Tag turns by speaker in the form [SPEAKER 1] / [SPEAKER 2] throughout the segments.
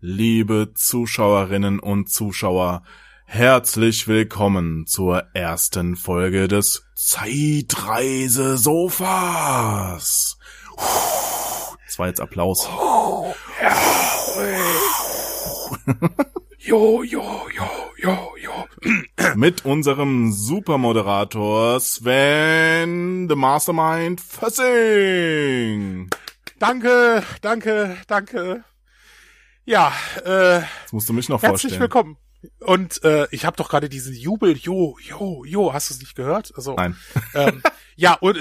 [SPEAKER 1] Liebe Zuschauerinnen und Zuschauer, herzlich willkommen zur ersten Folge des Zeitreise-Sofas. Das war jetzt Applaus.
[SPEAKER 2] Jo, jo, jo, jo, jo.
[SPEAKER 1] Mit unserem Supermoderator Sven, the Mastermind Fössing.
[SPEAKER 2] Danke, danke, danke. Ja, äh,
[SPEAKER 1] Jetzt musst du mich noch
[SPEAKER 2] herzlich
[SPEAKER 1] vorstellen.
[SPEAKER 2] willkommen. Und äh, ich habe doch gerade diesen Jubel, jo, jo, jo, hast du es nicht gehört? Also,
[SPEAKER 1] Nein.
[SPEAKER 2] Ähm, ja, und,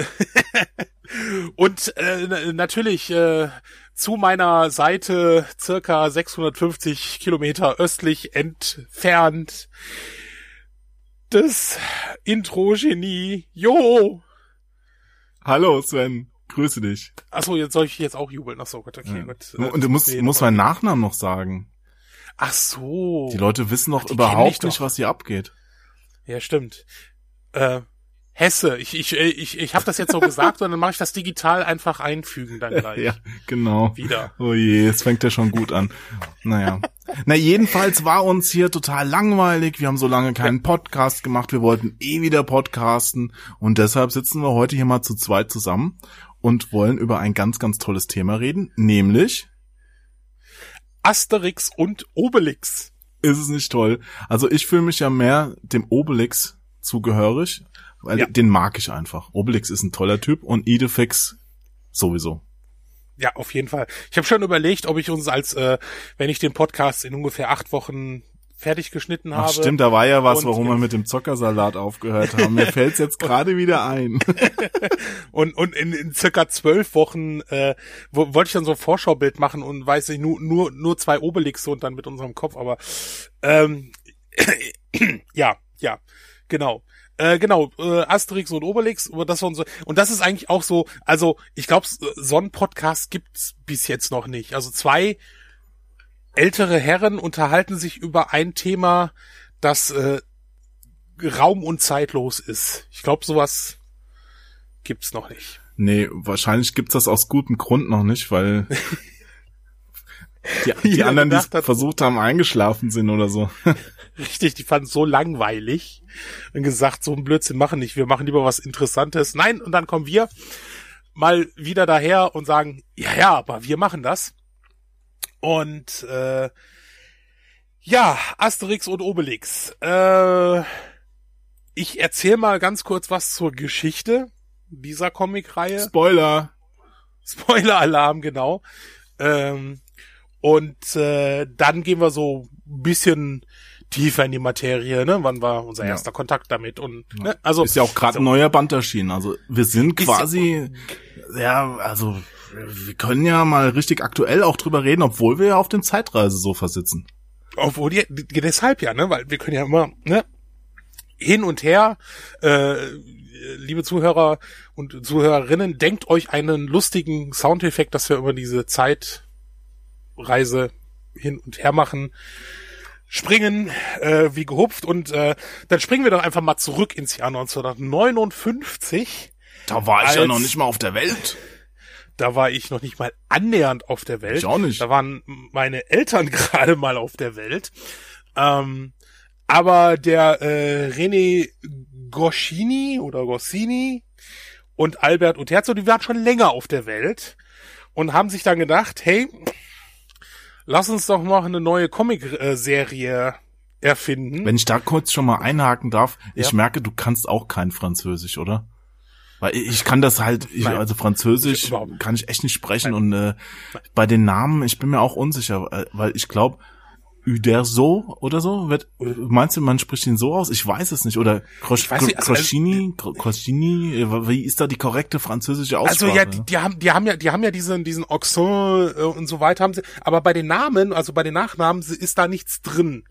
[SPEAKER 2] und äh, natürlich äh, zu meiner Seite circa 650 Kilometer östlich entfernt das Intro-Genie, jo.
[SPEAKER 1] Hallo Sven, grüße dich.
[SPEAKER 2] Achso, jetzt soll ich jetzt auch jubeln. Achso, Gott, okay,
[SPEAKER 1] Ja.
[SPEAKER 2] gut.
[SPEAKER 1] Und du musst, musst meinen. Nachnamen noch sagen.
[SPEAKER 2] Ach so.
[SPEAKER 1] Die Leute wissen doch
[SPEAKER 2] ich
[SPEAKER 1] überhaupt
[SPEAKER 2] doch.
[SPEAKER 1] nicht, was hier abgeht.
[SPEAKER 2] Ja, stimmt. Äh, Hesse. Ich, ich, ich, ich habe das jetzt so gesagt und dann mache ich das digital einfach einfügen dann gleich.
[SPEAKER 1] Ja, genau.
[SPEAKER 2] Wieder.
[SPEAKER 1] Oh je, es fängt ja schon gut an. Naja. Na, jedenfalls war uns hier total langweilig. Wir haben so lange keinen Podcast gemacht. Wir wollten eh wieder podcasten. Und deshalb sitzen wir heute hier mal zu zweit zusammen und wollen über ein ganz, ganz tolles Thema reden. Nämlich,
[SPEAKER 2] Asterix und Obelix.
[SPEAKER 1] ist es nicht toll? Also ich fühle mich ja mehr dem Obelix zugehörig, weil
[SPEAKER 2] Ja.
[SPEAKER 1] den mag ich einfach. Obelix ist ein toller Typ und Idefix sowieso.
[SPEAKER 2] Ja, auf jeden Fall. Ich habe schon überlegt, ob ich uns als, äh, wenn ich den Podcast in ungefähr acht Wochen fertig geschnitten
[SPEAKER 1] Ach
[SPEAKER 2] habe.
[SPEAKER 1] stimmt, da war ja was,
[SPEAKER 2] Und
[SPEAKER 1] warum wir mit dem Zockersalat aufgehört haben. Mir fällt's jetzt gerade wieder ein.
[SPEAKER 2] Und, und in, in circa zwölf Wochen äh, wo, wollte ich dann so ein Vorschaubild machen und weiß ich, nur, nur, nur zwei Obelixe und dann mit unserem Kopf, aber ähm, ja, ja, genau. Äh, genau, äh, Asterix und Obelix, aber das war so, und das ist eigentlich auch so, also ich glaube, so einen Podcast gibt's bis jetzt noch nicht. Also zwei ältere Herren unterhalten sich über ein Thema, das äh, raum- und zeitlos ist. Ich glaube, sowas gibt's noch nicht.
[SPEAKER 1] Nee, wahrscheinlich gibt's das aus gutem Grund noch nicht, weil die, die anderen, die
[SPEAKER 2] hat-
[SPEAKER 1] versucht haben, eingeschlafen sind oder so.
[SPEAKER 2] Richtig, die fanden es so langweilig und gesagt, so ein Blödsinn machen nicht, wir machen lieber was Interessantes. Nein, und dann kommen wir mal wieder daher und sagen, ja, ja, aber wir machen das. Und äh, ja, Asterix und Obelix. Äh, ich erzähle mal ganz kurz was zur Geschichte dieser Comicreihe.
[SPEAKER 1] Spoiler!
[SPEAKER 2] Spoiler-Alarm, genau. Ähm, und äh, dann gehen wir so ein bisschen tiefer in die Materie, ne? Wann war unser
[SPEAKER 1] Ja.
[SPEAKER 2] erster Kontakt damit? Und ne? also
[SPEAKER 1] Ist ja auch gerade
[SPEAKER 2] so.
[SPEAKER 1] ein neuer Band erschienen. Also wir sind
[SPEAKER 2] ja-
[SPEAKER 1] quasi, ja, also wir können ja mal richtig aktuell auch drüber reden, obwohl wir ja auf dem Zeitreisesofa sitzen.
[SPEAKER 2] Obwohl die, deshalb ja, ne? Weil wir können ja immer, ne? Hin und her, äh, liebe Zuhörer und Zuhörerinnen, denkt euch einen lustigen Soundeffekt, dass wir über diese Zeitreise hin und her machen. Springen äh, wie gehupft und äh, dann springen wir doch einfach mal zurück ins Jahr 1959.
[SPEAKER 1] Da war ich ja noch nicht mal auf der Welt.
[SPEAKER 2] Da war ich noch nicht mal annähernd auf der Welt.
[SPEAKER 1] Ich auch nicht.
[SPEAKER 2] Da waren meine Eltern gerade mal auf der Welt. Ähm, aber der äh, René Goscini oder Goscini und Albert Uterzo, die waren schon länger auf der Welt und haben sich dann gedacht, hey, lass uns doch noch eine neue Comic-Serie erfinden.
[SPEAKER 1] Wenn ich da kurz schon mal einhaken darf, ich
[SPEAKER 2] Ja.
[SPEAKER 1] merke, du kannst auch kein Französisch, oder? Weil ich kann das halt, ich,
[SPEAKER 2] Nein.
[SPEAKER 1] also Französisch
[SPEAKER 2] Ich
[SPEAKER 1] kann ich echt nicht sprechen und äh, bei den Namen, ich bin mir auch unsicher, äh, weil ich glaube, Uderso oder so, wird, meinst du, man spricht ihn so aus? Ich weiß es nicht. Oder
[SPEAKER 2] nicht, also-
[SPEAKER 1] Kroschini, Kroschini, äh, wie ist da die korrekte französische
[SPEAKER 2] Also
[SPEAKER 1] Aussprache?
[SPEAKER 2] ja, die, die haben, die haben ja, die haben ja diesen, diesen Accent äh, und so weiter haben sie, aber bei den Namen, also bei den Nachnamen ist da nichts drin.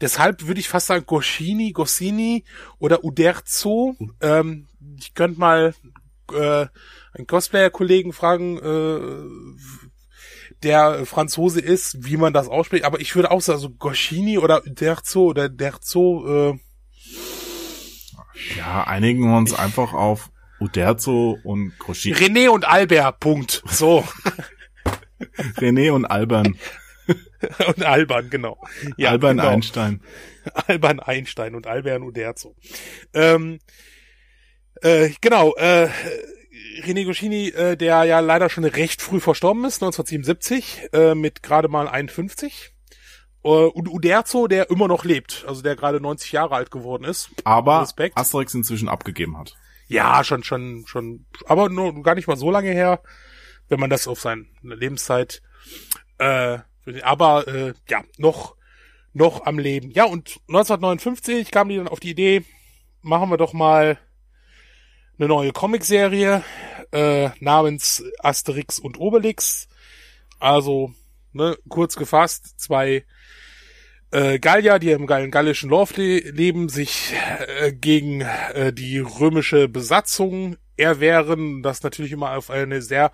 [SPEAKER 2] Deshalb würde ich fast sagen Goscini, Goscini oder Uderzo. Ähm, ich könnte mal äh, einen Cosplayer-Kollegen fragen, äh, der Franzose ist, wie man das ausspricht. Aber ich würde auch sagen, so Goscini oder Uderzo oder Derzo. Äh,
[SPEAKER 1] ja, einigen wir uns einfach auf Uderzo und Kroschini.
[SPEAKER 2] René und Albert, Punkt. So.
[SPEAKER 1] René und Alban.
[SPEAKER 2] und Alban, genau.
[SPEAKER 1] Ja, Alban genau. Einstein.
[SPEAKER 2] Alban Einstein und Alban Uderzo. Ähm, äh, genau, äh, René Goscinny, äh, der ja leider schon recht früh verstorben ist, 1977, äh, mit gerade mal 51. Äh, und Uderzo, der immer noch lebt, also der gerade 90 Jahre alt geworden ist.
[SPEAKER 1] Aber Respekt. Asterix inzwischen abgegeben hat.
[SPEAKER 2] Ja, schon, schon, schon, aber nur gar nicht mal so lange her, wenn man das auf seine Lebenszeit, äh, aber äh, ja, noch, noch am Leben. Ja, und 1959 kam die dann auf die Idee, machen wir doch mal eine neue Comicserie äh, namens Asterix und Obelix. Also, ne, kurz gefasst, zwei äh, Gallier, die im gallischen Dorf le leben, sich äh, gegen äh, die römische Besatzung erwehren. Das natürlich immer auf eine sehr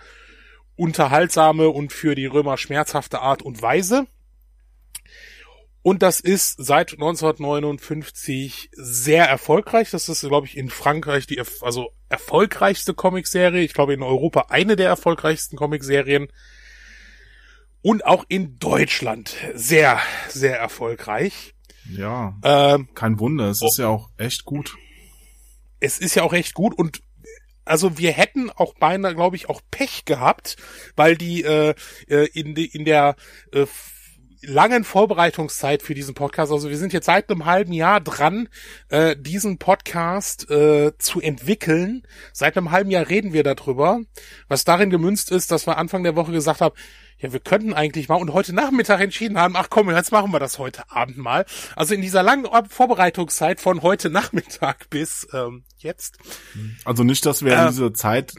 [SPEAKER 2] unterhaltsame und für die Römer schmerzhafte Art und Weise. Und das ist seit 1959 sehr erfolgreich. Das ist, glaube ich, in Frankreich die also erfolgreichste Comicserie. Ich glaube, in Europa eine der erfolgreichsten Comicserien. Und auch in Deutschland sehr, sehr erfolgreich.
[SPEAKER 1] Ja. Ähm, kein Wunder. Es oh, ist ja auch echt gut.
[SPEAKER 2] Es ist ja auch echt gut und also wir hätten auch beinahe, glaube ich, auch Pech gehabt, weil die äh, äh in, die, in der äh, langen Vorbereitungszeit für diesen Podcast. Also wir sind jetzt seit einem halben Jahr dran, äh, diesen Podcast äh, zu entwickeln. Seit einem halben Jahr reden wir darüber, was darin gemünzt ist, dass wir Anfang der Woche gesagt haben, ja, wir könnten eigentlich mal und heute Nachmittag entschieden haben, ach komm, jetzt machen wir das heute Abend mal. Also in dieser langen Vorbereitungszeit von heute Nachmittag bis ähm, jetzt.
[SPEAKER 1] Also nicht, dass wir äh, in dieser Zeit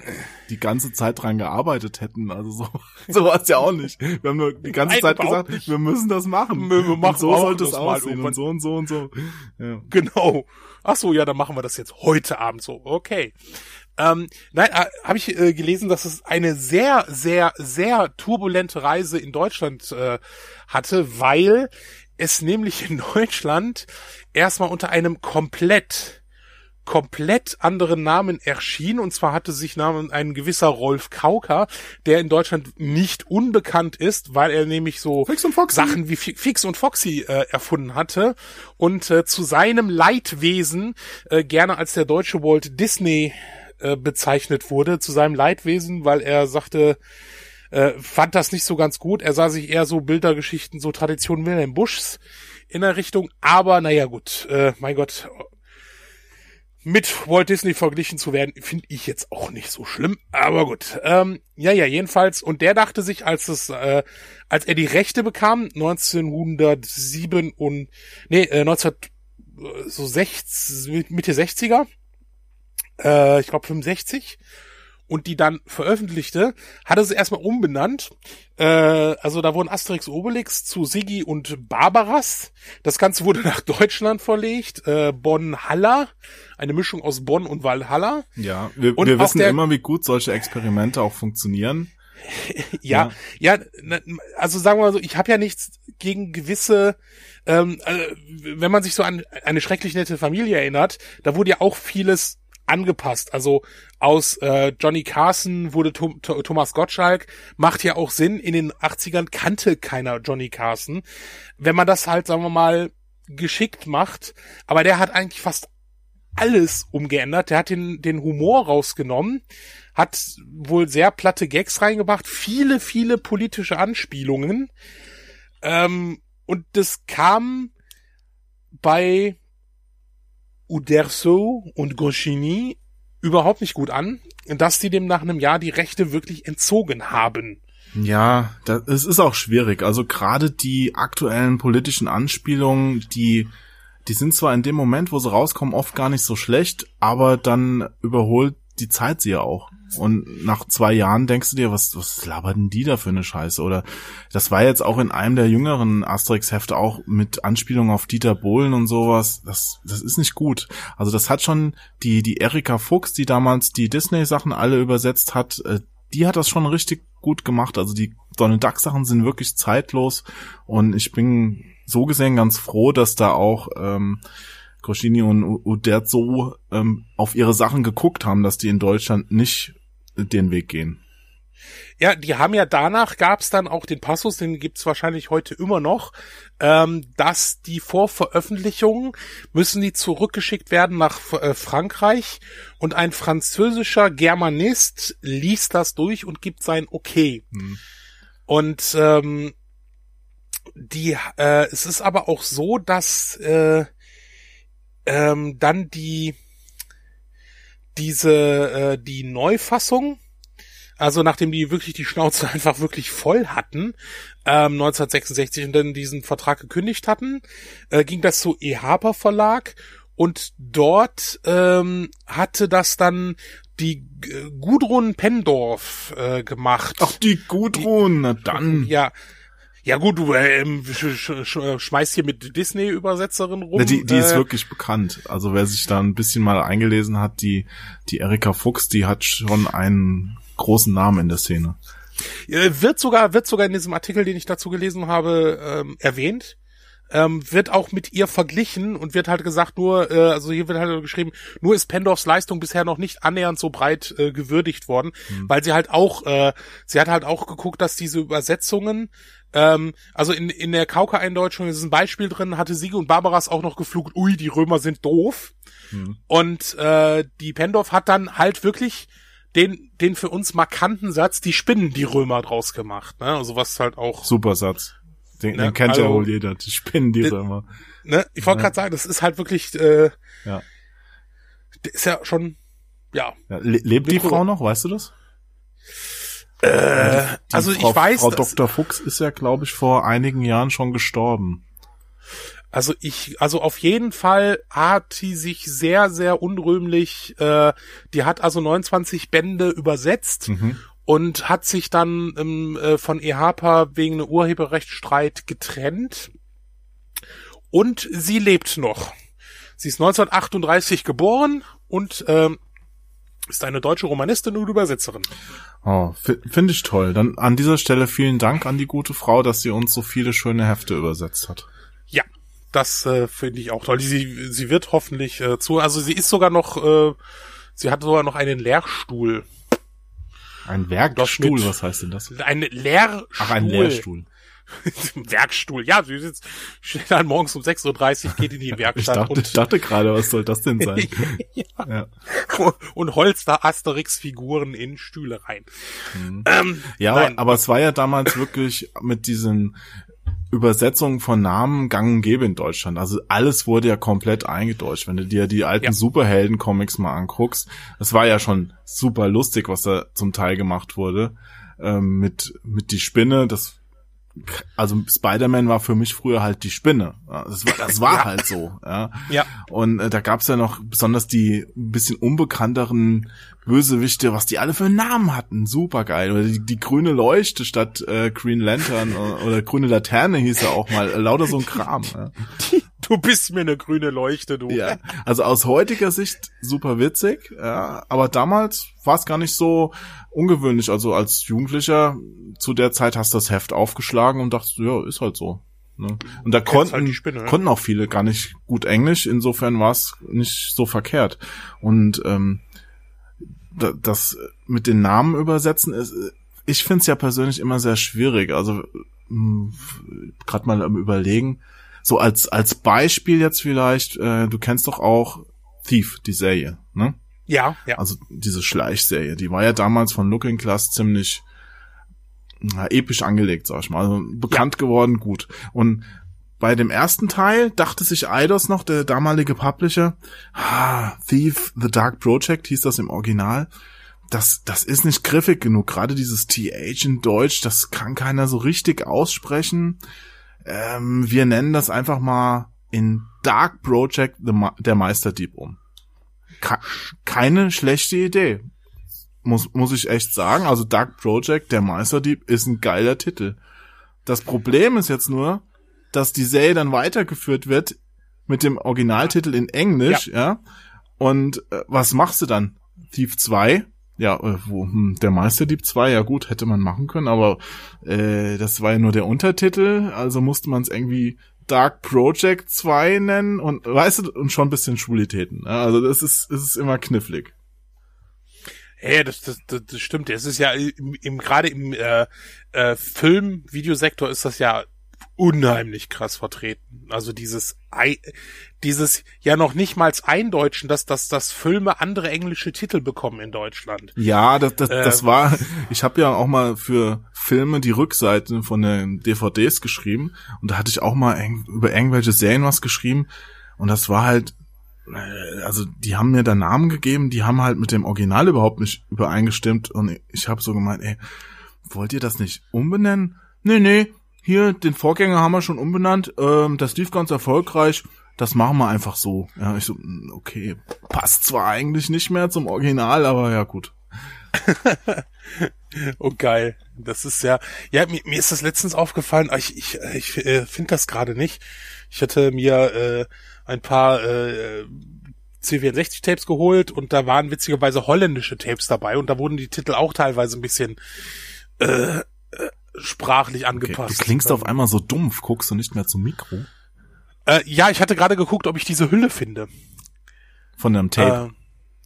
[SPEAKER 1] die ganze Zeit dran gearbeitet hätten. Also so, so war es ja auch nicht. Wir haben nur die ganze Nein, Zeit gesagt, nicht. wir müssen das machen. Wir, wir machen und so sollte es aussehen und so und so und so.
[SPEAKER 2] Ja. Genau. Ach so, ja, dann machen wir das jetzt heute Abend so. Okay. Ähm, nein, äh, habe ich äh, gelesen, dass es eine sehr, sehr, sehr turbulente Reise in Deutschland äh, hatte, weil es nämlich in Deutschland erstmal unter einem komplett komplett anderen Namen erschien. Und zwar hatte sich Namen ein gewisser Rolf Kauker, der in Deutschland nicht unbekannt ist, weil er nämlich so Sachen wie Fix und Foxy äh, erfunden hatte und äh, zu seinem Leidwesen äh, gerne als der deutsche Walt Disney äh, bezeichnet wurde zu seinem Leidwesen, weil er sagte, äh, fand das nicht so ganz gut. Er sah sich eher so Bildergeschichten, so Traditionen Wilhelm Buschs in der Richtung. Aber naja gut, äh, mein Gott, mit Walt Disney verglichen zu werden, finde ich jetzt auch nicht so schlimm. Aber gut, ähm, ja, ja, jedenfalls. Und der dachte sich, als es, äh, als er die Rechte bekam, 1907 und nee, äh, 19 so 60, Mitte 60er, äh, ich glaube 65, und die dann veröffentlichte, hatte sie erstmal umbenannt. Äh, also da wurden Asterix Obelix zu Siggi und Barbaras. Das Ganze wurde nach Deutschland verlegt. Äh, Bonn-Haller, eine Mischung aus Bonn und Valhalla.
[SPEAKER 1] Ja, wir, und wir wissen der, immer, wie gut solche Experimente auch funktionieren.
[SPEAKER 2] ja, ja, ja, also sagen wir mal so, ich habe ja nichts gegen gewisse ähm, also, wenn man sich so an eine schrecklich nette Familie erinnert, da wurde ja auch vieles angepasst. Also aus äh, Johnny Carson wurde Tom, Thomas Gottschalk, macht ja auch Sinn. In den 80ern kannte keiner Johnny Carson. Wenn man das halt, sagen wir mal, geschickt macht, aber der hat eigentlich fast alles umgeändert. Der hat den, den Humor rausgenommen, hat wohl sehr platte Gags reingebracht, viele, viele politische Anspielungen. Ähm, und das kam bei Uderso und Goscinny überhaupt nicht gut an, dass die dem nach einem Jahr die Rechte wirklich entzogen haben.
[SPEAKER 1] Ja, es ist auch schwierig. Also gerade die aktuellen politischen Anspielungen, die die sind zwar in dem Moment, wo sie rauskommen, oft gar nicht so schlecht, aber dann überholt die Zeit sie ja auch. Und nach zwei Jahren denkst du dir, was, was laberten die da für eine Scheiße? Oder das war jetzt auch in einem der jüngeren Asterix-Hefte auch mit Anspielung auf Dieter Bohlen und sowas. Das, das ist nicht gut. Also das hat schon die, die Erika Fuchs, die damals die Disney-Sachen alle übersetzt hat, äh, die hat das schon richtig gut gemacht. Also die Donald Duck Sachen sind wirklich zeitlos und ich bin so gesehen ganz froh, dass da auch ähm, Goscinny und Uderzo ähm, auf ihre Sachen geguckt haben, dass die in Deutschland nicht den Weg gehen.
[SPEAKER 2] Ja, die haben ja danach gab's dann auch den Passus, den gibt's wahrscheinlich heute immer noch, ähm, dass die vor Veröffentlichung müssen die zurückgeschickt werden nach äh, Frankreich und ein französischer Germanist liest das durch und gibt sein Okay. Hm. Und ähm, die, äh, es ist aber auch so, dass äh, ähm, dann die diese äh, die Neufassung also nachdem die wirklich die Schnauze einfach wirklich voll hatten, ähm, 1966 und dann diesen Vertrag gekündigt hatten, äh, ging das zu EHPA Verlag und dort ähm, hatte das dann die Gudrun Pendorf äh, gemacht.
[SPEAKER 1] Ach, die Gudrun, na dann.
[SPEAKER 2] Ja, ja gut, du ähm, sch sch schmeißt hier mit Disney-Übersetzerin rum.
[SPEAKER 1] Ja, die, die äh, ist wirklich bekannt. Also wer sich da ein bisschen mal eingelesen hat, die, die Erika Fuchs, die hat schon einen großen Namen in der Szene.
[SPEAKER 2] Wird sogar, wird sogar in diesem Artikel, den ich dazu gelesen habe, ähm, erwähnt. Ähm, wird auch mit ihr verglichen und wird halt gesagt, nur, äh, also hier wird halt geschrieben, nur ist Pendorfs Leistung bisher noch nicht annähernd so breit äh, gewürdigt worden, mhm. weil sie halt auch, äh, sie hat halt auch geguckt, dass diese Übersetzungen, ähm, also in, in der Kauka-Eindeutschung ist ein Beispiel drin, hatte Siege und Barbaras auch noch geflucht, ui, die Römer sind doof. Mhm. Und äh, die Pendorf hat dann halt wirklich den, den für uns markanten Satz, die Spinnen die Römer draus gemacht, ne? Also was halt auch.
[SPEAKER 1] Super Satz. Den, ne? den kennt also, ja wohl jeder, die Spinnen die Römer.
[SPEAKER 2] Ne? Ich wollte ja. gerade sagen, das ist halt wirklich, äh, ja. Der ist ja schon, ja. ja
[SPEAKER 1] lebt die Frau noch, weißt du das?
[SPEAKER 2] Äh, also
[SPEAKER 1] Frau,
[SPEAKER 2] ich weiß.
[SPEAKER 1] Frau Dr. Fuchs ist ja, glaube ich, vor einigen Jahren schon gestorben.
[SPEAKER 2] Also ich, also auf jeden Fall hat sie sich sehr, sehr unrühmlich, äh, die hat also 29 Bände übersetzt mhm. Und hat sich dann ähm, äh, von EHPA wegen einem Urheberrechtsstreit getrennt. Und sie lebt noch. Sie ist 1938 geboren und ähm, ist eine deutsche Romanistin und Übersetzerin.
[SPEAKER 1] Oh, finde ich toll. Dann an dieser Stelle vielen Dank an die gute Frau, dass sie uns so viele schöne Hefte übersetzt hat.
[SPEAKER 2] Ja, das äh, finde ich auch toll. Sie, sie wird hoffentlich äh, zu, also sie ist sogar noch, äh, sie hat sogar noch einen Lehrstuhl.
[SPEAKER 1] Ein Werkstuhl, was heißt denn das?
[SPEAKER 2] Ein Lehrstuhl.
[SPEAKER 1] Ach, ein Lehrstuhl.
[SPEAKER 2] Werkstuhl, ja, sie sitzt steht dann morgens um 6.30 Uhr, geht in die Werkstatt.
[SPEAKER 1] ich dachte, und, dachte gerade, was soll das denn sein?
[SPEAKER 2] ja. ja. Und holst da Asterix-Figuren in Stühle rein.
[SPEAKER 1] Mhm. Ähm, ja, nein. aber es war ja damals wirklich mit diesen Übersetzung von Namen gang und gäbe in Deutschland. Also alles wurde ja komplett eingedeutscht. Wenn du dir die alten ja. Superhelden-Comics mal anguckst, das war ja schon super lustig, was da zum Teil gemacht wurde. Ähm, mit, mit die Spinne, das also Spider-Man war für mich früher halt die Spinne. Das war, das war ja. halt so. Ja.
[SPEAKER 2] ja.
[SPEAKER 1] Und äh, da gab's ja noch besonders die ein bisschen unbekannteren Bösewichte, was die alle für Namen hatten. Super geil. Oder die, die grüne Leuchte statt äh, Green Lantern oder, oder grüne Laterne hieß er auch mal. Lauter so ein Kram. Ja.
[SPEAKER 2] Du bist mir eine grüne Leuchte, du.
[SPEAKER 1] Ja, also aus heutiger Sicht super witzig, ja, aber damals war es gar nicht so ungewöhnlich. Also als Jugendlicher zu der Zeit hast du das Heft aufgeschlagen und dachtest, ja, ist halt so. Ne? Und da konnten, halt Spinne, ne? konnten auch viele gar nicht gut Englisch, insofern war es nicht so verkehrt. Und ähm, das mit den Namen übersetzen ist, ich finde es ja persönlich immer sehr schwierig. Also gerade mal am überlegen, so als als Beispiel jetzt vielleicht, äh, du kennst doch auch Thief, die Serie, ne?
[SPEAKER 2] Ja, ja.
[SPEAKER 1] Also diese Schleichserie, die war ja damals von Looking Glass ziemlich na, episch angelegt, sag ich mal. Also bekannt ja. geworden, gut. Und bei dem ersten Teil dachte sich Eidos noch, der damalige Publisher, ah, Thief, The Dark Project hieß das im Original. Das, das ist nicht griffig genug. Gerade dieses TH in Deutsch, das kann keiner so richtig aussprechen. Ähm, wir nennen das einfach mal in Dark Project der Meisterdieb um. Keine schlechte Idee. Muss, muss ich echt sagen. Also Dark Project, der Meisterdieb, ist ein geiler Titel. Das Problem ist jetzt nur, dass die Serie dann weitergeführt wird mit dem Originaltitel in Englisch, ja. ja? Und äh, was machst du dann? Thief 2? Ja, äh, wo, hm, der Meisterdieb 2, ja gut, hätte man machen können, aber äh, das war ja nur der Untertitel, also musste man es irgendwie Dark Project 2 nennen und weißt du, und schon ein bisschen Schwulitäten. Also das ist, das ist immer knifflig.
[SPEAKER 2] Ja, das, das, das, das stimmt. Es ist ja im, im gerade im äh, äh, Film-Videosektor ist das ja unheimlich krass vertreten. Also dieses dieses ja noch nicht mal Eindeutschen, dass, dass, dass Filme andere englische Titel bekommen in Deutschland.
[SPEAKER 1] Ja, das, das, ähm, das war, ich habe ja auch mal für Filme die Rückseiten von den DVDs geschrieben und da hatte ich auch mal über irgendwelche Serien was geschrieben und das war halt, äh, also die haben mir da Namen gegeben, die haben halt mit dem Original überhaupt nicht übereingestimmt und ich habe so gemeint, ey, wollt ihr das nicht umbenennen? Nee, nee, hier, den Vorgänger haben wir schon umbenannt, ähm, das lief ganz erfolgreich, das machen wir einfach so. Ja, ich so, hm, okay, passt zwar eigentlich nicht mehr zum Original, aber ja, gut.
[SPEAKER 2] oh geil, das ist ja, ja mir, mir ist das letztens aufgefallen, ich ich, ich äh, finde das gerade nicht. Ich hatte mir äh, ein paar äh, C64-Tapes geholt und da waren witzigerweise holländische Tapes dabei und da wurden die Titel auch teilweise ein bisschen äh, äh, sprachlich angepasst.
[SPEAKER 1] Okay, du klingst auf einmal so dumpf, guckst du nicht mehr zum Mikro?
[SPEAKER 2] Äh, ja, ich hatte gerade geguckt, ob ich diese Hülle finde.
[SPEAKER 1] Von dem Tape. Äh,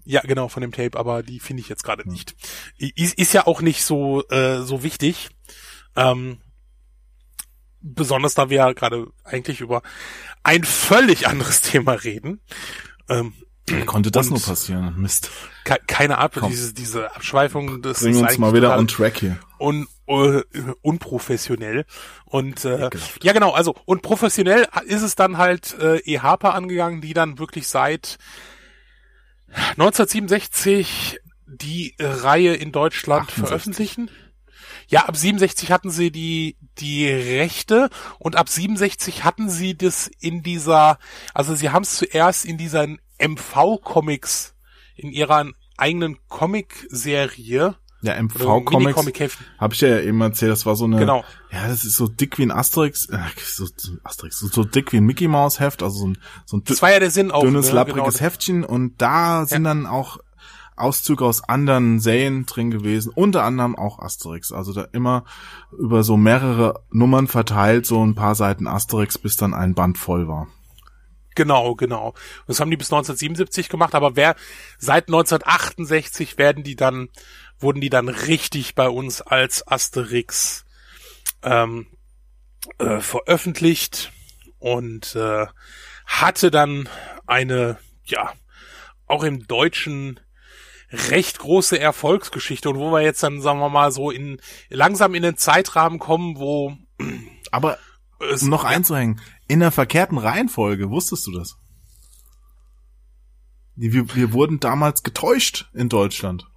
[SPEAKER 2] ja, genau, von dem Tape, aber die finde ich jetzt gerade nicht. Ist, ist ja auch nicht so, äh, so wichtig. Ähm, besonders da wir ja gerade eigentlich über ein völlig anderes Thema reden.
[SPEAKER 1] Ähm, wie konnte das nur passieren? Mist.
[SPEAKER 2] Ke keine Art, diese, diese Abschweifung,
[SPEAKER 1] das Bring ist uns mal wieder on track hier.
[SPEAKER 2] Un, uh, unprofessionell. Und äh, ja genau, also und professionell ist es dann halt äh, EHPA angegangen, die dann wirklich seit 1967 die Reihe in Deutschland 68. veröffentlichen. Ja, ab 67 hatten sie die, die Rechte und ab 67 hatten sie das in dieser, also sie haben es zuerst in dieser MV-Comics, in ihrer eigenen Comic-Serie.
[SPEAKER 1] Ja, MV-Comics habe ich ja eben erzählt, das war so eine,
[SPEAKER 2] genau.
[SPEAKER 1] ja, das ist so dick wie ein Asterix, äh, so, Asterix, so, so dick wie ein Mickey Mouse Heft, also so ein, so ein
[SPEAKER 2] das war ja der Sinn
[SPEAKER 1] auch, dünnes, ne? lappriges genau. Heftchen und da sind ja. dann auch Auszüge aus anderen Serien drin gewesen, unter anderem auch Asterix. Also da immer über so mehrere Nummern verteilt, so ein paar Seiten Asterix, bis dann ein Band voll war.
[SPEAKER 2] Genau, genau. Das haben die bis 1977 gemacht, aber wer seit 1968 werden die dann, wurden die dann richtig bei uns als Asterix ähm, äh, veröffentlicht und äh, hatte dann eine, ja, auch im Deutschen recht große Erfolgsgeschichte und wo wir jetzt dann, sagen wir mal, so in langsam in den Zeitrahmen kommen, wo
[SPEAKER 1] aber es, um noch ja. einzuhängen, in der verkehrten Reihenfolge, wusstest du das? Wir, wir wurden damals getäuscht in Deutschland.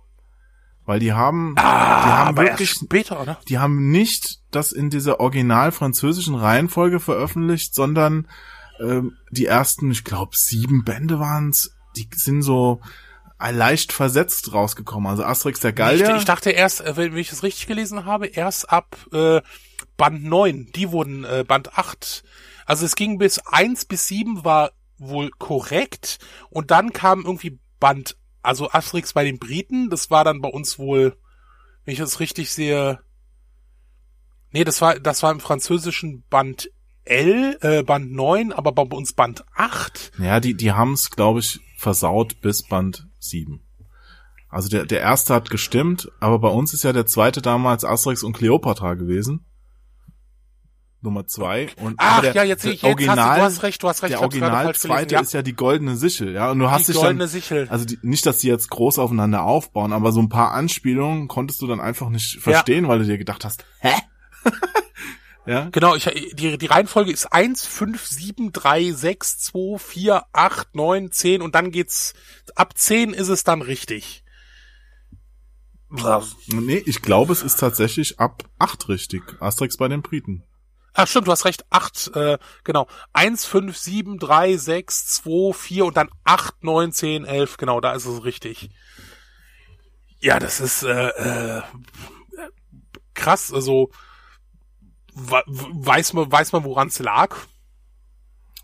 [SPEAKER 1] Weil die haben,
[SPEAKER 2] ah,
[SPEAKER 1] die haben
[SPEAKER 2] wirklich später, oder?
[SPEAKER 1] Die haben nicht das in dieser original französischen Reihenfolge veröffentlicht, sondern ähm, die ersten, ich glaube, sieben Bände waren's. Die sind so leicht versetzt rausgekommen. Also Asterix der Gallier.
[SPEAKER 2] Ich, ich dachte erst, äh, wenn ich das richtig gelesen habe, erst ab äh, Band 9. Die wurden äh, Band 8. Also es ging bis 1 bis 7 war wohl korrekt und dann kam irgendwie Band, also Asterix bei den Briten, das war dann bei uns wohl, wenn ich das richtig sehe, nee, das war, das war im französischen Band L, äh, Band 9, aber bei uns Band 8.
[SPEAKER 1] Ja, die, die haben es, glaube ich, versaut bis Band sieben. Also der, der erste hat gestimmt, aber bei uns ist ja der zweite damals Asterix und Cleopatra gewesen. Nummer zwei. Und
[SPEAKER 2] Ach der, ja, jetzt sehe ich, jetzt Original, hast du, du hast recht, du hast recht.
[SPEAKER 1] Der Original zweite ja. ist ja die goldene Sichel, ja. Und du hast die dich goldene dann, Sichel. also die, nicht, dass die jetzt groß aufeinander aufbauen, aber so ein paar Anspielungen konntest du dann einfach nicht verstehen, ja. weil du dir gedacht hast, hä?
[SPEAKER 2] Ja. Genau, ich, die, die Reihenfolge ist eins fünf sieben drei sechs zwei vier acht neun zehn und dann geht's, ab zehn ist es dann richtig.
[SPEAKER 1] Nee, ich glaube, es ist tatsächlich ab acht richtig. Asterix bei den Briten.
[SPEAKER 2] Ach stimmt, du hast recht, acht äh, genau. eins fünf sieben drei sechs zwei vier und dann acht neun zehn elf genau, da ist es richtig. Ja, das ist äh, äh, krass, also weiß man, weiß man, woran es lag?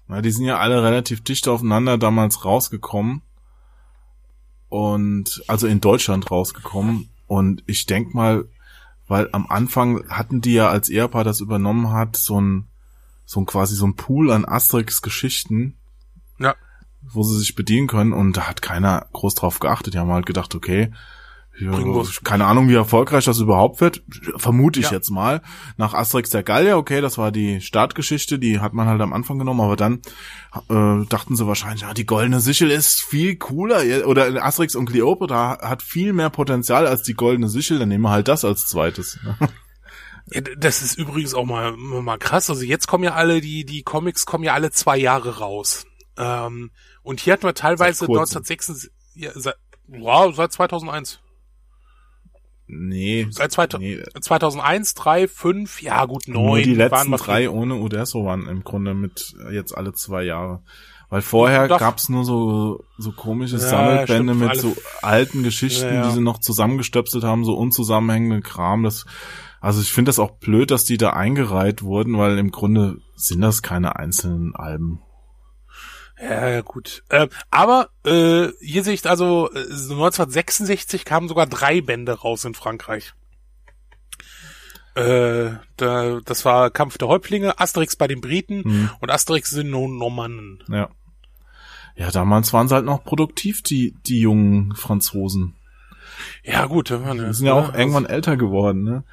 [SPEAKER 1] Na, die sind ja alle relativ dicht aufeinander damals rausgekommen. Und, also in Deutschland rausgekommen. Und ich denk mal, weil am Anfang hatten die ja, als Ehepaar das übernommen hat, so ein, so ein quasi so ein Pool an Asterix Geschichten.
[SPEAKER 2] Ja.
[SPEAKER 1] Wo sie sich bedienen können und da hat keiner groß drauf geachtet. Die haben halt gedacht, okay, Ja, keine Ahnung, wie erfolgreich das überhaupt wird. Vermute ich ja. jetzt mal. Nach Asterix der Gallier, okay, das war die Startgeschichte, die hat man halt am Anfang genommen, aber dann äh, dachten sie wahrscheinlich, ja, die goldene Sichel ist viel cooler. Oder Asterix und Cleopatra hat viel mehr Potenzial als die goldene Sichel, dann nehmen wir halt das als zweites.
[SPEAKER 2] Ja, das ist übrigens auch mal, mal krass. Also jetzt kommen ja alle, die, die Comics kommen ja alle zwei Jahre raus. Ähm, und hier hatten wir teilweise 1966, ja, seit, wow, seit 2001.
[SPEAKER 1] Nee.
[SPEAKER 2] Seit 2000, nee. 2001, 3, 5, ja gut, 9.
[SPEAKER 1] Nur die letzten drei ohne Uderso waren im Grunde mit jetzt alle zwei Jahre. Weil vorher Doch. gab's nur so, so komische ja, Sammelbände stimmt, mit so alten Geschichten, ja, ja. die sie noch zusammengestöpselt haben, so unzusammenhängende Kram. Das, also ich finde das auch blöd, dass die da eingereiht wurden, weil im Grunde sind das keine einzelnen Alben.
[SPEAKER 2] Ja, ja gut. Äh, aber äh, hier sehe ich also, äh, 1966 kamen sogar drei Bände raus in Frankreich. Äh, da, das war Kampf der Häuptlinge, Asterix bei den Briten mhm. und Asterix sind nun Normannen.
[SPEAKER 1] Ja. Ja, damals waren sie halt noch produktiv, die, die jungen Franzosen.
[SPEAKER 2] Ja, gut.
[SPEAKER 1] Die sind ja auch ne? irgendwann älter geworden, ne?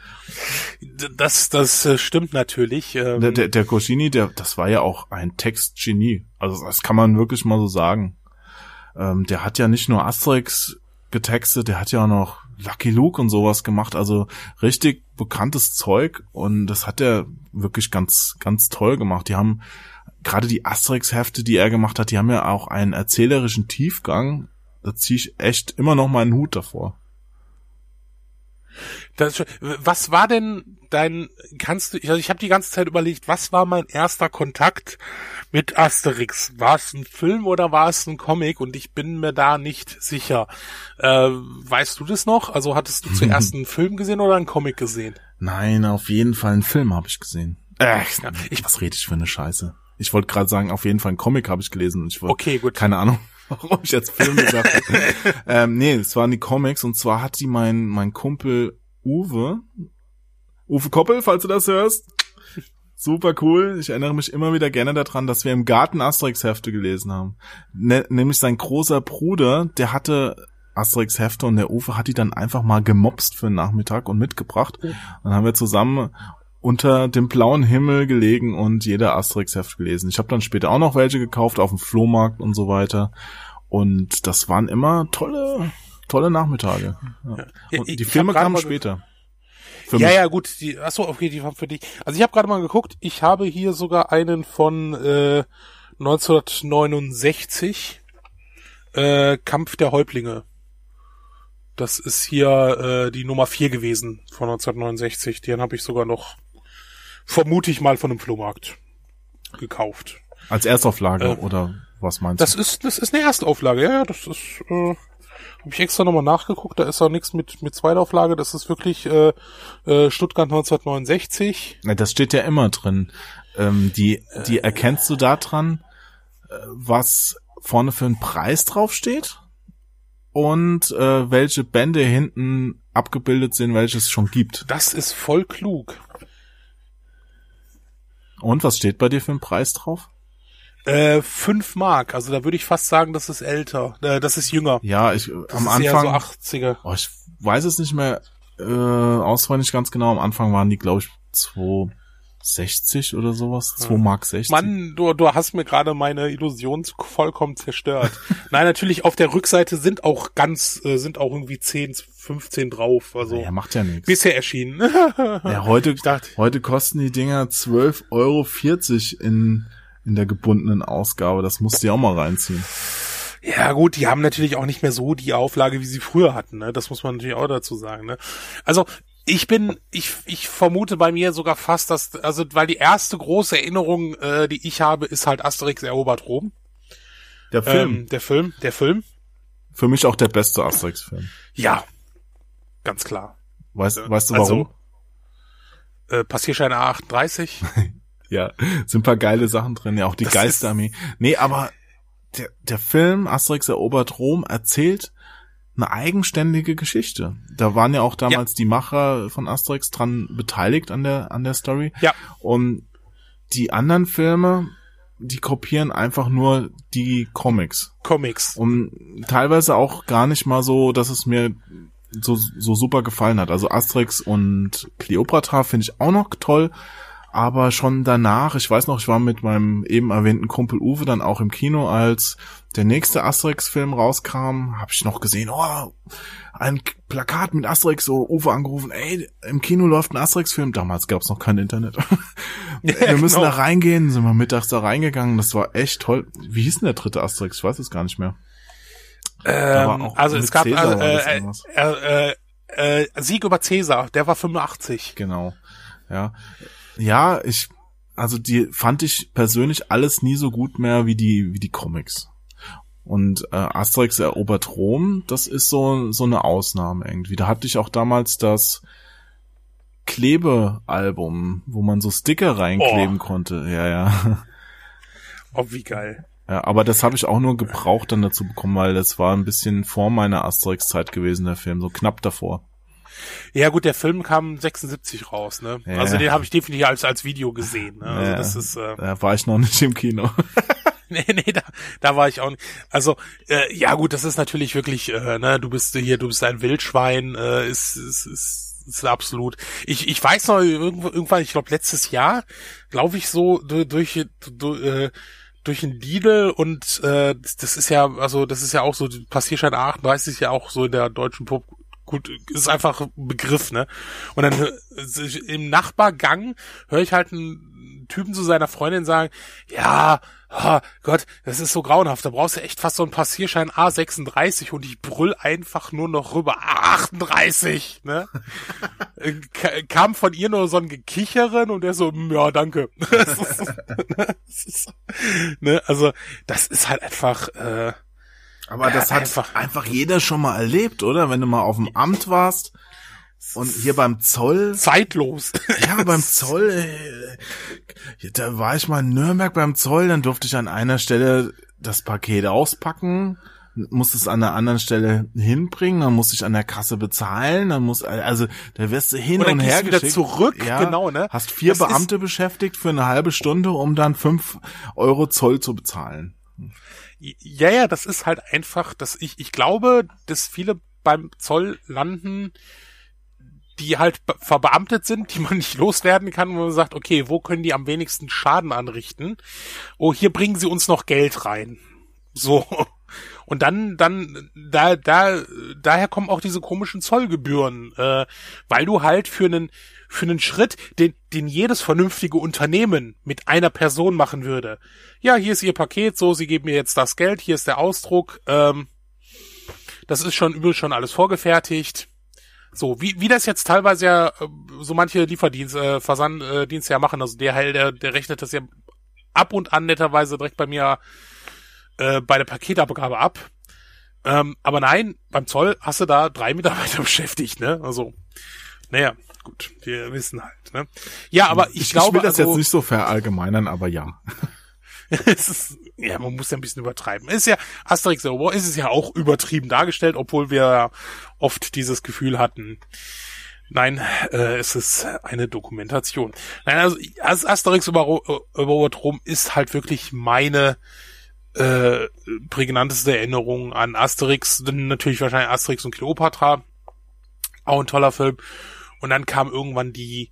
[SPEAKER 2] Das, das äh, stimmt natürlich.
[SPEAKER 1] Ähm. Der, der, der Coscini, der, das war ja auch ein Textgenie. Also das kann man wirklich mal so sagen. Ähm, der hat ja nicht nur Asterix getextet, der hat ja auch noch Lucky Luke und sowas gemacht. Also richtig bekanntes Zeug und das hat er wirklich ganz, ganz toll gemacht. Die haben gerade die Asterix-Hefte, die er gemacht hat, die haben ja auch einen erzählerischen Tiefgang. Da ziehe ich echt immer noch meinen Hut davor.
[SPEAKER 2] Das, was war denn dein, kannst du, also ich habe die ganze Zeit überlegt, was war mein erster Kontakt mit Asterix? War es ein Film oder war es ein Comic? Und ich bin mir da nicht sicher. Äh, weißt du das noch? Also hattest du zuerst einen Film gesehen oder einen Comic gesehen?
[SPEAKER 1] Nein, auf jeden Fall einen Film habe ich gesehen. Äh, ich, was rede ich für eine Scheiße? Ich wollte gerade sagen, auf jeden Fall einen Comic habe ich gelesen. Und ich wollte,
[SPEAKER 2] okay, gut.
[SPEAKER 1] Keine Ahnung warum ich jetzt Film gesagt habe. ähm, nee, es waren die Comics und zwar hat die mein, mein Kumpel Uwe, Uwe Koppel, falls du das hörst, super cool. Ich erinnere mich immer wieder gerne daran, dass wir im Garten Asterix-Hefte gelesen haben. Ne, nämlich sein großer Bruder, der hatte Asterix-Hefte und der Uwe hat die dann einfach mal gemobst für den Nachmittag und mitgebracht. Dann haben wir zusammen unter dem blauen Himmel gelegen und jeder Asterix-Heft gelesen. Ich habe dann später auch noch welche gekauft auf dem Flohmarkt und so weiter. Und das waren immer tolle, tolle Nachmittage. Ja. Und die Filme kamen später.
[SPEAKER 2] ja, mich. ja, gut. Die, achso, okay, die waren für dich. Also ich habe gerade mal geguckt. Ich habe hier sogar einen von äh, 1969. Äh, Kampf der Häuptlinge. Das ist hier äh, die Nummer 4 gewesen von 1969. Den habe ich sogar noch vermute ich mal von einem Flohmarkt gekauft.
[SPEAKER 1] Als Erstauflage äh, oder was meinst
[SPEAKER 2] das du? Das ist das ist eine Erstauflage, ja, das ist äh, habe ich extra nochmal nachgeguckt, da ist auch nichts mit mit Zweitauflage, das ist wirklich äh, äh, Stuttgart 1969.
[SPEAKER 1] Ja, das steht ja immer drin. Ähm, die die äh, erkennst du da dran, äh, was vorne für ein Preis draufsteht und äh, welche Bände hinten abgebildet sind, welches es schon gibt.
[SPEAKER 2] Das ist voll klug.
[SPEAKER 1] Und was steht bei dir für ein Preis drauf?
[SPEAKER 2] Äh, fünf Mark, also da würde ich fast sagen, das ist älter, äh, das ist jünger.
[SPEAKER 1] Ja, ich
[SPEAKER 2] das
[SPEAKER 1] am Anfang.
[SPEAKER 2] so 80er.
[SPEAKER 1] Oh, ich weiß es nicht mehr äh, auswendig ganz genau. Am Anfang waren die, glaube ich, zwei 60 oder sowas, 2 Mark 60.
[SPEAKER 2] Mann, du, du hast mir gerade meine Illusion vollkommen zerstört. Nein, natürlich auf der Rückseite sind auch ganz, äh, sind auch irgendwie 10, 15 drauf. Also
[SPEAKER 1] ja, macht ja nichts.
[SPEAKER 2] Bisher erschienen.
[SPEAKER 1] ja, heute, dachte, heute kosten die Dinger 12,40 Euro in, in der gebundenen Ausgabe. Das musst du ja auch mal reinziehen.
[SPEAKER 2] Ja gut, die haben natürlich auch nicht mehr so die Auflage, wie sie früher hatten. Ne? Das muss man natürlich auch dazu sagen. Ne? Also ich bin, ich, ich vermute bei mir sogar fast, dass, also weil die erste große Erinnerung, äh, die ich habe, ist halt Asterix erobert Rom.
[SPEAKER 1] Der Film.
[SPEAKER 2] Ähm, der Film, der Film.
[SPEAKER 1] Für mich auch der beste Asterix-Film.
[SPEAKER 2] Ja, ganz klar.
[SPEAKER 1] Weißt, äh, weißt du warum?
[SPEAKER 2] Also, äh, Passierschein A38.
[SPEAKER 1] ja, sind paar geile Sachen drin, ja auch die das Geisterarmee. Nee, aber der, der Film Asterix erobert Rom erzählt eine eigenständige Geschichte. Da waren ja auch damals ja. die Macher von Asterix dran beteiligt an der an der Story.
[SPEAKER 2] Ja.
[SPEAKER 1] Und die anderen Filme, die kopieren einfach nur die Comics.
[SPEAKER 2] Comics.
[SPEAKER 1] Und teilweise auch gar nicht mal so, dass es mir so, so super gefallen hat. Also Asterix und Cleopatra finde ich auch noch toll, aber schon danach, ich weiß noch, ich war mit meinem eben erwähnten Kumpel Uwe dann auch im Kino, als der nächste Asterix-Film rauskam, habe ich noch gesehen, oh, ein Plakat mit Asterix, so Uwe angerufen, ey, im Kino läuft ein Asterix-Film. Damals gab's noch kein Internet. wir müssen genau. da reingehen, sind wir mittags da reingegangen, das war echt toll. Wie hieß denn der dritte Asterix? Ich weiß es gar nicht mehr.
[SPEAKER 2] Ähm, also es gab äh, äh, äh, äh, Sieg über Cäsar, der war 85.
[SPEAKER 1] Genau. Ja. Ja, ich, also die fand ich persönlich alles nie so gut mehr wie die, wie die Comics. Und äh, Asterix erobert Rom, das ist so, so eine Ausnahme irgendwie. Da hatte ich auch damals das Klebealbum, wo man so Sticker reinkleben oh. konnte. Ja, ja.
[SPEAKER 2] Oh, wie geil.
[SPEAKER 1] Ja, aber das habe ich auch nur gebraucht dann dazu bekommen, weil das war ein bisschen vor meiner Asterix-Zeit gewesen, der Film, so knapp davor.
[SPEAKER 2] Ja gut, der Film kam 76 raus, ne? Ja. Also den habe ich definitiv als als Video gesehen. Ne? Also
[SPEAKER 1] ja,
[SPEAKER 2] das ist. Äh,
[SPEAKER 1] da war ich noch nicht im Kino.
[SPEAKER 2] nee, nee, da, da war ich auch nicht. Also äh, ja gut, das ist natürlich wirklich, äh, ne? Du bist hier, du bist ein Wildschwein, äh, ist, ist, ist, ist absolut. Ich ich weiß noch irgendwann, ich glaube letztes Jahr, glaube ich so durch, durch, durch äh, durch ein Lidl und äh, das ist ja, also das ist ja auch so, Passierschein A38 ist ja auch so in der deutschen Pop gut, ist einfach ein Begriff, ne? Und dann im Nachbargang höre ich halt einen Typen zu seiner Freundin sagen, ja, oh Gott, das ist so grauenhaft, da brauchst du echt fast so einen Passierschein A36 und ich brüll einfach nur noch rüber, A38, ne? Äh, kam von ihr nur so ein Gekicheren und der so, hm, ja, danke. ne? Also, das ist halt einfach, äh,
[SPEAKER 1] aber ja, das hat einfach, einfach jeder schon mal erlebt, oder? Wenn du mal auf dem Amt warst und hier beim Zoll.
[SPEAKER 2] Zeitlos.
[SPEAKER 1] Ja, beim Zoll. Äh, da war ich mal in Nürnberg beim Zoll, dann durfte ich an einer Stelle das Paket auspacken, musste es an der anderen Stelle hinbringen, dann musste ich an der Kasse bezahlen, dann muss also da wirst du hin und, und her
[SPEAKER 2] wieder zurück, ja, genau, ne?
[SPEAKER 1] Hast vier das Beamte beschäftigt für eine halbe Stunde, um dann fünf Euro Zoll zu bezahlen.
[SPEAKER 2] Ja, ja, das ist halt einfach, dass ich, ich glaube, dass viele beim Zoll landen, die halt verbeamtet sind, die man nicht loswerden kann, wo man sagt, okay, wo können die am wenigsten Schaden anrichten? Oh, hier bringen sie uns noch Geld rein. So. Und dann, dann, da, da, daher kommen auch diese komischen Zollgebühren, äh, weil du halt für einen, für einen Schritt, den, den jedes vernünftige Unternehmen mit einer Person machen würde. Ja, hier ist Ihr Paket, so, Sie geben mir jetzt das Geld, hier ist der Ausdruck, ähm, das ist schon übel schon alles vorgefertigt. So, wie, wie das jetzt teilweise ja äh, so manche Lieferdienste, äh, Versanddienste ja machen, also der Heil, der, der rechnet das ja ab und an netterweise direkt bei mir äh, bei der Paketabgabe ab. Ähm, aber nein, beim Zoll hast du da drei Mitarbeiter beschäftigt, ne? Also, naja, gut, wir wissen halt, ne? Ja, aber ich, ich glaube. Ich will
[SPEAKER 1] das also, jetzt nicht so verallgemeinern, aber ja.
[SPEAKER 2] es ist, ja, man muss ja ein bisschen übertreiben. Ist ja, Asterix War ist es ja auch übertrieben dargestellt, obwohl wir oft dieses Gefühl hatten, Nein, äh, es ist eine Dokumentation. Nein, also Asterix über, über Rom ist halt wirklich meine äh, prägnanteste Erinnerung an Asterix. Natürlich wahrscheinlich Asterix und Cleopatra. Auch ein toller Film. Und dann kam irgendwann die,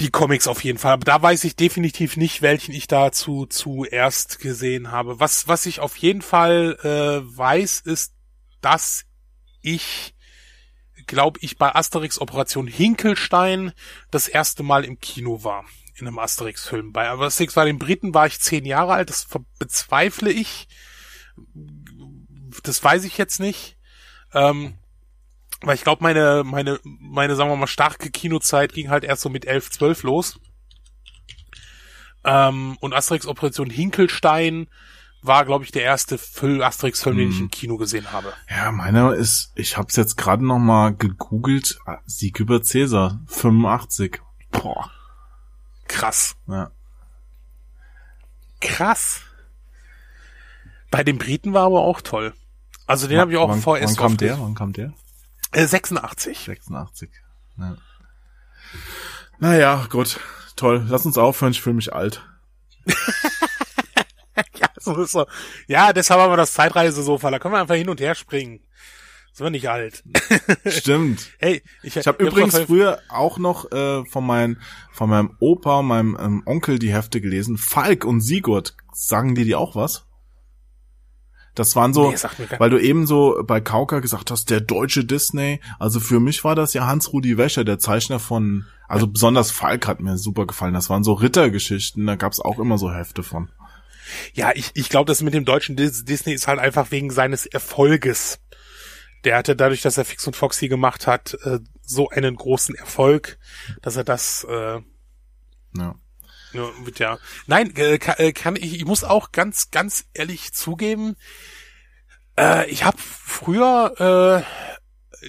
[SPEAKER 2] die Comics auf jeden Fall. Aber da weiß ich definitiv nicht, welchen ich dazu zuerst gesehen habe. Was, was ich auf jeden Fall äh, weiß, ist, dass ich glaube ich bei Asterix Operation Hinkelstein das erste Mal im Kino war in einem Asterix-Film. Bei Asterix bei den Briten war ich zehn Jahre alt, das bezweifle ich. Das weiß ich jetzt nicht. Ähm, weil ich glaube, meine, meine, meine, sagen wir mal, starke Kinozeit ging halt erst so mit 11, 12 los. Ähm, und Asterix Operation Hinkelstein war, glaube ich, der erste Asterix-Film, den ich im mhm. Kino gesehen habe.
[SPEAKER 1] Ja, meiner ist, ich habe es jetzt gerade noch mal gegoogelt, Sieg über Cäsar, 85. Boah.
[SPEAKER 2] Krass.
[SPEAKER 1] Ja.
[SPEAKER 2] Krass. Bei den Briten war aber auch toll. Also den habe ich auch vorher
[SPEAKER 1] Wann kam der? Wann kam der?
[SPEAKER 2] 86.
[SPEAKER 1] 86. Ja. Naja, gut. Toll. Lass uns aufhören, ich fühle mich alt.
[SPEAKER 2] ja, so ist so. Ja, deshalb haben wir das Zeitreisesofa. Da können wir einfach hin und her springen. Sind wir nicht alt.
[SPEAKER 1] Stimmt.
[SPEAKER 2] Hey, ich,
[SPEAKER 1] Ich habe übrigens früher auch noch äh, von, mein, von meinem Opa, meinem ähm, Onkel die Hefte gelesen. Falk und Sigurd, sagen dir die auch was? Das waren so,
[SPEAKER 2] Nee,
[SPEAKER 1] weil du eben so bei Kauka gesagt hast, der deutsche Disney. Also für mich war das ja Hans-Rudi Wäscher, der Zeichner von, also besonders Falk hat mir super gefallen. Das waren so Rittergeschichten, da gab's auch immer so Hefte von.
[SPEAKER 2] Ja, ich, ich glaube, das mit dem deutschen Dis Disney ist halt einfach wegen seines Erfolges. Der hatte dadurch, dass er Fix und Foxy gemacht hat, äh, so einen großen Erfolg, dass er das äh,
[SPEAKER 1] Ja.
[SPEAKER 2] Ja, mit ja. Nein, äh, äh, kann ich, ich muss auch ganz, ganz ehrlich zugeben, äh, ich habe früher äh,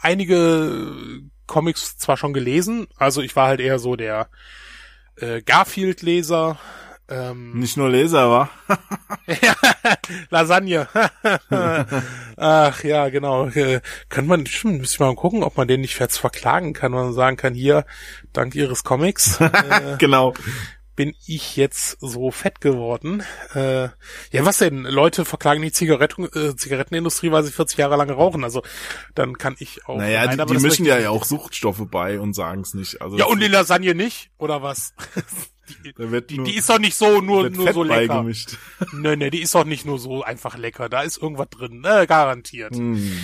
[SPEAKER 2] einige Comics zwar schon gelesen, also ich war halt eher so der äh, Garfield-Leser, ähm,
[SPEAKER 1] Nicht nur Leser, war.
[SPEAKER 2] Lasagne. Ach ja, genau. Äh, Kann man, stimmt, müssen wir mal gucken, ob man den nicht jetzt verklagen kann, wenn man sagen kann, hier, dank ihres Comics äh,
[SPEAKER 1] genau.
[SPEAKER 2] bin ich jetzt so fett geworden. Äh, ja, was denn? Leute verklagen die Zigaretten, äh, Zigarettenindustrie, weil sie 40 Jahre lang rauchen. Also dann kann ich auch.
[SPEAKER 1] Naja,
[SPEAKER 2] Nein,
[SPEAKER 1] die,
[SPEAKER 2] aber
[SPEAKER 1] die mischen ja
[SPEAKER 2] ich
[SPEAKER 1] ja auch Suchtstoffe bei und sagen es nicht. Also
[SPEAKER 2] Ja, und die Lasagne nicht? Oder was? Die,
[SPEAKER 1] Da wird
[SPEAKER 2] die,
[SPEAKER 1] nur-
[SPEAKER 2] die ist doch nicht so nur, nur
[SPEAKER 1] Fett
[SPEAKER 2] so lecker.
[SPEAKER 1] beigemischt.
[SPEAKER 2] Nee, die ist doch nicht nur so einfach lecker. Da ist irgendwas drin. Äh, garantiert.
[SPEAKER 1] Hm.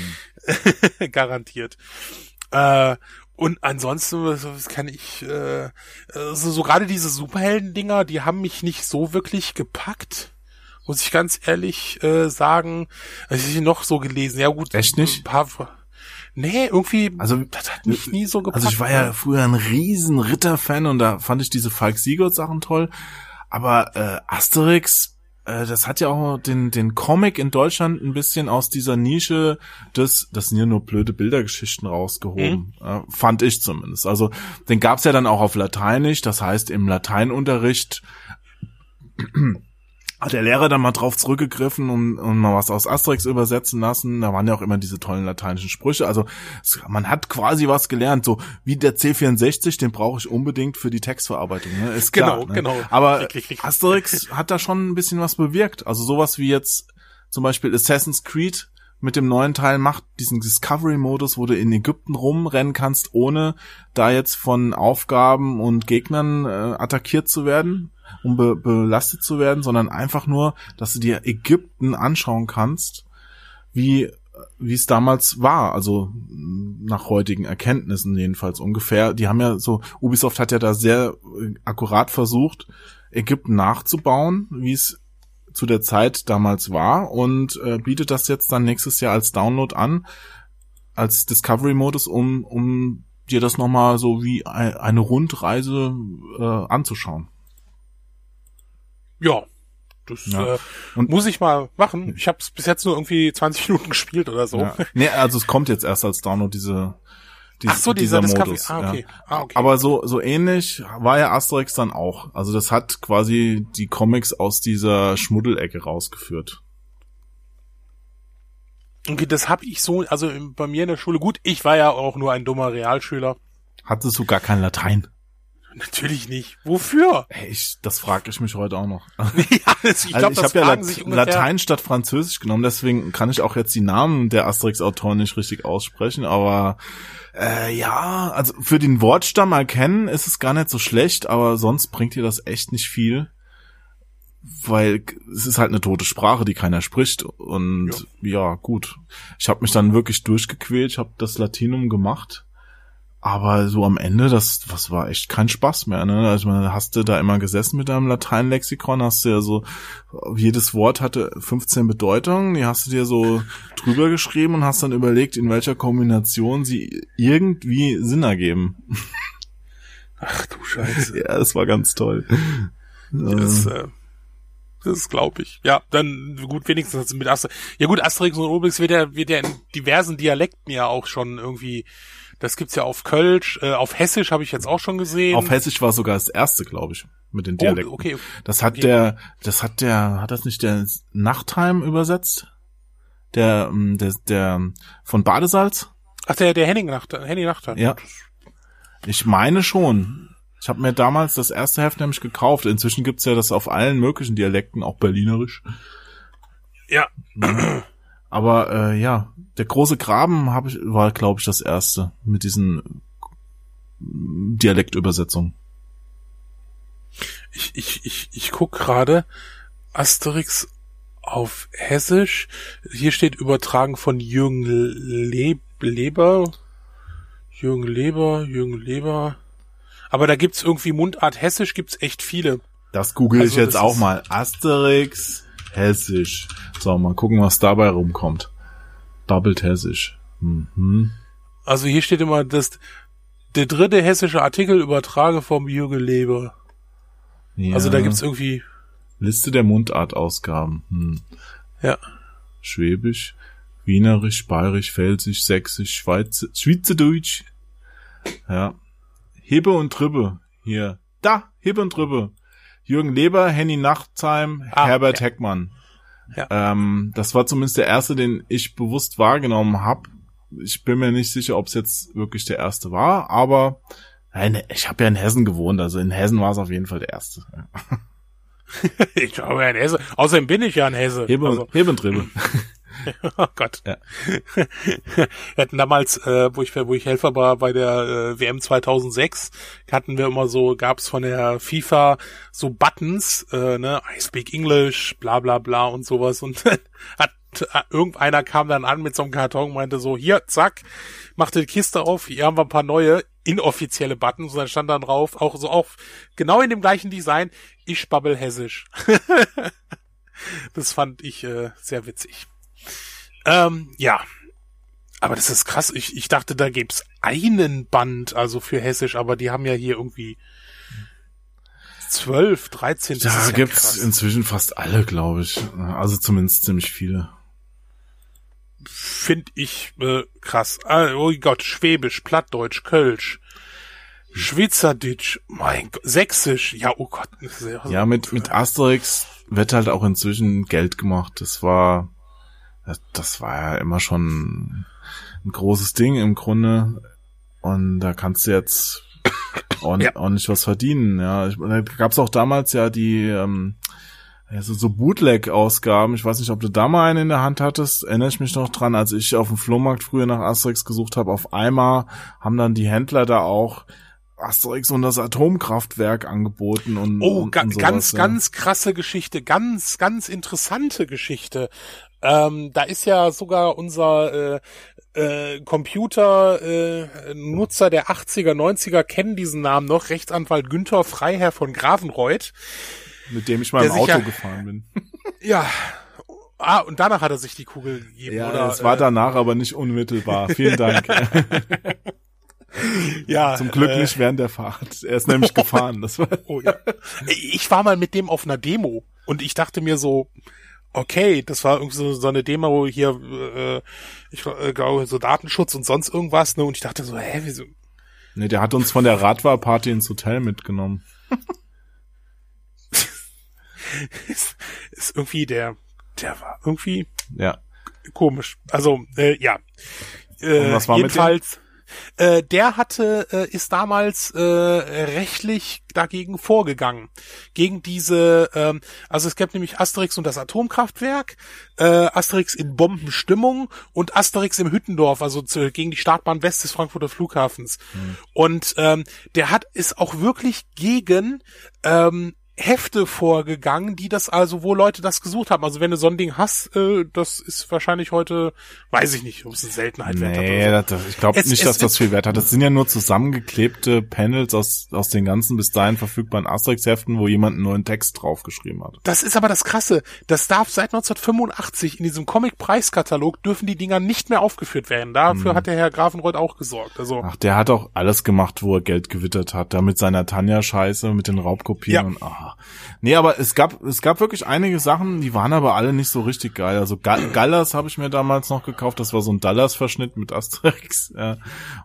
[SPEAKER 2] garantiert. Äh, und ansonsten was, was kann ich, äh, also so gerade diese Superhelden-Dinger, die haben mich nicht so wirklich gepackt, muss ich ganz ehrlich äh, sagen. Also ich noch so gelesen, ja gut.
[SPEAKER 1] Echt nicht?
[SPEAKER 2] Ein paar, nee, irgendwie,
[SPEAKER 1] Also,
[SPEAKER 2] das hat mich nie so gepackt.
[SPEAKER 1] Also ich war ja früher ein riesen Ritter-Fan und da fand ich diese Falk Sigurd Sachen toll. Aber äh, Asterix, äh, das hat ja auch den den Comic in Deutschland ein bisschen aus dieser Nische des, das sind ja nur blöde Bildergeschichten rausgehoben, äh, fand ich zumindest. Also den gab's ja dann auch auf Lateinisch, das heißt im Lateinunterricht hat der Lehrer dann mal drauf zurückgegriffen und, und mal was aus Asterix übersetzen lassen. Da waren ja auch immer diese tollen lateinischen Sprüche. Also es, man hat quasi was gelernt. So wie der C64, den brauche ich unbedingt für die Textverarbeitung. Ne? Ist klar,
[SPEAKER 2] Genau,
[SPEAKER 1] ne?
[SPEAKER 2] genau.
[SPEAKER 1] Aber. Asterix hat da schon ein bisschen was bewirkt. Also sowas wie jetzt zum Beispiel Assassin's Creed mit dem neuen Teil macht diesen Discovery-Modus, wo du in Ägypten rumrennen kannst, ohne da jetzt von Aufgaben und Gegnern äh, attackiert zu werden, um be belastet zu werden, sondern einfach nur, dass du dir Ägypten anschauen kannst, wie wie es damals war, also nach heutigen Erkenntnissen jedenfalls ungefähr. Die haben ja so, Ubisoft hat ja da sehr äh, akkurat versucht, Ägypten nachzubauen, wie es zu der Zeit damals war und äh, bietet das jetzt dann nächstes Jahr als Download an, als Discovery-Modus, um, um dir das nochmal so wie ein, eine Rundreise äh, anzuschauen.
[SPEAKER 2] Ja. Das
[SPEAKER 1] Ja.
[SPEAKER 2] Äh,
[SPEAKER 1] Und-
[SPEAKER 2] muss ich mal machen. Ich habe es bis jetzt nur irgendwie 20 Minuten gespielt oder so.
[SPEAKER 1] Ja. Nee, also es kommt jetzt erst als Download diese, diese
[SPEAKER 2] Ach so, dieser Discovery.
[SPEAKER 1] Modus.
[SPEAKER 2] Ah, okay.
[SPEAKER 1] Ja.
[SPEAKER 2] Ah, okay.
[SPEAKER 1] Aber so, so ähnlich war ja Asterix dann auch. Also das hat quasi die Comics aus dieser Schmuddelecke rausgeführt.
[SPEAKER 2] Okay, das habe ich so, also bei mir in der Schule, gut, ich war ja auch nur ein dummer Realschüler.
[SPEAKER 1] Hattest du gar kein Latein?
[SPEAKER 2] Natürlich nicht. Wofür?
[SPEAKER 1] Hey, ich, das frage ich mich heute auch noch.
[SPEAKER 2] ja, das, ich
[SPEAKER 1] Also
[SPEAKER 2] glaube,
[SPEAKER 1] ich habe ja Lat. Latein statt Französisch genommen, deswegen kann ich auch jetzt die Namen der Asterix-Autoren nicht richtig aussprechen, aber äh, ja, also für den Wortstamm erkennen ist es gar nicht so schlecht, aber sonst bringt dir das echt nicht viel, weil es ist halt eine tote Sprache, die keiner spricht und ja, gut. Ich habe mich dann wirklich durchgequält, ich habe das Latinum gemacht. Aber so am Ende, das, was war echt kein Spaß mehr, ne? Also man hast du da immer gesessen mit deinem Lateinlexikon, hast du ja so, jedes Wort hatte 15 Bedeutungen, die hast du dir so drüber geschrieben und hast dann überlegt, in welcher Kombination sie irgendwie Sinn ergeben.
[SPEAKER 2] Ach du Scheiße.
[SPEAKER 1] Ja, das war ganz toll.
[SPEAKER 2] Das,
[SPEAKER 1] Äh,
[SPEAKER 2] das glaube ich. Ja, dann gut, wenigstens mit Asterix. Ja gut, Asterix und Obelix wird ja, wird ja in diversen Dialekten ja auch schon irgendwie. Das gibt's ja auf Kölsch, äh, auf Hessisch habe ich jetzt auch schon gesehen.
[SPEAKER 1] Auf Hessisch war sogar das erste, glaube ich, mit den
[SPEAKER 2] oh,
[SPEAKER 1] Dialekten.
[SPEAKER 2] okay.
[SPEAKER 1] Das hat
[SPEAKER 2] Okay.
[SPEAKER 1] der, das hat der, hat das nicht der Nachtheim übersetzt? Der, ähm, der, der von Badesalz?
[SPEAKER 2] Ach, der, der Henning Nacht, Henning Nacht.
[SPEAKER 1] Ja. Ich meine schon. Ich habe mir damals das erste Heft nämlich gekauft. Inzwischen gibt's ja das auf allen möglichen Dialekten, auch Berlinerisch.
[SPEAKER 2] Ja.
[SPEAKER 1] Aber äh, ja, der große Graben hab ich, war, glaube ich, das erste mit diesen Dialektübersetzungen.
[SPEAKER 2] Ich, ich, ich, ich guck gerade Asterix auf Hessisch. Hier steht übertragen von Jürgen Le Leber. Jürgen Leber, Jürgen Leber. Aber da gibt's irgendwie Mundart Hessisch, gibt's echt viele.
[SPEAKER 1] Das google also ich jetzt auch mal. Asterix Hessisch. So, mal gucken, was dabei rumkommt. Doubled Hessisch. Mhm.
[SPEAKER 2] Also hier steht immer, dass der dritte hessische Artikel übertrage vom Jürgen Leber. Ja. Also da gibt's irgendwie
[SPEAKER 1] Liste der Mundartausgaben. Hm.
[SPEAKER 2] Ja.
[SPEAKER 1] Schwäbisch, Wienerisch, Bayerisch, Pfälzisch, Sächsisch, Schweiz, Schweizerdeutsch. Ja. Hebe und Tribbe. Hier. Da, Hebe und Tribbe. Jürgen Leber, Henny Nachtsheim, ah, Herbert ja. Heckmann. Ja. Ähm, das war zumindest der erste, den ich bewusst wahrgenommen habe. Ich bin mir nicht sicher, ob es jetzt wirklich der erste war, aber nein, ich habe ja in Hessen gewohnt, also in Hessen war es auf jeden Fall der erste.
[SPEAKER 2] ich glaube in Hesse. Außerdem bin ich ja in Hesse.
[SPEAKER 1] Hebe, also. Hebentriebe.
[SPEAKER 2] oh Gott. Ja. Wir hatten damals, äh, wo ich wo ich Helfer war bei der äh, WM 2006, hatten wir immer so, gab's von der FIFA so Buttons, äh, ne, I speak English, bla bla bla und sowas und hat irgendeiner kam dann an mit so einem Karton, meinte so, hier, zack, machte die Kiste auf, hier haben wir ein paar neue inoffizielle Buttons und dann stand dann drauf, auch so auch genau in dem gleichen Design, ich babbel hessisch. das fand ich äh, sehr witzig. Ähm, ja. Aber das ist krass. Ich, ich dachte, da gäb's einen Band, also für Hessisch, aber die haben ja hier irgendwie zwölf, dreizehn.
[SPEAKER 1] Da ja gibt's krass. inzwischen fast alle, glaube ich. Also zumindest ziemlich viele
[SPEAKER 2] finde ich äh, krass. Ah, oh Gott, Schwäbisch, Plattdeutsch, Kölsch, Schweizerdeutsch, mein Gott, Sächsisch, ja, oh Gott.
[SPEAKER 1] Ja, mit, mit Asterix wird halt auch inzwischen Geld gemacht. Das war, das war ja immer schon ein großes Ding im Grunde. Und da kannst du jetzt ordentlich, ja. ordentlich was verdienen, ja. Da gab's auch damals ja die, ähm, also so Bootleg-Ausgaben. Ich weiß nicht, ob du da mal eine in der Hand hattest. Erinnere ich mich noch dran, als ich auf dem Flohmarkt früher nach Asterix gesucht habe. Auf einmal haben dann die Händler da auch Asterix und das Atomkraftwerk angeboten und
[SPEAKER 2] oh und, und sowas, ganz ja. ganz krasse Geschichte, ganz ganz interessante Geschichte. Ähm, da ist ja sogar unser äh, äh, Computer-Nutzer äh, der 80er, 90er kennen diesen Namen noch, Rechtsanwalt Günther Freiherr von Gravenreuth
[SPEAKER 1] mit dem ich mal im Auto ja, gefahren bin.
[SPEAKER 2] Ja. Ah, und danach hat er sich die Kugel gegeben,
[SPEAKER 1] ja,
[SPEAKER 2] oder?
[SPEAKER 1] Es war äh, danach, aber nicht unmittelbar. Vielen Dank. ja. Zum Glück äh, nicht während der Fahrt. Er ist nämlich gefahren. Das war
[SPEAKER 2] oh, ja. Ich war mal mit dem auf einer Demo und ich dachte mir so, okay, das war irgendwie so, so eine Demo hier, äh, ich äh, glaube, so Datenschutz und sonst irgendwas, ne? Und ich dachte so, hä, wieso?
[SPEAKER 1] Ne, der hat uns von der Radfahrparty ins Hotel mitgenommen.
[SPEAKER 2] ist, ist irgendwie der, der war irgendwie
[SPEAKER 1] ja.
[SPEAKER 2] komisch. Also, äh, ja. Äh, was war jedenfalls, äh, der hatte, äh, ist damals äh, rechtlich dagegen vorgegangen. Gegen diese, ähm, also es gab nämlich Asterix und das Atomkraftwerk, äh, Asterix in Bombenstimmung und Asterix im Hüttendorf, also zu, gegen die Startbahn West des Frankfurter Flughafens. Mhm. Und ähm, der hat ist auch wirklich gegen ähm, Hefte vorgegangen, die das also, wo Leute das gesucht haben. Also wenn du so ein Ding hast, äh, das ist wahrscheinlich heute, weiß ich nicht, ob es eine Seltenheit
[SPEAKER 1] nee, wert hat. So. Das, ich glaube nicht, es, dass das viel wert hat. Das sind ja nur zusammengeklebte Panels aus, aus den ganzen bis dahin verfügbaren Asterix-Heften, wo jemand einen neuen Text draufgeschrieben hat.
[SPEAKER 2] Das ist aber das Krasse. Das darf seit 1985 in diesem Comic-Preiskatalog dürfen die Dinger nicht mehr aufgeführt werden. Dafür hm. hat der Herr Grafenreuth auch gesorgt. Also
[SPEAKER 1] Ach, der hat auch alles gemacht, wo er Geld gewittert hat. Da mit seiner Tanja-Scheiße, mit den Raubkopien ja. und Nee, aber es gab, es gab wirklich einige Sachen, die waren aber alle nicht so richtig geil. Also Gallas habe ich mir damals noch gekauft, das war so ein Dallas-Verschnitt mit Asterix. Ja.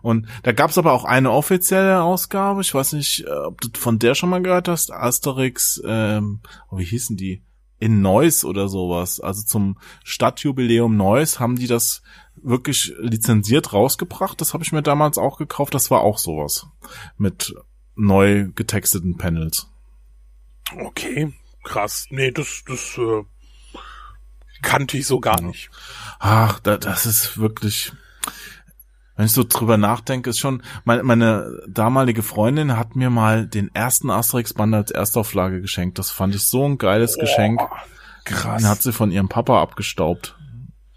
[SPEAKER 1] Und da gab es aber auch eine offizielle Ausgabe, ich weiß nicht, äh, ob du von der schon mal gehört hast, Asterix, ähm, wie hießen die? In Neuss oder sowas. Also zum Stadtjubiläum Neuss haben die das wirklich lizenziert rausgebracht. Das habe ich mir damals auch gekauft. Das war auch sowas. Mit neu getexteten Panels.
[SPEAKER 2] Okay, krass. Nee, das, das, äh, kannte ich so gar nicht.
[SPEAKER 1] Ach, da, das ist wirklich, wenn ich so drüber nachdenke, ist schon, meine, meine damalige Freundin hat mir mal den ersten Asterix-Band als Erstauflage geschenkt. Das fand ich so ein geiles oh, Geschenk. Krass. Den hat sie von ihrem Papa abgestaubt.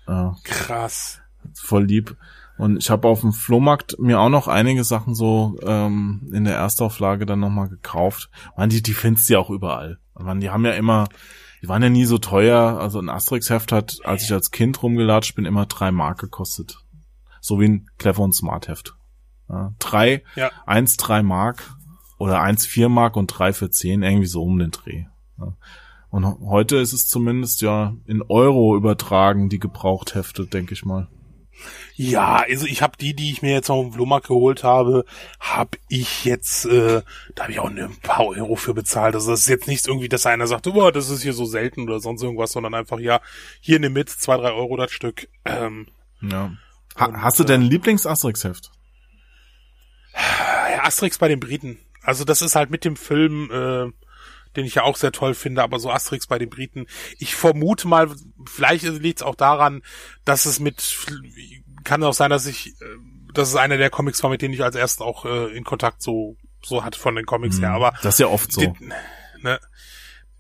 [SPEAKER 2] Ja. Krass.
[SPEAKER 1] Voll lieb. Und ich habe auf dem Flohmarkt mir auch noch einige Sachen so ähm, in der Erstauflage dann nochmal gekauft. Man, die, die findest du ja auch überall. Man, die haben ja immer, die waren ja nie so teuer. Also ein Asterix-Heft hat, als ich als Kind rumgelatscht bin, immer drei Mark gekostet. So wie ein Clever und Smart Heft. Ja, drei, ja. eins, drei Mark oder eins, vier Mark und drei für zehn, irgendwie so um den Dreh. Ja. Und heute ist es zumindest ja in Euro übertragen, die Gebrauchthefte, denke ich mal.
[SPEAKER 2] Ja, also ich habe die, die ich mir jetzt auf dem Flohmarkt geholt habe, habe ich jetzt, äh, da habe ich auch ein paar Euro für bezahlt. Also das ist jetzt nicht irgendwie, dass einer sagt, oh, das ist hier so selten oder sonst irgendwas, sondern einfach, ja, hier nimm mit, zwei, drei Euro das Stück. Ähm,
[SPEAKER 1] ja. Ha und, hast du denn äh, Lieblings-Asterix-Heft?
[SPEAKER 2] Ja, Asterix bei den Briten. Also das ist halt mit dem Film, äh, den ich ja auch sehr toll finde, aber so Asterix bei den Briten. Ich vermute mal, vielleicht liegt es auch daran, dass es mit, kann auch sein, dass ich, äh, dass es einer der Comics war, mit denen ich als erstes auch äh, in Kontakt so, so hatte von den Comics mhm, her. Aber
[SPEAKER 1] das ist ja oft so.
[SPEAKER 2] Den, ne,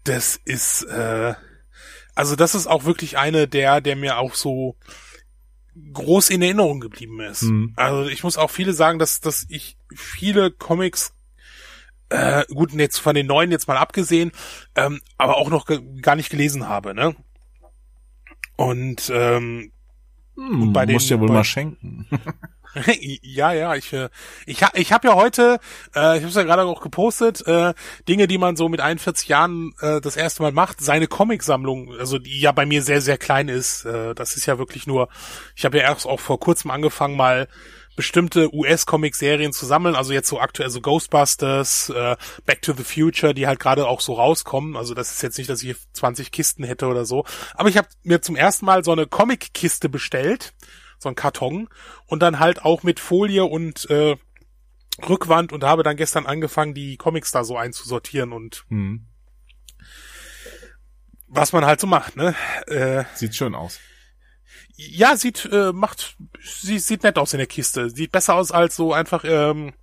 [SPEAKER 2] das ist, äh, also das ist auch wirklich eine der, der mir auch so groß in Erinnerung geblieben ist. Mhm. Also ich muss auch viele sagen, dass, dass ich viele Comics äh, gut, jetzt von den neuen jetzt mal abgesehen, ähm, aber auch noch gar nicht gelesen habe, ne? Und, ähm,
[SPEAKER 1] hm, und bei den, musst ja wohl bei, mal schenken.
[SPEAKER 2] ja, ja, ich äh, ich ich habe ja heute, äh, ich habe es ja gerade auch gepostet, äh, Dinge, die man so mit 41 Jahren äh, das erste Mal macht, seine Comicsammlung, also die ja bei mir sehr sehr klein ist. Äh, das ist ja wirklich nur, ich habe ja erst auch vor kurzem angefangen mal bestimmte US-Comic-Serien zu sammeln, also jetzt so aktuell so Ghostbusters, äh, Back to the Future, die halt gerade auch so rauskommen. Also das ist jetzt nicht, dass ich 20 Kisten hätte oder so. Aber ich habe mir zum ersten Mal so eine Comic-Kiste bestellt, so ein Karton, und dann halt auch mit Folie und äh, Rückwand und habe dann gestern angefangen, die Comics da so einzusortieren und hm. was man halt so macht, ne?
[SPEAKER 1] Äh, Sieht schön aus.
[SPEAKER 2] Ja, sieht, äh, macht, sie sieht nett aus in der Kiste. Sieht besser aus als so einfach, ähm,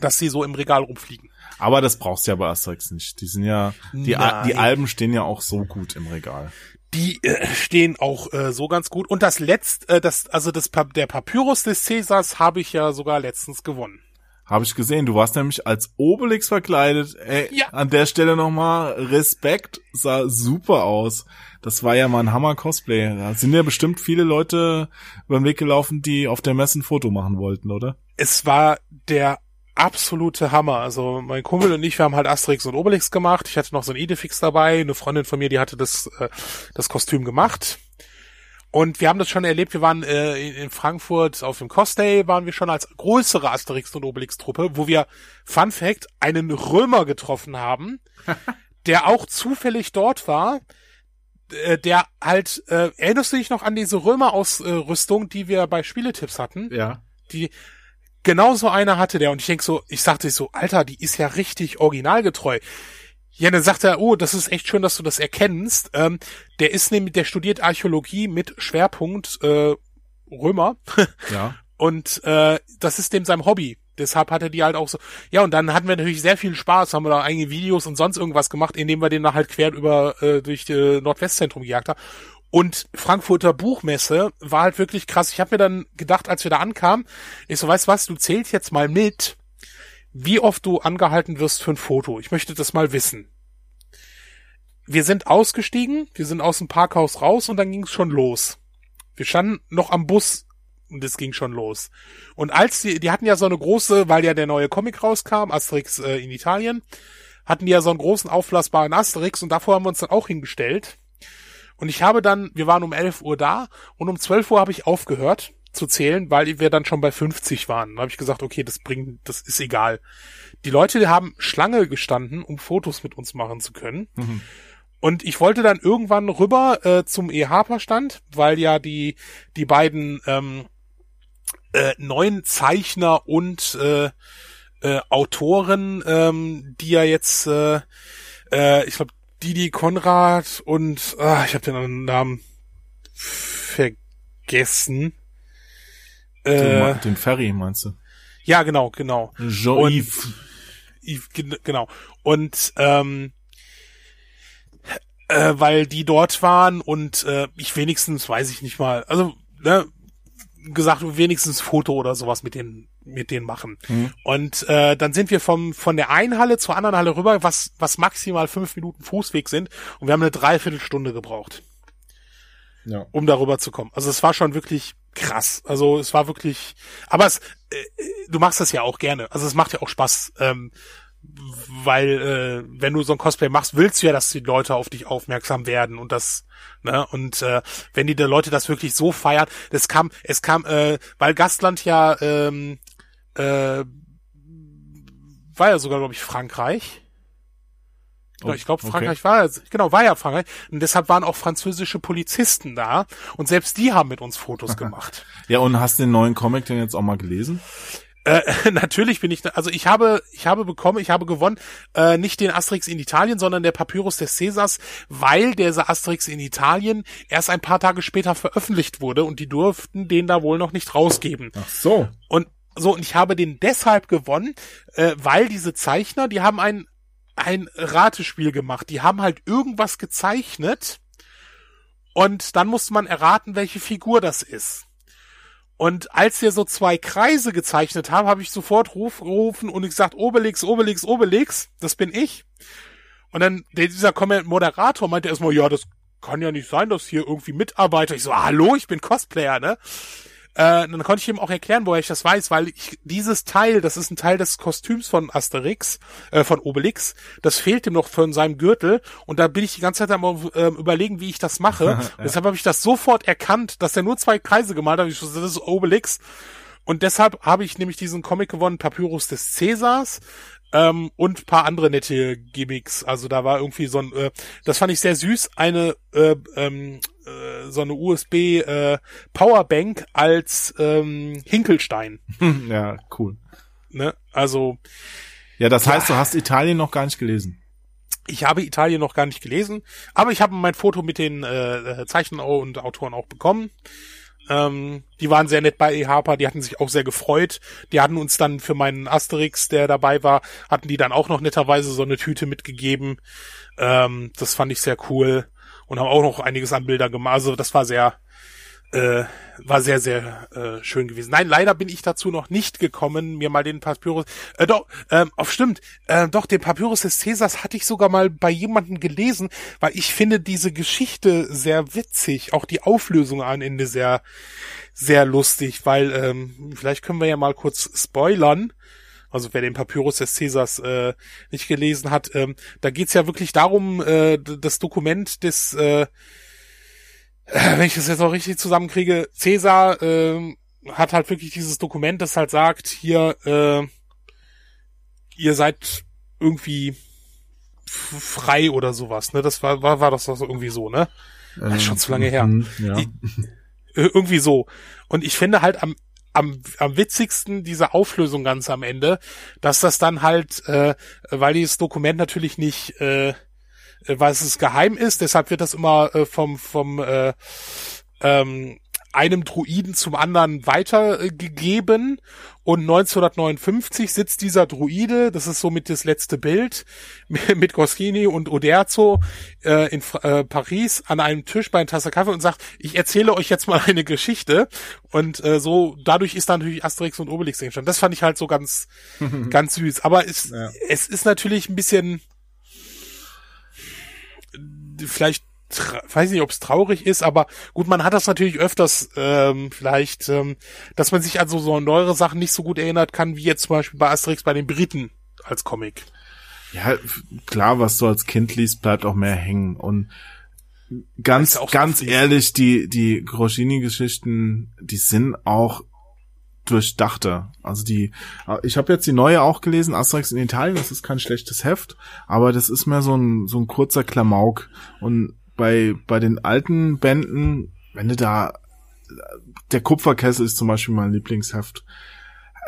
[SPEAKER 2] dass sie so im Regal rumfliegen.
[SPEAKER 1] Aber das brauchst du ja bei Asterix nicht. Die sind ja, die, Al die Alben stehen ja auch so gut im Regal.
[SPEAKER 2] Die äh, stehen auch äh, so ganz gut. Und das letzte, äh, das, also das, der Papyrus des Cäsars habe ich ja sogar letztens gewonnen.
[SPEAKER 1] Habe ich gesehen. Du warst nämlich als Obelix verkleidet. Ey, ja. An der Stelle nochmal Respekt. Sah super aus. Das war ja mal ein Hammer-Cosplay. Da sind ja bestimmt viele Leute über den Weg gelaufen, die auf der Messe ein Foto machen wollten, oder?
[SPEAKER 2] Es war der absolute Hammer. Also mein Kumpel und ich, wir haben halt Asterix und Obelix gemacht. Ich hatte noch so ein Idefix dabei. Eine Freundin von mir, die hatte das, äh, das Kostüm gemacht. Und wir haben das schon erlebt, wir waren äh, in Frankfurt auf dem Cosday, waren wir schon als größere Asterix und Obelix Truppe, wo wir, Fun Fact, einen Römer getroffen haben, der auch zufällig dort war, äh, der halt, äh, erinnerst du dich noch an diese Römer-Ausrüstung, die wir bei Spieletipps hatten?
[SPEAKER 1] Ja.
[SPEAKER 2] Die, genau so eine hatte der und ich denk so, ich sagte so, Alter, die ist ja richtig originalgetreu. Ja, dann sagt er, oh, das ist echt schön, dass du das erkennst. Ähm, der ist nämlich, der studiert Archäologie mit Schwerpunkt äh, Römer.
[SPEAKER 1] Ja.
[SPEAKER 2] Und äh, das ist dem sein Hobby. Deshalb hat er die halt auch so. Ja, und dann hatten wir natürlich sehr viel Spaß, haben wir da einige Videos und sonst irgendwas gemacht, indem wir den da halt quer über äh, durch äh, Nordwestzentrum gejagt haben. Und Frankfurter Buchmesse war halt wirklich krass. Ich habe mir dann gedacht, als wir da ankamen, ich so, weißt du was, du zählst jetzt mal mit, wie oft du angehalten wirst für ein Foto. Ich möchte das mal wissen. Wir sind ausgestiegen, wir sind aus dem Parkhaus raus und dann ging es schon los. Wir standen noch am Bus und es ging schon los. Und als die, die hatten ja so eine große, weil ja der neue Comic rauskam, Asterix äh, in Italien, hatten die ja so einen großen aufblasbaren Asterix und davor haben wir uns dann auch hingestellt. Und ich habe dann, wir waren um 11 Uhr da und um 12 Uhr habe ich aufgehört zu zählen, weil wir dann schon bei 50 waren. Da habe ich gesagt, okay, das bringt, das ist egal. Die Leute haben Schlange gestanden, um Fotos mit uns machen zu können. Mhm. Und ich wollte dann irgendwann rüber äh, zum E-Harper-Stand, weil ja die, die beiden ähm, äh, neuen Zeichner und äh, äh, Autoren, ähm, die ja jetzt, äh, äh, ich glaube, Didi Konrad und ah, ich habe den anderen Namen vergessen.
[SPEAKER 1] Äh, den Ferry meinst du?
[SPEAKER 2] Ja, genau, genau.
[SPEAKER 1] Jean-Yves.
[SPEAKER 2] Genau. Und ähm, äh, weil die dort waren und äh, ich wenigstens, weiß ich nicht mal, also ne, gesagt, wenigstens Foto oder sowas mit denen mit denen machen. Mhm. Und äh, dann sind wir vom von der einen Halle zur anderen Halle rüber, was was maximal fünf Minuten Fußweg sind, und wir haben eine Dreiviertelstunde gebraucht, ja. um darüber zu kommen. Also es war schon wirklich krass. Also es war wirklich, aber es, äh, du machst das ja auch gerne. Also es macht ja auch Spaß. Ähm, weil äh, wenn du so ein Cosplay machst, willst du ja, dass die Leute auf dich aufmerksam werden und das ne und äh, wenn die Leute das wirklich so feiern, das kam es kam äh, weil Gastland ja ähm, äh, war ja sogar glaube ich Frankreich. Oh, ich glaube, Frankreich okay. war, genau, war ja Frankreich. Und deshalb waren auch französische Polizisten da. Und selbst die haben mit uns Fotos gemacht.
[SPEAKER 1] Ja, und hast du den neuen Comic denn jetzt auch mal gelesen?
[SPEAKER 2] Äh, natürlich bin ich, also ich habe, ich habe bekommen, ich habe gewonnen, äh, nicht den Asterix in Italien, sondern der Papyrus des Caesars, weil der Asterix in Italien erst ein paar Tage später veröffentlicht wurde und die durften den da wohl noch nicht rausgeben.
[SPEAKER 1] Ach so.
[SPEAKER 2] Und so, und ich habe den deshalb gewonnen, äh, weil diese Zeichner, die haben ein, ein Ratespiel gemacht. Die haben halt irgendwas gezeichnet und dann musste man erraten, welche Figur das ist. Und als wir so zwei Kreise gezeichnet haben, habe ich sofort ruf, gerufen und gesagt, Obelix, Obelix, Obelix, das bin ich. Und dann dieser Moderator meinte erstmal, ja, das kann ja nicht sein, dass hier irgendwie Mitarbeiter. Ich so, hallo, ich bin Cosplayer, ne? Äh, dann konnte ich ihm auch erklären, woher ich das weiß, weil ich, dieses Teil, das ist ein Teil des Kostüms von Asterix, äh, von Obelix, das fehlt ihm noch von seinem Gürtel und da bin ich die ganze Zeit am äh, überlegen, wie ich das mache. ja. Deshalb habe ich das sofort erkannt, dass er nur zwei Kreise gemalt hat. Ich so, das ist Obelix. Und deshalb habe ich nämlich diesen Comic gewonnen, Papyrus des Cäsars. Ähm, und paar andere nette Gimmicks. Also da war irgendwie so ein, äh, das fand ich sehr süß, eine äh, ähm, äh, so eine USB äh, Powerbank als ähm, Hinkelstein.
[SPEAKER 1] ja, cool.
[SPEAKER 2] Ne? Also
[SPEAKER 1] ja, das heißt, ja. du hast Italien noch gar nicht gelesen.
[SPEAKER 2] Ich habe Italien noch gar nicht gelesen, aber ich habe mein Foto mit den äh, Zeichnern und Autoren auch bekommen. Ähm, die waren sehr nett bei eHarper, die hatten sich auch sehr gefreut. Die hatten uns dann für meinen Asterix, der dabei war, hatten die dann auch noch netterweise so eine Tüte mitgegeben. Ähm, das fand ich sehr cool und haben auch noch einiges an Bildern gemacht. Also das war sehr, äh, war sehr, sehr äh, schön gewesen. Nein, leider bin ich dazu noch nicht gekommen, mir mal den Papyrus, äh, doch, ähm, auf stimmt, äh, doch, den Papyrus des Caesars hatte ich sogar mal bei jemandem gelesen, weil ich finde diese Geschichte sehr witzig, auch die Auflösung am Ende sehr, sehr lustig, weil, ähm, vielleicht können wir ja mal kurz spoilern, also wer den Papyrus des Caesars äh, nicht gelesen hat, ähm, da geht's ja wirklich darum, äh, das Dokument des, äh, wenn ich das jetzt auch richtig zusammenkriege, Caesar äh, hat halt wirklich dieses Dokument, das halt sagt, hier, äh, ihr seid irgendwie frei oder sowas, ne? Das war, war, war das doch irgendwie so, ne? Das ist schon zu lange her.
[SPEAKER 1] Mhm, ja.
[SPEAKER 2] Ich, irgendwie so. Und ich finde halt am am, am witzigsten diese Auflösung ganz am Ende, dass das dann halt, äh, weil dieses Dokument natürlich nicht, äh, weil es geheim ist, deshalb wird das immer äh, vom vom äh, ähm, einem Druiden zum anderen weitergegeben und 1959 sitzt dieser Druide, das ist somit das letzte Bild, mit Goscini und Uderzo äh, in äh, Paris an einem Tisch bei einer Tasse Kaffee und sagt, ich erzähle euch jetzt mal eine Geschichte und äh, so, dadurch ist dann natürlich Asterix und Obelix entstanden. Das fand ich halt so ganz, ganz süß. Aber es, ja. es ist natürlich ein bisschen vielleicht weiß nicht, ob es traurig ist, aber gut, man hat das natürlich öfters ähm, vielleicht, ähm, dass man sich also so neuere Sachen nicht so gut erinnert kann, wie jetzt zum Beispiel bei Asterix bei den Briten als Comic.
[SPEAKER 1] Ja, klar, was du als Kind liest, bleibt auch mehr hängen. Und ganz, ganz ehrlich, die, die Groschini-Geschichten, die sind auch durchdachter. Also die, ich habe jetzt die neue auch gelesen, Asterix in Italien, das ist kein schlechtes Heft, aber das ist mehr so ein, so ein kurzer Klamauk. Und bei, bei den alten Bänden, wenn du da, der Kupferkessel ist zum Beispiel mein Lieblingsheft.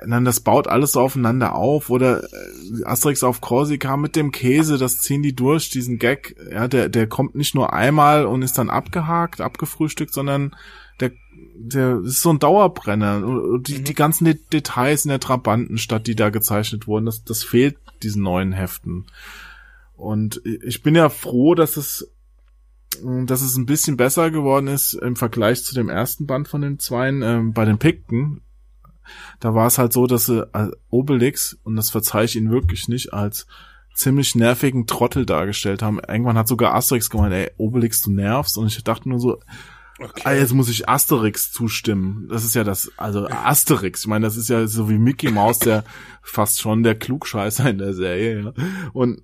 [SPEAKER 1] dann das baut alles so aufeinander auf oder äh, Asterix auf Korsika mit dem Käse, das ziehen die durch, diesen Gag, ja, der, der kommt nicht nur einmal und ist dann abgehakt, abgefrühstückt, sondern der, ist so ein Dauerbrenner. Die, mhm. die ganzen De Details in der Trabantenstadt, die da gezeichnet wurden, das, das fehlt diesen neuen Heften. Und ich bin ja froh, dass es dass es ein bisschen besser geworden ist im Vergleich zu dem ersten Band von den Zweien äh, bei den Pikten. Da war es halt so, dass sie äh, Obelix, und das verzeihe ich ihnen wirklich nicht, als ziemlich nervigen Trottel dargestellt haben. Irgendwann hat sogar Asterix gemeint, ey, Obelix, du nervst. Und ich dachte nur so, okay. ah, jetzt muss ich Asterix zustimmen. Das ist ja das, also Asterix, ich meine, das ist ja so wie Mickey Mouse, der fast schon der Klugscheißer in der Serie. Ja. Und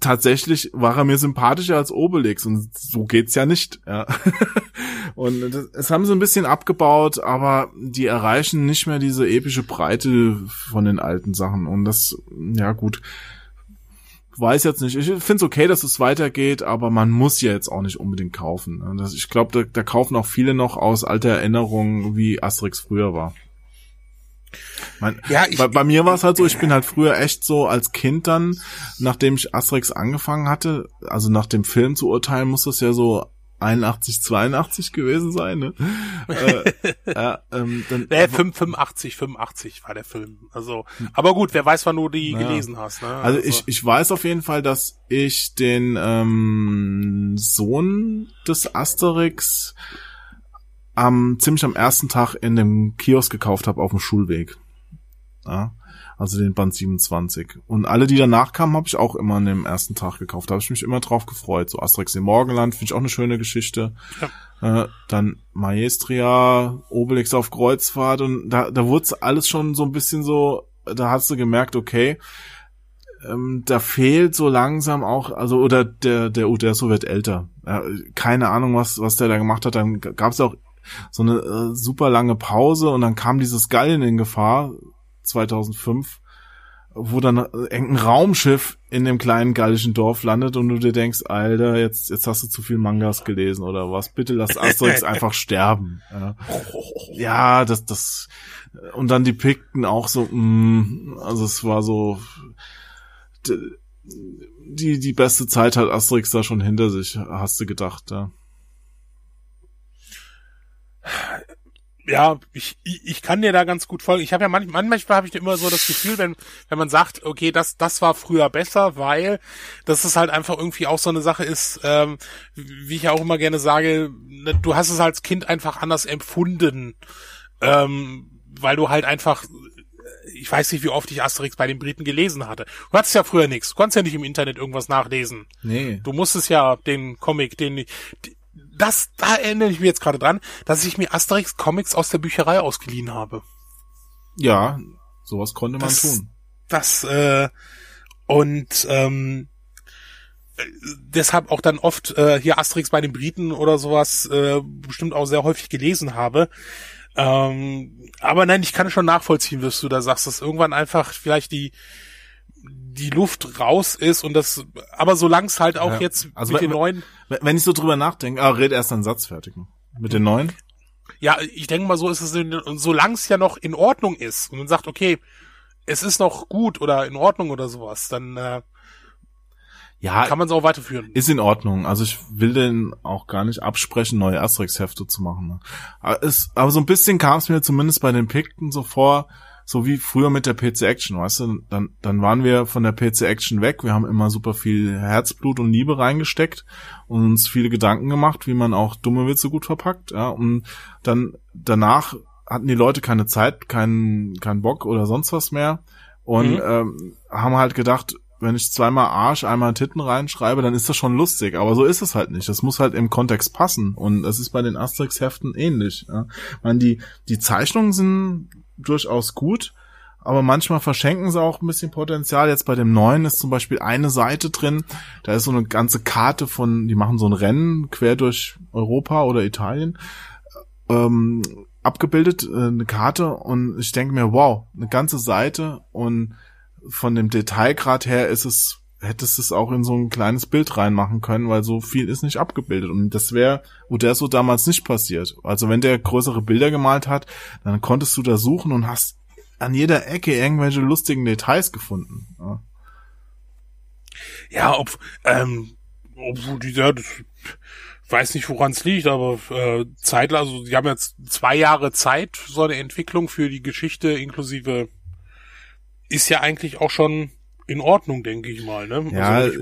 [SPEAKER 1] tatsächlich war er mir sympathischer als Obelix und so geht's ja nicht. Ja. und das, das haben sie ein bisschen abgebaut, aber die erreichen nicht mehr diese epische Breite von den alten Sachen und das, ja gut, weiß jetzt nicht. Ich finde es okay, dass es weitergeht, aber man muss ja jetzt auch nicht unbedingt kaufen. Das, ich glaube, da, da kaufen auch viele noch aus alter Erinnerung, wie Asterix früher war. Mein, ja, ich, bei, bei mir war es halt so, ich bin halt früher echt so als Kind dann, nachdem ich Asterix angefangen hatte, also nach dem Film zu urteilen, muss das ja so 81, 82 gewesen sein, ne? äh,
[SPEAKER 2] äh, ähm, dann, nee, 85, 85 war der Film. Also, aber gut, wer weiß, wann du die naja. gelesen hast. Ne?
[SPEAKER 1] Also, also, ich, ich weiß auf jeden Fall, dass ich den ähm, Sohn des Asterix am ziemlich am ersten Tag in dem Kiosk gekauft habe auf dem Schulweg. Ja, also den Band 27. Und alle, die danach kamen, habe ich auch immer an dem ersten Tag gekauft. Da habe ich mich immer drauf gefreut. So Asterix im Morgenland finde ich auch eine schöne Geschichte. Ja. Äh, dann Maestria, Obelix auf Kreuzfahrt und da, da wurde alles schon so ein bisschen so, da hast du gemerkt, okay, ähm, da fehlt so langsam auch, also oder der der Uderso wird älter. Ja, keine Ahnung, was was der da gemacht hat. Dann gab es auch so eine äh, super lange Pause und dann kam dieses Gallen in Gefahr 2005, wo dann irgendein Raumschiff in dem kleinen gallischen Dorf landet und du dir denkst, Alter, jetzt jetzt hast du zu viel Mangas gelesen oder was? Bitte lass Asterix einfach sterben. Ja. ja, das das und dann die Pikten auch so, mh, mm, also es war so die die beste Zeit hat Asterix da schon hinter sich, hast du gedacht, ja.
[SPEAKER 2] Ja, ich, ich kann dir da ganz gut folgen. Ich habe ja manchmal, manchmal habe ich immer so das Gefühl, wenn wenn man sagt, okay, das das war früher besser, weil das ist halt einfach irgendwie auch so eine Sache ist, ähm, wie ich ja auch immer gerne sage, ne, du hast es als Kind einfach anders empfunden, ähm, weil du halt einfach ich weiß nicht, wie oft ich Asterix bei den Briten gelesen hatte. Du hattest ja früher nichts. Du konntest ja nicht im Internet irgendwas nachlesen. Nee. Du musstest ja den Comic, den, das, da erinnere ich mich jetzt gerade dran, dass ich mir Asterix Comics aus der Bücherei ausgeliehen habe.
[SPEAKER 1] Ja, sowas konnte man
[SPEAKER 2] das,
[SPEAKER 1] tun.
[SPEAKER 2] Das, äh, und ähm, deshalb auch dann oft äh, hier Asterix bei den Briten oder sowas äh, bestimmt auch sehr häufig gelesen habe. Ähm, aber nein, ich kann schon nachvollziehen, was du da sagst, dass irgendwann einfach vielleicht die die Luft raus ist und das, aber solange es halt auch ja. jetzt
[SPEAKER 1] also mit wenn, den neuen. Wenn ich so drüber nachdenke, ah, red erst einen Satz fertig. Mit den neuen?
[SPEAKER 2] Ja, ich denke mal, so ist es, solange es ja noch in Ordnung ist und man sagt, okay, es ist noch gut oder in Ordnung oder sowas, dann äh, ja, kann man es auch weiterführen.
[SPEAKER 1] Ist in Ordnung. Also ich will den auch gar nicht absprechen, neue Asterix-Hefte zu machen. Ne? Aber, es, aber so ein bisschen kam es mir zumindest bei den Pikten so vor, so wie früher mit der PC Action, weißt du, dann, dann waren wir von der PC Action weg, wir haben immer super viel Herzblut und Liebe reingesteckt und uns viele Gedanken gemacht, wie man auch dumme Witze gut verpackt, ja, und dann danach hatten die Leute keine Zeit, keinen keinen Bock oder sonst was mehr und mhm. ähm, haben halt gedacht, wenn ich zweimal Arsch, einmal Titten reinschreibe, dann ist das schon lustig. Aber so ist es halt nicht. Das muss halt im Kontext passen. Und das ist bei den Asterix-Heften ähnlich. Ja. Ich meine, die, die Zeichnungen sind durchaus gut, aber manchmal verschenken sie auch ein bisschen Potenzial. Jetzt bei dem neuen ist zum Beispiel eine Seite drin, da ist so eine ganze Karte von, die machen so ein Rennen quer durch Europa oder Italien, ähm, abgebildet, äh, eine Karte und ich denke mir, wow, eine ganze Seite und von dem Detailgrad her ist es hättest es auch in so ein kleines Bild reinmachen können, weil so viel ist nicht abgebildet. Und das wäre Uderso damals nicht passiert. Also wenn der größere Bilder gemalt hat, dann konntest du da suchen und hast an jeder Ecke irgendwelche lustigen Details gefunden. Ja,
[SPEAKER 2] ja ob, ähm, obwohl die, ja, das, weiß nicht, woran es liegt, aber äh, Zeitler, also die haben jetzt zwei Jahre Zeit, so eine Entwicklung für die Geschichte inklusive ist ja eigentlich auch schon in Ordnung, denke ich mal. Ne?
[SPEAKER 1] Ja, also,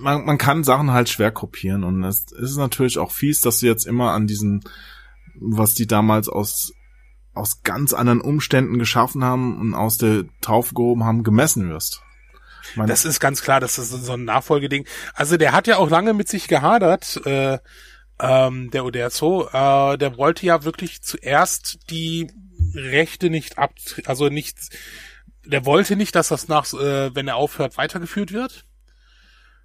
[SPEAKER 1] man, man kann Sachen halt schwer kopieren und es ist natürlich auch fies, dass du jetzt immer an diesen, was die damals aus aus ganz anderen Umständen geschaffen haben und aus der Taufe gehoben haben, gemessen wirst.
[SPEAKER 2] Meine das ist ganz klar, das ist so ein Nachfolgeding. Also der hat ja auch lange mit sich gehadert, äh, ähm, der Uderzo. Äh, der wollte ja wirklich zuerst die Rechte nicht ab, also nicht der wollte nicht, dass das nach, äh, wenn er aufhört, weitergeführt wird.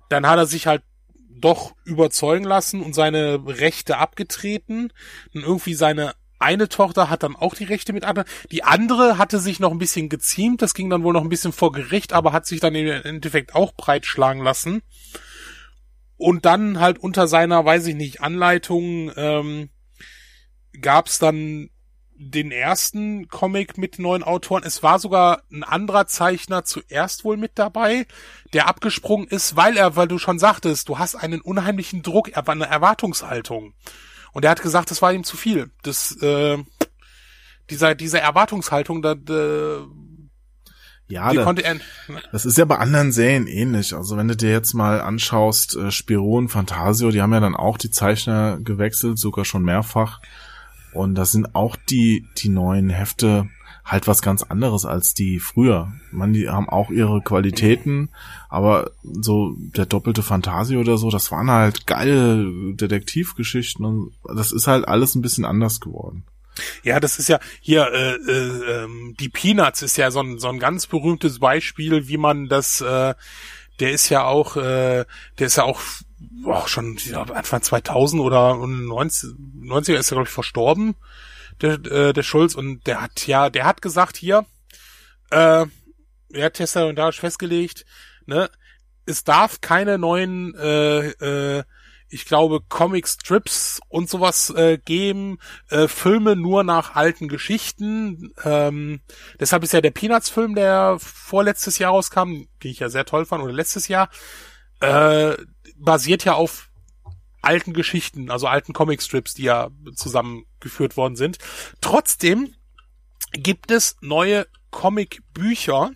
[SPEAKER 2] Dann hat er sich halt doch überzeugen lassen und seine Rechte abgetreten. Und irgendwie seine eine Tochter hat dann auch die Rechte mit anderen. Die andere hatte sich noch ein bisschen geziemt. Das ging dann wohl noch ein bisschen vor Gericht, aber hat sich dann im Endeffekt auch breitschlagen lassen. Und dann halt unter seiner, weiß ich nicht, Anleitung ähm, gab es dann den ersten Comic mit neuen Autoren. Es war sogar ein anderer Zeichner zuerst wohl mit dabei, der abgesprungen ist, weil er, weil du schon sagtest, du hast einen unheimlichen Druck, er war eine Erwartungshaltung. Und er hat gesagt, das war ihm zu viel. Das, äh, dieser, diese Erwartungshaltung, da, da
[SPEAKER 1] ja, da, er, das ist ja bei anderen Serien ähnlich. Also wenn du dir jetzt mal anschaust, äh, Spiro und Fantasio, die haben ja dann auch die Zeichner gewechselt, sogar schon mehrfach. Und das sind auch die, die neuen Hefte halt was ganz anderes als die früher. Man, die haben auch ihre Qualitäten, aber so der doppelte Fantasie oder so, das waren halt geile Detektivgeschichten und das ist halt alles ein bisschen anders geworden.
[SPEAKER 2] Ja, das ist ja hier äh, äh, ähm, die Peanuts ist ja so ein so ein ganz berühmtes Beispiel, wie man das äh, der ist ja auch äh, der ist ja auch auch schon ja, Anfang 2000 oder 90, 90er ist er glaube ich verstorben, der, äh, der Schulz und der hat ja, der hat gesagt hier, äh, er hat testamentarisch festgelegt, ne, es darf keine neuen äh, äh, ich glaube, Comic-Strips und sowas äh, geben, äh, Filme nur nach alten Geschichten. Ähm, deshalb ist ja der Peanuts-Film, der vorletztes Jahr rauskam, den ich ja sehr toll fand, oder letztes Jahr, äh, basiert ja auf alten Geschichten, also alten Comicstrips, die ja zusammengeführt worden sind. Trotzdem gibt es neue Comicbücher,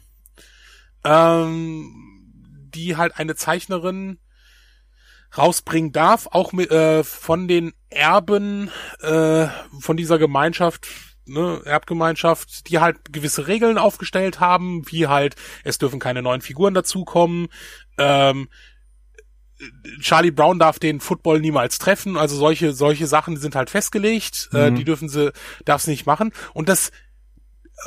[SPEAKER 2] ähm, die halt eine Zeichnerin rausbringen darf, auch mit, äh, von den Erben äh, von dieser Gemeinschaft, ne, Erbgemeinschaft, die halt gewisse Regeln aufgestellt haben, wie halt, es dürfen keine neuen Figuren dazukommen, ähm, Charlie Brown darf den Football niemals treffen, also solche solche Sachen sind halt festgelegt, äh, mhm. äh, die dürfen sie darf sie nicht machen und das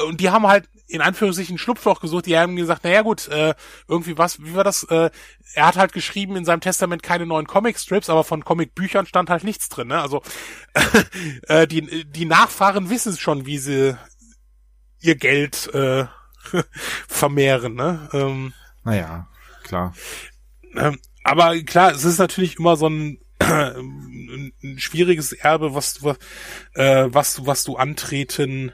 [SPEAKER 2] und die haben halt in Anführungszeichen Schlupfloch gesucht, die haben gesagt, naja gut, äh, irgendwie was, wie war das, äh, er hat halt geschrieben in seinem Testament keine neuen Comic-Strips, aber von Comic-Büchern stand halt nichts drin, ne? Also äh, die, die Nachfahren wissen schon, wie sie ihr Geld äh, vermehren, ne? Ähm,
[SPEAKER 1] naja, klar.
[SPEAKER 2] Ähm, aber klar, es ist natürlich immer so ein, ein schwieriges Erbe, was du, äh, was, was du antreten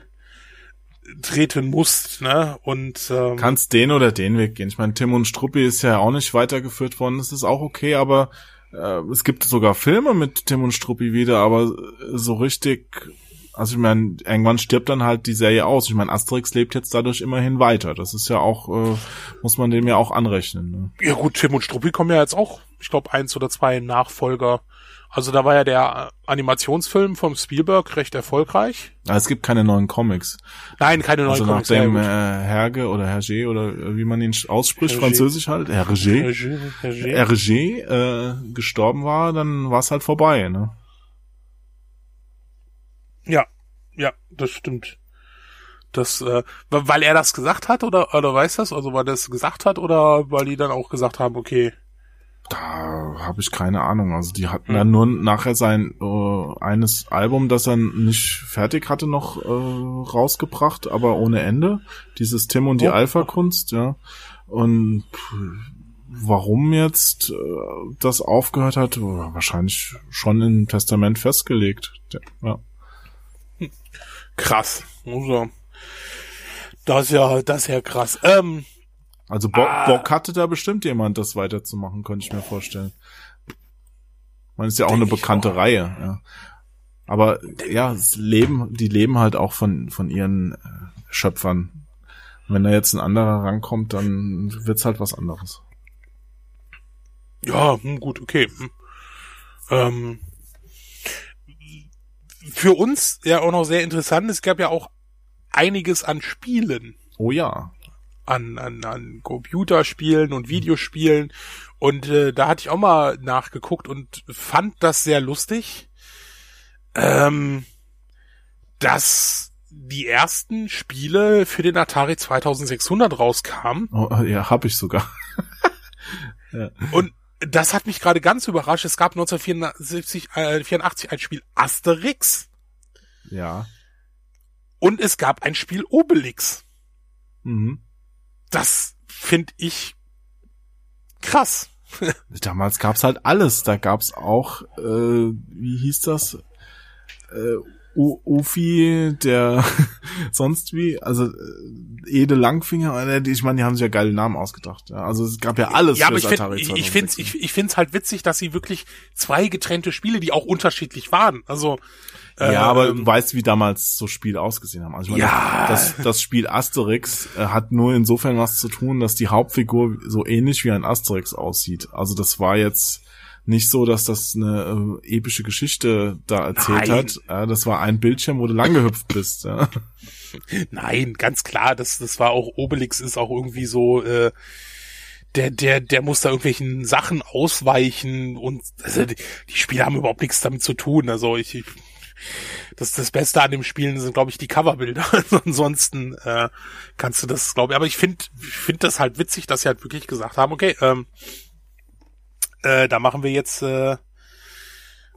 [SPEAKER 2] treten musst, ne? Und ähm,
[SPEAKER 1] kannst den oder den Weg gehen. Ich meine, Tim und Struppi ist ja auch nicht weitergeführt worden. Das ist auch okay, aber äh, es gibt sogar Filme mit Tim und Struppi wieder, aber so richtig also ich meine, irgendwann stirbt dann halt die Serie aus. Ich meine, Asterix lebt jetzt dadurch immerhin weiter. Das ist ja auch, äh, muss man dem ja auch anrechnen. Ne?
[SPEAKER 2] Ja gut, Tim und Struppi kommen ja jetzt auch, ich glaube, eins oder zwei Nachfolger. Also da war ja der Animationsfilm vom Spielberg recht erfolgreich.
[SPEAKER 1] Aber es gibt keine neuen Comics.
[SPEAKER 2] Nein, keine neuen also
[SPEAKER 1] Comics. Also nachdem äh, Herge oder Hergé oder wie man ihn ausspricht, Hergé. französisch halt, Hergé, Hergé, Hergé. Hergé äh, gestorben war, dann war es halt vorbei. Ne?
[SPEAKER 2] Ja, ja, das stimmt. Das, äh, weil er das gesagt hat oder oder weiß das, also weil er das gesagt hat oder weil die dann auch gesagt haben, okay.
[SPEAKER 1] Da habe ich keine Ahnung. Also die hatten hm. ja nur nachher sein äh, eines Album, das er nicht fertig hatte, noch äh, rausgebracht, aber ohne Ende. Dieses Tim und die oh. Alpha-Kunst, ja. Und warum jetzt äh, das aufgehört hat, wahrscheinlich schon im Testament festgelegt. Ja
[SPEAKER 2] krass. Also, Das ist ja, das ist ja krass. Ähm,
[SPEAKER 1] Also Bock, ah. Bock hatte da bestimmt jemand, das weiterzumachen, könnte ich mir vorstellen. Man ist ja auch eine bekannte auch. Reihe, ja. Aber ja, es leben, die leben halt auch von, von ihren äh, Schöpfern. Wenn da jetzt ein anderer rankommt, dann wird's halt was anderes.
[SPEAKER 2] Ja, hm, gut, okay. Hm. Ähm, für uns ja auch noch sehr interessant, es gab ja auch einiges an Spielen.
[SPEAKER 1] Oh ja.
[SPEAKER 2] An, an, an Computerspielen und Videospielen. Und äh, da hatte ich auch mal nachgeguckt und fand das sehr lustig, ähm, dass die ersten Spiele für den Atari 2600 rauskamen.
[SPEAKER 1] Oh, ja, hab ich sogar.
[SPEAKER 2] ja. Und das hat mich gerade ganz überrascht. Es gab 1984 äh, 84 ein Spiel Asterix.
[SPEAKER 1] Ja.
[SPEAKER 2] Und es gab ein Spiel Obelix.
[SPEAKER 1] Mhm.
[SPEAKER 2] Das finde ich krass.
[SPEAKER 1] Damals gab's halt alles. Da gab's auch, äh, wie hieß das? Äh, Ufi, der sonst wie, also äh, Ede Langfinger, ich meine, die haben sich ja geile Namen ausgedacht. Ja. Also es gab ja alles.
[SPEAKER 2] Ja, aber ich finde ich, ich finde ich, ich finde es halt witzig, dass sie wirklich zwei getrennte Spiele, die auch unterschiedlich waren. Also
[SPEAKER 1] ja, äh, aber du weißt, wie damals so Spiele ausgesehen haben. Also ich meine, ja. das, das Spiel Asterix äh, hat nur insofern was zu tun, dass die Hauptfigur so ähnlich wie ein Asterix aussieht. Also das war jetzt nicht so, dass das eine äh, epische Geschichte da erzählt Nein. hat. Ja, das war ein Bildschirm, wo du lang gehüpft bist. Ja.
[SPEAKER 2] Nein, ganz klar, das, das war auch, Obelix ist auch irgendwie so, äh, der, der, der muss da irgendwelchen Sachen ausweichen und also die, die Spiele haben überhaupt nichts damit zu tun. Also ich, ich das, das Beste an dem Spielen sind, glaube ich, die Coverbilder. Ansonsten äh, kannst du das, glaube ich. Aber ich finde ich finde das halt witzig, dass sie halt wirklich gesagt haben, okay, ähm, äh, da machen wir jetzt äh,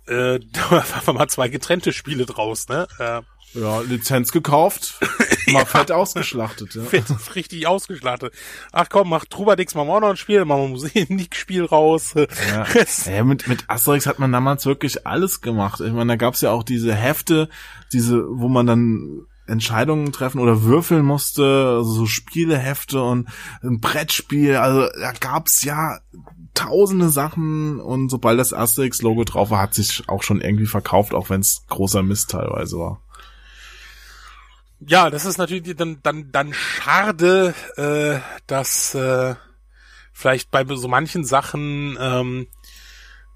[SPEAKER 2] äh, da machen wir mal zwei getrennte Spiele draus, ne? Äh,
[SPEAKER 1] ja, Lizenz gekauft, mal ja. fett ausgeschlachtet. Ja.
[SPEAKER 2] Fett richtig ausgeschlachtet. Ach komm, mach Trubadix mal auch noch ein Spiel, machen wir ein Musikspiel raus.
[SPEAKER 1] Ja. ja, mit, mit Asterix hat man damals wirklich alles gemacht. Ich meine, da gab's ja auch diese Hefte, diese, wo man dann Entscheidungen treffen oder würfeln musste, also so Spielehefte und ein Brettspiel, also da gab's ja tausende Sachen und sobald das Asterix-Logo drauf war, hat sich auch schon irgendwie verkauft, auch wenn es großer Mist teilweise war.
[SPEAKER 2] Ja, das ist natürlich dann dann dann schade, äh, dass äh, vielleicht bei so manchen Sachen ähm,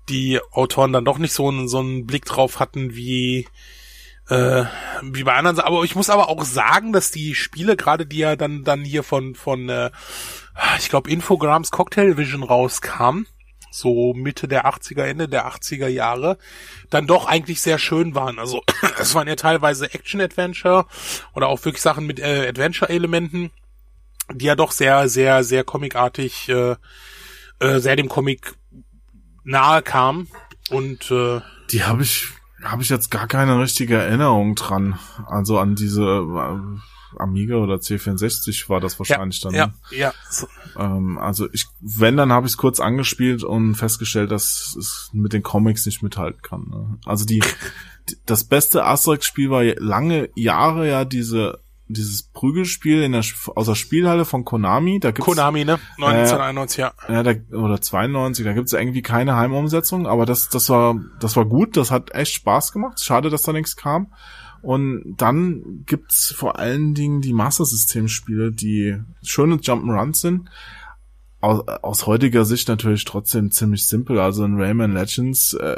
[SPEAKER 2] die Autoren dann doch nicht so einen so einen Blick drauf hatten wie äh, wie bei anderen. Aber ich muss aber auch sagen, dass die Spiele gerade, die ja dann dann hier von von äh, ich glaube Infograms Cocktail Vision rauskam, so Mitte der 80er, Ende der 80er Jahre, dann doch eigentlich sehr schön waren. Also es waren ja teilweise Action-Adventure oder auch wirklich Sachen mit äh, Adventure-Elementen, die ja doch sehr, sehr, sehr comicartig, äh, äh, sehr dem Comic nahe kamen. Und äh,
[SPEAKER 1] die habe ich habe ich jetzt gar keine richtige Erinnerung dran. Also an diese äh, Amiga oder C64 war das wahrscheinlich
[SPEAKER 2] ja,
[SPEAKER 1] dann.
[SPEAKER 2] Ja, ne? ja.
[SPEAKER 1] So. Ähm, also ich, wenn, dann habe ich es kurz angespielt und festgestellt, dass es mit den Comics nicht mithalten kann. Ne? Also die, das beste Asterix-Spiel war lange Jahre ja diese dieses Prügelspiel in der aus der Spielhalle von Konami, da gibt's
[SPEAKER 2] Konami, ne? 1991, äh, ja.
[SPEAKER 1] ja da, oder 92, da gibt's irgendwie keine Heimumsetzung, aber das das war das war gut, das hat echt Spaß gemacht. Schade, dass da nichts kam. Und dann gibt's vor allen Dingen die Master System Spiele, die schöne Jump'n'Runs sind. Aus, aus heutiger Sicht natürlich trotzdem ziemlich simpel. Also in Rayman Legends, äh,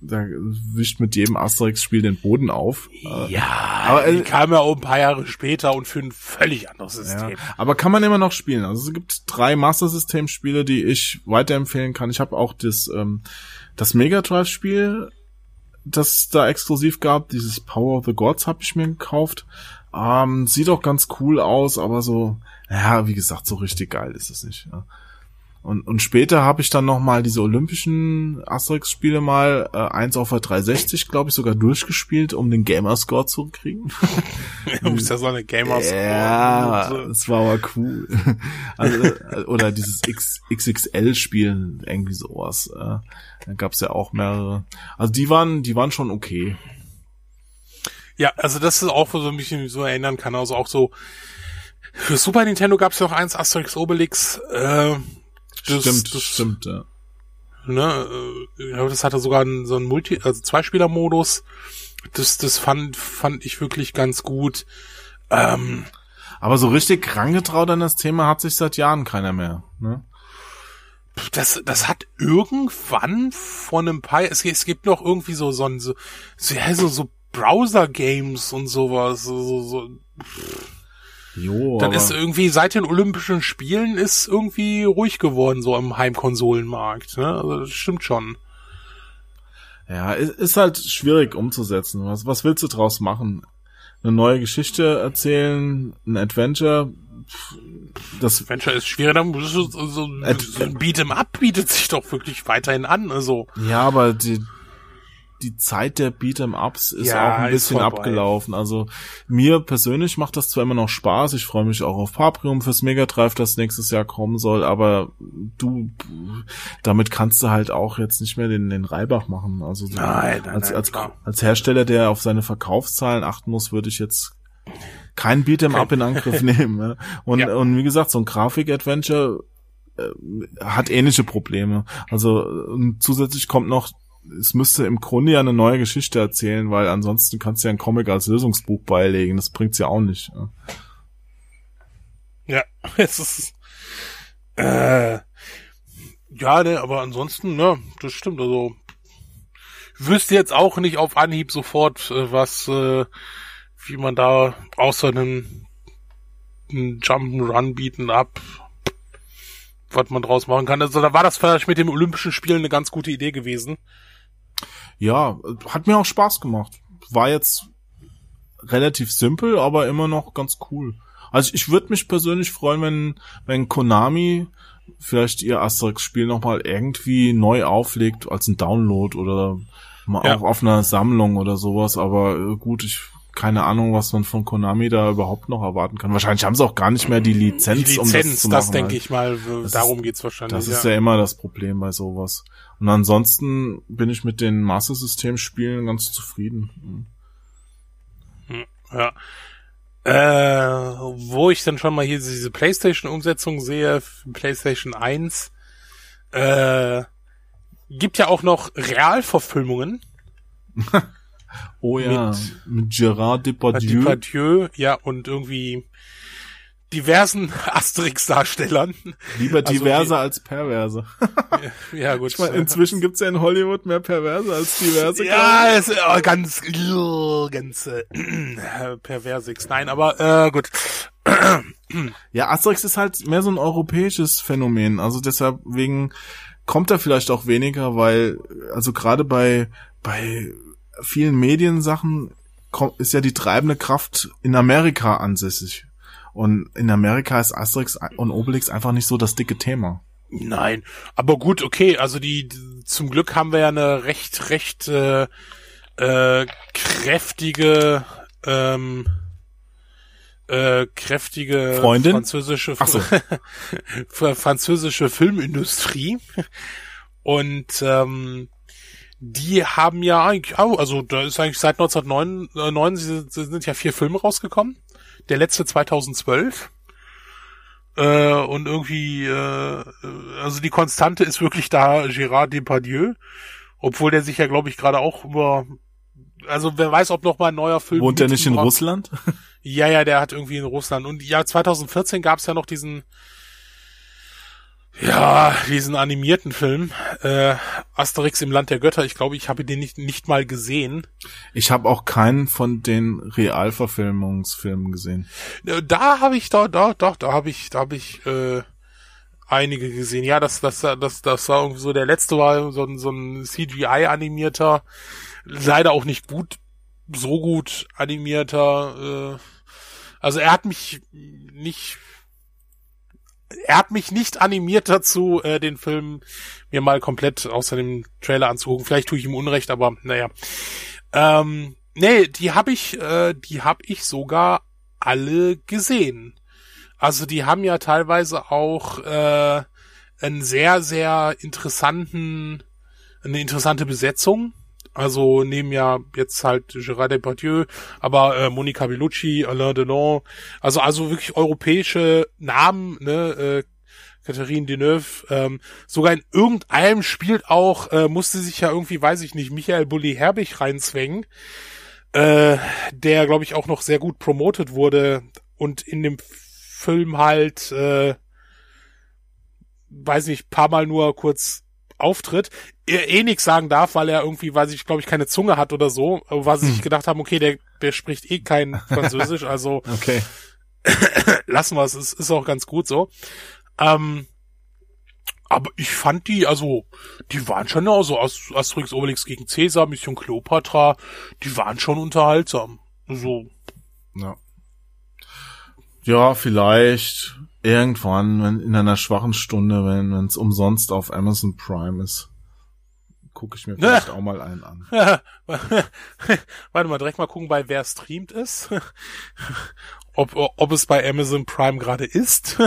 [SPEAKER 1] da wischt mit jedem Asterix-Spiel den Boden auf.
[SPEAKER 2] Ja, aber die äh, kam ja auch ein paar Jahre später und für ein völlig anderes System. Ja,
[SPEAKER 1] aber kann man immer noch spielen. Also es gibt drei Master System Spiele, die ich weiterempfehlen kann. Ich habe auch das ähm, das Mega Drive Spiel das da exklusiv gab. Dieses Power of the Gods habe ich mir gekauft. Ähm, sieht auch ganz cool aus, aber so, ja, wie gesagt, so richtig geil ist es nicht. Ja. Und, und später habe ich dann noch mal diese olympischen Asterix-Spiele mal äh, eins auf der 360, glaube ich, sogar durchgespielt, um den Gamerscore zu kriegen.
[SPEAKER 2] du bist ja so eine Gamerscore.
[SPEAKER 1] Ja, so. das war aber cool. also, äh, oder dieses X, XXL-Spiel, irgendwie sowas. Äh, da gab's ja auch mehrere. Also die waren, die waren schon okay.
[SPEAKER 2] Ja, also das ist auch, so ein bisschen so erinnern kann. Also auch so Für Super Nintendo gab es ja noch eins, Asterix Obelix. Äh,
[SPEAKER 1] das, stimmt, das stimmt, ja.
[SPEAKER 2] Ne, äh, das hatte sogar einen, so einen Multi, also Zweispieler-Modus. Das, das fand, fand ich wirklich ganz gut. Ähm,
[SPEAKER 1] Aber so richtig rangetraut an das Thema hat sich seit Jahren keiner mehr. Ne?
[SPEAKER 2] Das, das hat irgendwann von einem paar, es, es gibt noch irgendwie so, so, so, so, so Browser-Games und sowas, so, so, so. Jo, dann ist irgendwie seit den Olympischen Spielen ist irgendwie ruhig geworden so im Heimkonsolenmarkt. Ne? Also das stimmt schon.
[SPEAKER 1] Ja, ist halt schwierig umzusetzen. Was, was willst du draus machen? Eine neue Geschichte erzählen, ein Adventure?
[SPEAKER 2] Das Adventure ist schwieriger, dann so, so ein Beat'em Up bietet sich doch wirklich weiterhin an. Also.
[SPEAKER 1] Ja, aber die, die Zeit der Beat'em-Ups ist ja, auch ein bisschen abgelaufen. Also mir persönlich macht das zwar immer noch Spaß, ich freue mich auch auf Paprium fürs Mega Drive, das nächstes Jahr kommen soll, aber du, damit kannst du halt auch jetzt nicht mehr den, den Reibach machen. Also
[SPEAKER 2] nein, nein,
[SPEAKER 1] als, als, als Hersteller, der auf seine Verkaufszahlen achten muss, würde ich jetzt kein Beat'em Up in Angriff nehmen. Und, ja. und wie gesagt, so ein Grafik-Adventure äh, hat ähnliche Probleme. Also zusätzlich kommt noch es müsste im Grunde ja eine neue Geschichte erzählen, weil ansonsten kannst du ja ein Comic als Lösungsbuch beilegen. Das bringt's ja auch nicht.
[SPEAKER 2] Ja, es ist äh, ja, ne, aber ansonsten, ne, das stimmt. Also wüsste jetzt auch nicht auf Anhieb sofort, äh, was, äh, wie man da außer einem, einem Jump'n'Run bieten ab, was man draus machen kann. Also da war das vielleicht mit dem Olympischen Spielen eine ganz gute Idee gewesen
[SPEAKER 1] ja, hat mir auch Spaß gemacht. War jetzt relativ simpel, aber immer noch ganz cool. Also ich würde mich persönlich freuen, wenn, wenn Konami vielleicht ihr Asterix-Spiel nochmal irgendwie neu auflegt als ein Download oder mal ja. auch auf einer Sammlung oder sowas. Aber äh, gut, ich keine Ahnung, was man von Konami da überhaupt noch erwarten kann. Wahrscheinlich haben sie auch gar nicht mehr die Lizenz, die Lizenz um das zu machen.
[SPEAKER 2] Das denke halt. ich mal, das darum ist, geht's wahrscheinlich.
[SPEAKER 1] Das ist ja. ja immer das Problem bei sowas. Und ansonsten bin ich mit den Master System Spielen ganz zufrieden.
[SPEAKER 2] Ja. Äh, wo ich dann schon mal hier diese PlayStation Umsetzung sehe, PlayStation 1, äh, gibt ja auch noch Realverfilmungen.
[SPEAKER 1] oh ja, mit, mit Gerard Depardieu.
[SPEAKER 2] Depardieu, ja, und irgendwie diversen Asterix-Darstellern.
[SPEAKER 1] Lieber also diverse als perverse.
[SPEAKER 2] ja, gut.
[SPEAKER 1] Ich meine, inzwischen gibt's ja in Hollywood mehr perverse als diverse.
[SPEAKER 2] Ja, es oh, ganz, ganz äh, perversix. Nein, aber äh, gut.
[SPEAKER 1] ja, Asterix ist halt mehr so ein europäisches Phänomen. Also deshalb wegen kommt er vielleicht auch weniger, weil also gerade bei bei vielen Mediensachen ist ja die treibende Kraft in Amerika ansässig. Und in Amerika ist Asterix und Obelix einfach nicht so das dicke Thema.
[SPEAKER 2] Nein, aber gut, okay, also die, zum Glück haben wir ja eine recht, recht äh, äh, kräftige ähm, äh, kräftige
[SPEAKER 1] Freundin?
[SPEAKER 2] französische
[SPEAKER 1] so.
[SPEAKER 2] französische Filmindustrie und ähm, die haben ja eigentlich also da ist eigentlich seit 1909 sind, sind ja vier Filme rausgekommen der letzte 2012. Äh, und irgendwie, äh, also die Konstante ist wirklich da Gérard Depardieu, obwohl der sich ja, glaube ich, gerade auch über, also wer weiß, ob noch mal ein neuer Film.
[SPEAKER 1] Wohnt der nicht in Russland?
[SPEAKER 2] Ja, ja, der hat irgendwie in Russland. Und ja, 2014 gab es ja noch diesen ja, diesen animierten Film, äh, Asterix im Land der Götter, ich glaube, ich habe den nicht, nicht mal gesehen.
[SPEAKER 1] Ich habe auch keinen von den Realverfilmungsfilmen gesehen.
[SPEAKER 2] Äh, da habe ich, da, da, da, da habe ich, da habe ich äh, einige gesehen. Ja, das, das, das, das war irgendwie so, der letzte war so ein, so ein CGI-animierter, leider auch nicht gut, so gut animierter, äh, also er hat mich nicht er hat mich nicht animiert dazu, äh, den Film mir mal komplett außer dem Trailer anzugucken. Vielleicht tue ich ihm Unrecht, aber naja. Ähm, nee, die habe ich, äh, die habe ich sogar alle gesehen. Also die haben ja teilweise auch äh, einen sehr, sehr interessanten, eine interessante Besetzung. Also nehmen ja jetzt halt Gérard Depardieu, aber äh, Monica Bellucci, Alain Delon, also also wirklich europäische Namen, ne, äh, Catherine Deneuve, ähm, sogar in irgendeinem spielt auch, äh, musste sich ja irgendwie, weiß ich nicht, Michael Bulli Herbig reinzwängen, äh, der, glaube ich, auch noch sehr gut promotet wurde und in dem Film halt, äh, weiß nicht, paar Mal nur kurz auftritt, er eh nichts sagen darf, weil er irgendwie, weiß ich, glaube ich, keine Zunge hat oder so, weil sie sich gedacht haben, okay, der, der spricht eh kein Französisch, also
[SPEAKER 1] Okay.
[SPEAKER 2] lassen wir es, es ist auch ganz gut so. Ähm, aber ich fand die, also, die waren schon, also Ast- Asterix Obelix gegen Caesar, Mission Cleopatra, die waren schon unterhaltsam. Also,
[SPEAKER 1] Ja. Ja, vielleicht irgendwann, wenn in einer schwachen Stunde, wenn es umsonst auf Amazon Prime ist, gucke ich mir vielleicht auch mal einen an.
[SPEAKER 2] warte mal, direkt mal gucken, bei wer streamt ist. ob, ob es bei Amazon Prime gerade ist.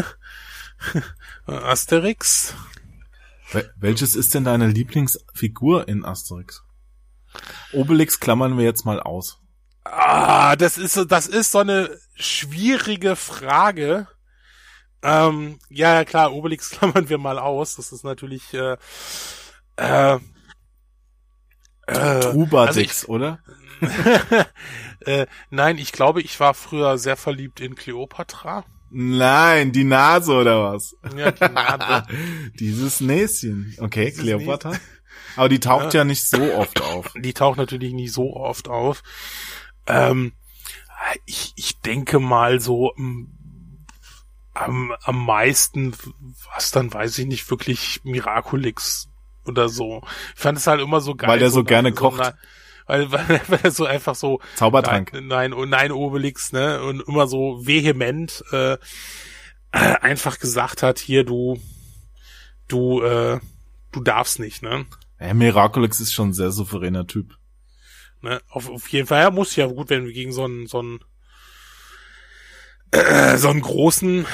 [SPEAKER 2] Asterix.
[SPEAKER 1] Wel- Welches ist denn deine Lieblingsfigur in Asterix? Obelix klammern wir jetzt mal aus.
[SPEAKER 2] Ah, das ist so, das ist so eine schwierige Frage. Ähm, ja, ja, klar, Obelix klammern wir mal aus. Das ist natürlich äh, äh, äh,
[SPEAKER 1] Trubadix,
[SPEAKER 2] also
[SPEAKER 1] oder?
[SPEAKER 2] äh, nein, ich glaube, ich war früher sehr verliebt in Cleopatra.
[SPEAKER 1] Nein, die Nase oder was?
[SPEAKER 2] Ja, die Nase.
[SPEAKER 1] Dieses Näschen. Okay,
[SPEAKER 2] Dieses
[SPEAKER 1] Cleopatra. Aber die taucht ja. nicht so oft auf.
[SPEAKER 2] die taucht natürlich nicht so oft auf. Ähm, ich, ich denke mal so mm, am, am meisten, was dann weiß ich nicht, wirklich Miraculix oder so. Ich fand es halt immer so geil.
[SPEAKER 1] Weil der so gerne
[SPEAKER 2] so,
[SPEAKER 1] kocht.
[SPEAKER 2] na- weil, weil, weil er so einfach so
[SPEAKER 1] Zaubertrank.
[SPEAKER 2] Nein, nein, oh, nein, Obelix, ne? Und immer so vehement äh, einfach gesagt hat, hier, du, du, äh, du darfst nicht, ne?
[SPEAKER 1] Ja, Miraculix ist schon ein sehr souveräner Typ.
[SPEAKER 2] Ne, auf, auf jeden Fall, ja, muss ja gut, wenn wir gegen so einen, so einen, äh, so einen großen,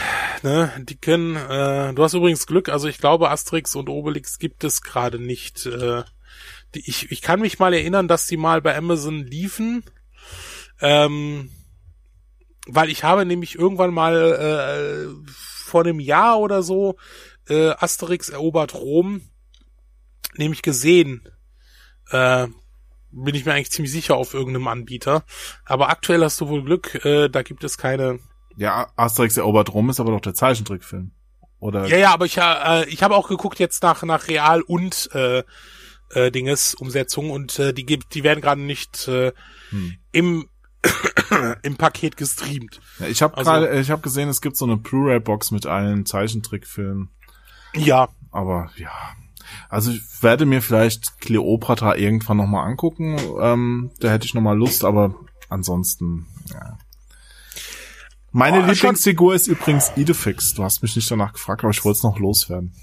[SPEAKER 2] ne, dicken, äh, du hast übrigens Glück, also ich glaube, Asterix und Obelix gibt es gerade nicht, äh, die, ich, ich kann mich mal erinnern, dass die mal bei Amazon liefen, ähm, weil ich habe nämlich irgendwann mal, äh, vor einem Jahr oder so, äh, Asterix erobert Rom, nämlich gesehen, äh, bin ich mir eigentlich ziemlich sicher auf irgendeinem Anbieter. Aber aktuell hast du wohl Glück, äh, da gibt es keine.
[SPEAKER 1] Ja, Asterix erobert Rom ist aber doch der Zeichentrickfilm. Oder?
[SPEAKER 2] Ja, ja, aber ich, äh, ich habe auch geguckt jetzt nach nach Real und äh, äh, Dinges Umsetzung und äh, die gibt, die werden gerade nicht äh,
[SPEAKER 1] Hm.
[SPEAKER 2] im im Paket gestreamt.
[SPEAKER 1] Ja, ich habe
[SPEAKER 2] Also-
[SPEAKER 1] gerade, ich habe gesehen, es gibt so eine Blu-ray-Box mit allen Zeichentrickfilmen.
[SPEAKER 2] Ja,
[SPEAKER 1] Aber ja, also ich werde mir vielleicht Cleopatra irgendwann noch mal angucken. Ähm, da hätte ich noch mal Lust, aber ansonsten, ja. Meine
[SPEAKER 2] Oh,
[SPEAKER 1] Lieblingsfigur ist übrigens Idefix. Du hast mich nicht danach gefragt, aber ich wollte es noch loswerden.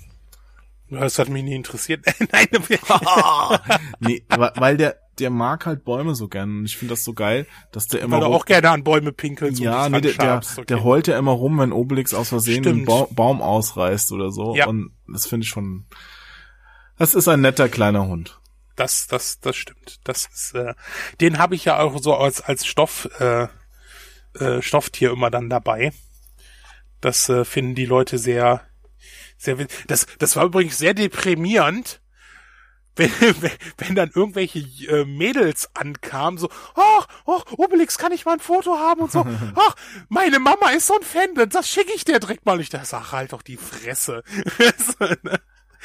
[SPEAKER 2] das hat mich nie interessiert. Nein,
[SPEAKER 1] nee, weil der, der mag halt Bäume so gern. Und ich finde das so geil, dass der immer
[SPEAKER 2] weil auch gerne an Bäume pinkelst. und
[SPEAKER 1] ja, nee, der, der,
[SPEAKER 2] okay.
[SPEAKER 1] der heult ja immer rum, wenn Obelix aus Versehen einen
[SPEAKER 2] Stimmt.
[SPEAKER 1] ba Baum ausreißt oder so.
[SPEAKER 2] Ja.
[SPEAKER 1] Und das finde ich schon. Das ist ein netter kleiner Hund.
[SPEAKER 2] Das, das, das stimmt. Das ist, äh, den habe ich ja auch so als als Stoff äh, äh, Stofftier immer dann dabei. Das äh, finden die Leute sehr, sehr. Das, das war übrigens sehr deprimierend, wenn, wenn, dann irgendwelche äh, Mädels ankamen, so, ach, ach, Obelix, kann ich mal ein Foto haben und so, ach, meine Mama ist so ein Fan, das schicke ich dir direkt mal. Ich dachte, sag halt doch die Fresse.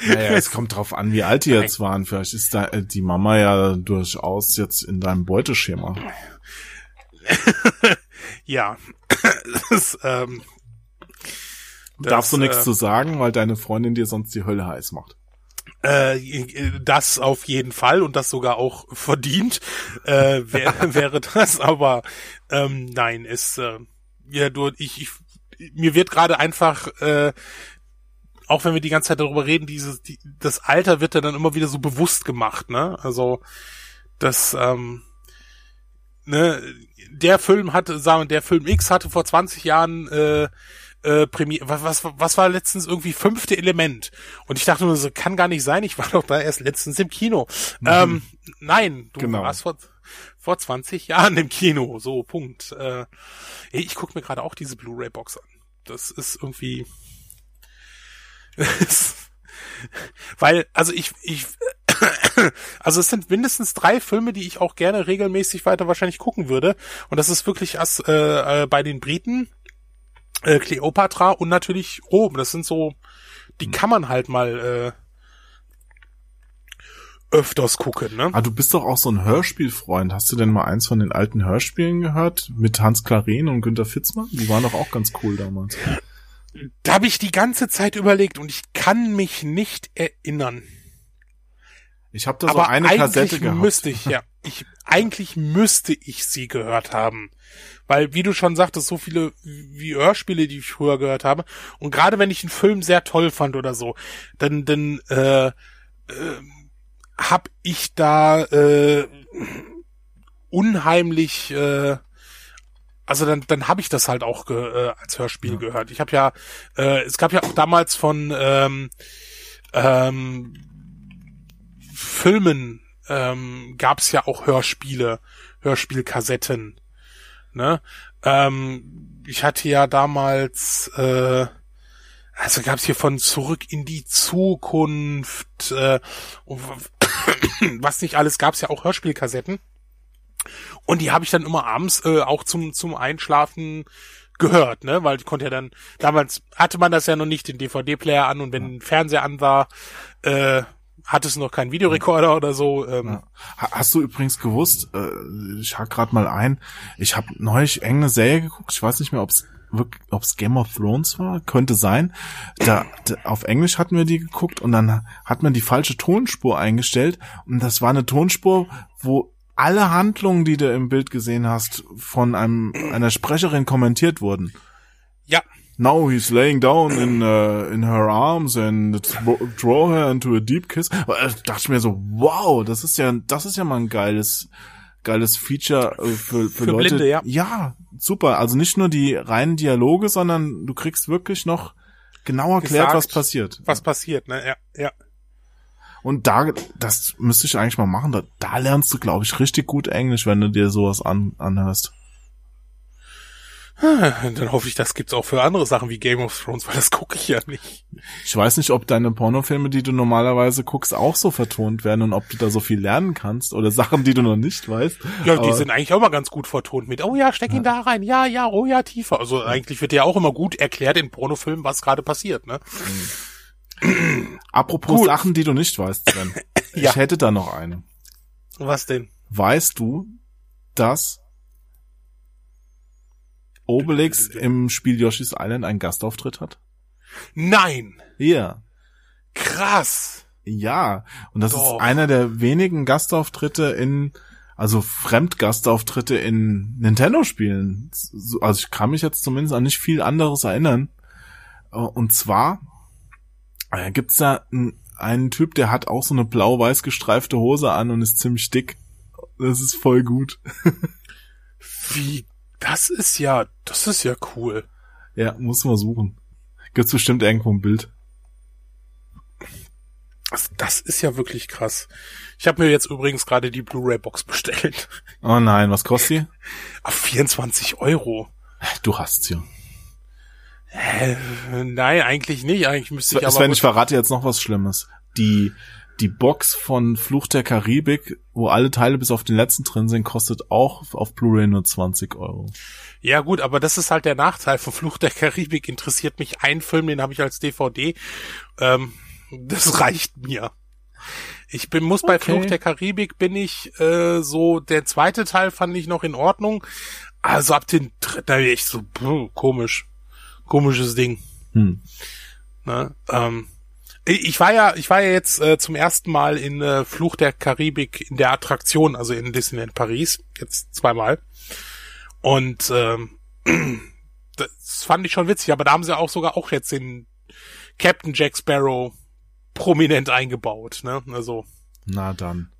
[SPEAKER 1] Naja, es kommt drauf an, wie alt die jetzt waren. Vielleicht ist da äh, die Mama ja durchaus jetzt in deinem Beuteschema.
[SPEAKER 2] Ja, das, ähm, das,
[SPEAKER 1] Darfst du nichts
[SPEAKER 2] äh,
[SPEAKER 1] zu sagen, weil deine Freundin dir sonst die Hölle heiß macht.
[SPEAKER 2] Äh, das auf jeden Fall und das sogar auch verdient äh, wär, wäre das, aber ähm, nein, es äh, ja du ich, ich mir wird gerade einfach äh, auch wenn wir die ganze Zeit darüber reden, dieses die, das Alter wird ja dann immer wieder so bewusst gemacht, ne? Also das ähm, ne der Film hatte sagen wir, der Film X hatte vor 20 Jahren äh, äh, Premiere, was, was, was war letztens irgendwie fünfte Element? Und ich dachte nur so, kann gar nicht sein, ich war doch da erst letztens im Kino. Mhm. Ähm, nein, du genau. warst vor, vor 20 Jahren im Kino, so, Punkt. Äh, ich gucke mir gerade auch diese Blu-ray-Box an. Das ist irgendwie... weil, also ich, ich, also es sind mindestens drei Filme, die ich auch gerne regelmäßig weiter wahrscheinlich gucken würde. Und das ist wirklich erst äh, äh, bei den Briten, äh, Cleopatra und natürlich Rom. Das sind so, die hm. kann man halt mal äh, öfters gucken, ne?
[SPEAKER 1] Ah, du bist doch auch so ein Hörspielfreund. Hast du denn mal eins von den alten Hörspielen gehört? Mit Hans Klaren und Günter Fitzmann? Die waren doch auch ganz cool damals.
[SPEAKER 2] Da habe ich die ganze Zeit überlegt und ich kann mich nicht erinnern.
[SPEAKER 1] Ich habe da so Aber eine Kassette gehabt.
[SPEAKER 2] müsste ich, ja. Ich, eigentlich müsste ich sie gehört haben. Weil, wie du schon sagtest, so viele wie Hörspiele, die ich früher gehört habe. Und gerade wenn ich einen Film sehr toll fand oder so, dann, dann äh, äh, hab ich da äh, unheimlich äh, also dann, dann habe ich das halt auch ge, äh, als Hörspiel ja. gehört. Ich habe ja, äh, es gab ja auch damals von ähm, ähm, Filmen ähm, gab es ja auch Hörspiele, Hörspielkassetten. Ne? Ähm, ich hatte ja damals, äh, also gab es hier von Zurück in die Zukunft, äh, was nicht alles, gab es ja auch Hörspielkassetten. Und die habe ich dann immer abends äh, auch zum, zum Einschlafen gehört, ne? Weil ich konnte ja dann, damals hatte man das ja noch nicht, den DVD-Player an und wenn ein Fernseher an war, äh, hat es noch keinen Videorekorder oder so. Ähm.
[SPEAKER 1] Hast du übrigens gewusst, äh, ich hack gerade mal ein, ich habe neulich irgendeine Serie geguckt, ich weiß nicht mehr, ob es ob es Game of Thrones war, könnte sein. Da, da, auf Englisch hatten wir die geguckt und dann hat man die falsche Tonspur eingestellt und das war eine Tonspur, wo alle Handlungen, die du im Bild gesehen hast, von einem einer Sprecherin kommentiert wurden.
[SPEAKER 2] Ja.
[SPEAKER 1] Now he's laying down in uh, in her arms and draw her into a deep kiss. Da dachte ich mir so, wow, das ist ja das ist ja mal ein geiles geiles Feature äh, für, für, für Leute. Blinde, ja. ja, super. Also nicht nur die reinen Dialoge, sondern du kriegst wirklich noch genau erklärt, Gesagt, was passiert.
[SPEAKER 2] Was passiert, ne? Ja, ja.
[SPEAKER 1] Und da, das müsste ich eigentlich mal machen. Da, da lernst du, glaube ich, richtig gut Englisch, wenn du dir sowas an, anhörst.
[SPEAKER 2] Dann hoffe ich, das gibt's auch für andere Sachen wie Game of Thrones, weil das gucke ich ja nicht.
[SPEAKER 1] Ich weiß nicht, ob deine Pornofilme, die du normalerweise guckst, auch so vertont werden und ob du da so viel lernen kannst oder Sachen, die du noch nicht weißt.
[SPEAKER 2] Ja, Aber die sind eigentlich auch mal ganz gut vertont mit, oh ja, steck ihn ja. da rein, ja, ja, oh ja, tiefer. Also eigentlich wird ja auch immer gut erklärt in Pornofilmen, was gerade passiert, ne?
[SPEAKER 1] Mhm. Apropos Gut. Sachen, die du nicht weißt, Sven. ja. Ich hätte da noch eine.
[SPEAKER 2] Was denn?
[SPEAKER 1] Weißt du, dass Obelix im Spiel Yoshi's Island einen Gastauftritt hat?
[SPEAKER 2] Nein!
[SPEAKER 1] Ja.
[SPEAKER 2] Krass!
[SPEAKER 1] Ja, und das Doch. ist einer der wenigen Gastauftritte in, also Fremdgastauftritte in Nintendo-Spielen. Also ich kann mich jetzt zumindest an nicht viel anderes erinnern. Und zwar äh, gibt's da einen, einen Typ, der hat auch so eine blau-weiß gestreifte Hose an und ist ziemlich dick. Das ist voll gut.
[SPEAKER 2] Wie das ist ja, das ist ja cool.
[SPEAKER 1] Ja, muss man suchen. Gibt's bestimmt irgendwo ein Bild.
[SPEAKER 2] Das, das ist ja wirklich krass. Ich habe mir jetzt übrigens gerade die Blu-ray-Box bestellt.
[SPEAKER 1] Oh nein, was kostet die?
[SPEAKER 2] Auf 24 Euro.
[SPEAKER 1] Du hast sie.
[SPEAKER 2] Äh, nein, eigentlich nicht. Eigentlich müsste ich
[SPEAKER 1] aber. Sven, ich verrate jetzt noch was Schlimmes. Die die Box von Fluch der Karibik, wo alle Teile bis auf den letzten drin sind, kostet auch auf Blu-ray nur 20 Euro.
[SPEAKER 2] Ja gut, aber das ist halt der Nachteil von Fluch der Karibik. Interessiert mich ein Film, den habe ich als DVD. Ähm, das reicht mir. Ich bin muss bei okay. Fluch der Karibik bin ich äh, so der zweite Teil fand ich noch in Ordnung. Also ab den dritten da ich so pff, komisch, komisches Ding. Hm. Ne? Ähm, ich war ja, ich war ja jetzt äh, zum ersten Mal in äh, Fluch der Karibik in der Attraktion, also in Disneyland Paris, jetzt zweimal. Und ähm, das fand ich schon witzig, aber da haben sie auch sogar auch jetzt den Captain Jack Sparrow prominent eingebaut, ne? Also.
[SPEAKER 1] Na dann.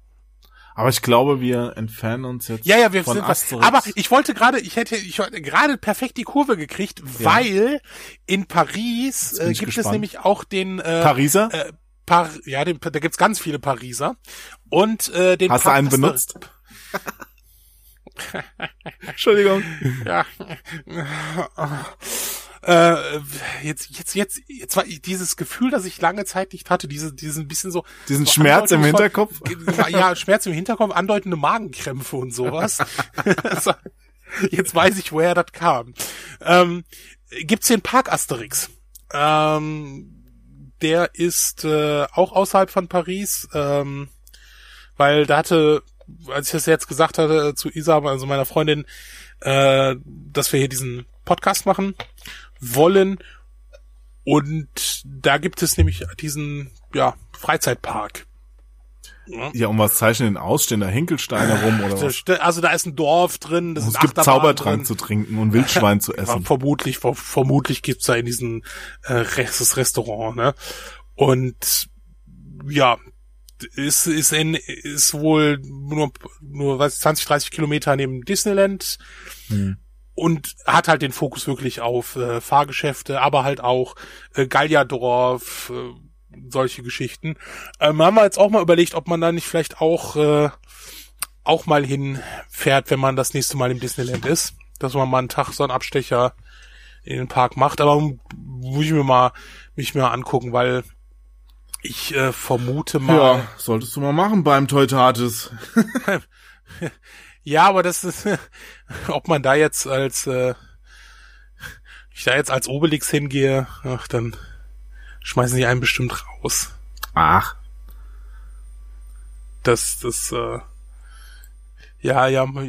[SPEAKER 1] Aber ich glaube, wir entfernen uns jetzt
[SPEAKER 2] Ja, ja, wir
[SPEAKER 1] von
[SPEAKER 2] sind
[SPEAKER 1] Asterix.
[SPEAKER 2] Aber ich wollte gerade, ich hätte, ich hätte gerade perfekt die Kurve gekriegt, weil in Paris äh, gibt es
[SPEAKER 1] gespannt.
[SPEAKER 2] nämlich auch den äh,
[SPEAKER 1] Pariser?
[SPEAKER 2] äh, Par ja, den, da gibt's ganz viele Pariser und äh, den
[SPEAKER 1] Hast du
[SPEAKER 2] Park
[SPEAKER 1] einen
[SPEAKER 2] Aster-
[SPEAKER 1] benutzt? Entschuldigung.
[SPEAKER 2] Ja. Äh, jetzt, jetzt, jetzt, jetzt war dieses Gefühl, das ich lange Zeit nicht hatte, diese, diesen bisschen so.
[SPEAKER 1] Diesen
[SPEAKER 2] so
[SPEAKER 1] Schmerz im Hinterkopf?
[SPEAKER 2] Ja, Schmerz im Hinterkopf, andeutende Magenkrämpfe und sowas. So, jetzt weiß ich, woher das kam. Ähm, gibt's den Park Asterix? Ähm, der ist äh, auch außerhalb von Paris, ähm, weil da hatte, als ich das jetzt gesagt hatte zu Isa, also meiner Freundin, äh, dass wir hier diesen Podcast machen wollen. Und da gibt es nämlich diesen, ja, Freizeitpark. Ja.
[SPEAKER 1] Um was zeichnen denn aus? Stehen da Hinkelsteine rum oder was?
[SPEAKER 2] Also da ist ein Dorf drin, das
[SPEAKER 1] Es
[SPEAKER 2] ist
[SPEAKER 1] gibt Zaubertrank
[SPEAKER 2] drin.
[SPEAKER 1] zu trinken und Wildschwein zu
[SPEAKER 2] Ja,
[SPEAKER 1] essen.
[SPEAKER 2] vermutlich, ver vermutlich gibt's da in diesem äh, das Restaurant, ne? Und ja, ist ist in, ist wohl nur nur was 20 30 Kilometer neben Disneyland
[SPEAKER 1] Hm.
[SPEAKER 2] Und hat halt den Fokus wirklich auf äh, Fahrgeschäfte, aber halt auch äh, Gallierdorf, äh, solche Geschichten. Ähm, haben wir jetzt auch mal überlegt, ob man da nicht vielleicht auch äh, auch mal hinfährt, wenn man das nächste Mal im Disneyland ist, dass man mal einen Tag so einen Abstecher in den Park macht. Aber muss ich mir mal mich mal angucken, weil ich äh, vermute mal.
[SPEAKER 1] Ja, solltest du mal machen beim Teutates.
[SPEAKER 2] Ja, aber das ist, ob man da jetzt als, äh, ich da jetzt als Obelix hingehe, ach, dann schmeißen die einen bestimmt raus.
[SPEAKER 1] Ach,
[SPEAKER 2] Das, das, äh, ja, ja, mal,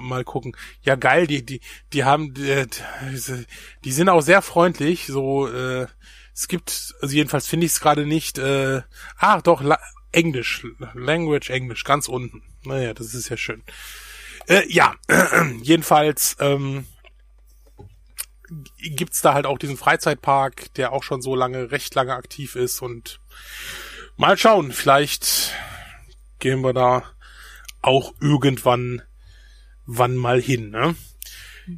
[SPEAKER 2] mal, gucken. Ja, geil, die, die, die haben, die, die, sind auch sehr freundlich, so, äh, es gibt, also jedenfalls finde ich es gerade nicht, äh, ah, doch, La Englisch, Language Englisch, ganz unten. Naja, das ist ja schön. Äh, ja, jedenfalls, ähm, gibt's da halt auch diesen Freizeitpark, der auch schon so lange, recht lange aktiv ist und mal schauen, vielleicht gehen wir da auch irgendwann wann mal hin, ne?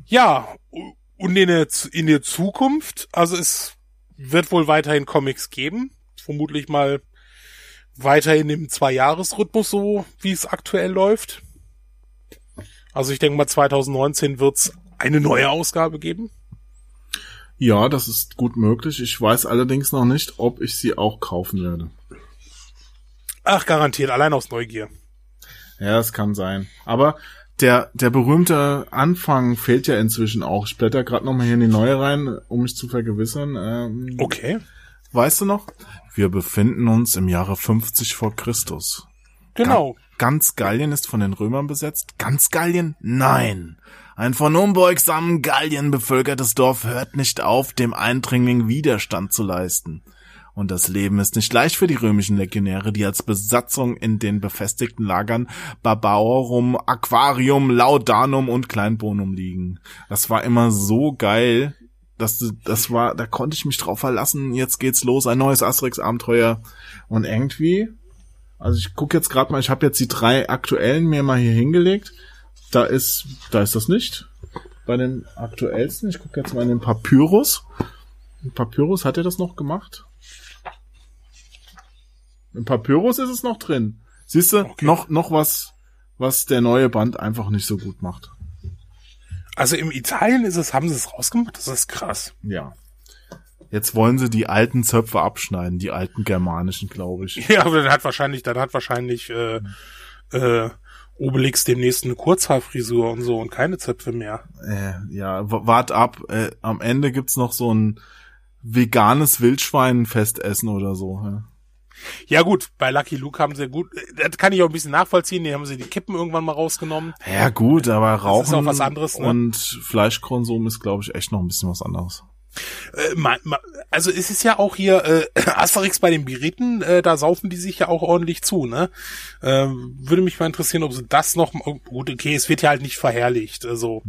[SPEAKER 2] Ja, und in der, in der Zukunft, also es wird wohl weiterhin Comics geben, vermutlich mal weiterhin im Zwei-Jahres-Rhythmus, so wie es aktuell läuft. Also ich denke mal 2019 wird's eine neue Ausgabe geben.
[SPEAKER 1] ja, das ist gut möglich. Ich weiß allerdings noch nicht, ob ich sie auch kaufen werde.
[SPEAKER 2] Ach, garantiert, allein aus Neugier.
[SPEAKER 1] Ja, es kann sein. Aber der, der berühmte Anfang fehlt ja inzwischen auch. Ich blätter gerade noch mal hier in die neue rein, um mich zu vergewissern. Ähm,
[SPEAKER 2] Okay.
[SPEAKER 1] Weißt du noch? Wir befinden uns im Jahre 50 vor Christus.
[SPEAKER 2] Genau.
[SPEAKER 1] Ganz Gallien ist von den Römern besetzt? Ganz Gallien? Nein. Ein von unbeugsamen Gallien bevölkertes Dorf hört nicht auf, dem Eindringling Widerstand zu leisten. Und das Leben ist nicht leicht für die römischen Legionäre, die als Besatzung in den befestigten Lagern Barbarum, Aquarium, Laudanum und Kleinbonum liegen. Das war immer so geil. Das, das war, da konnte ich mich drauf verlassen. Jetzt geht's los, ein neues Asterix-Abenteuer. Und irgendwie, also ich gucke jetzt gerade mal, ich habe jetzt die drei aktuellen mir mal hier hingelegt. Da ist, da ist das nicht. Bei den aktuellsten, ich gucke jetzt mal in den Papyrus. Im Papyrus hat er das noch gemacht? Im Papyrus ist es noch drin. Siehst du,
[SPEAKER 2] Okay.
[SPEAKER 1] noch, noch was, was der neue Band einfach nicht so gut macht.
[SPEAKER 2] Also im Italien ist es, haben sie es rausgemacht? Das ist krass.
[SPEAKER 1] Ja. Jetzt wollen sie die alten Zöpfe abschneiden, die alten germanischen, glaube ich.
[SPEAKER 2] Ja, aber dann hat wahrscheinlich, dann hat wahrscheinlich äh, äh, Obelix demnächst eine Kurzhaarfrisur und so und keine Zöpfe mehr.
[SPEAKER 1] Äh, ja, wart ab. Äh, am Ende gibt's noch so ein veganes Wildschweinfestessen oder so. Ja.
[SPEAKER 2] Ja gut, bei Lucky Luke haben sie gut, äh, das kann ich auch ein bisschen nachvollziehen, die haben sie die Kippen irgendwann mal rausgenommen.
[SPEAKER 1] Ja gut, aber Rauchen
[SPEAKER 2] ist auch was anderes, ne?
[SPEAKER 1] und Fleischkonsum ist, glaube ich, echt noch ein bisschen was anderes.
[SPEAKER 2] Äh, also es ist ja auch hier äh, Asterix bei den Briten, äh, da saufen die sich ja auch ordentlich zu, ne? Ähm, würde mich mal interessieren, ob sie das noch oh, gut, okay, es wird ja halt nicht verherrlicht, also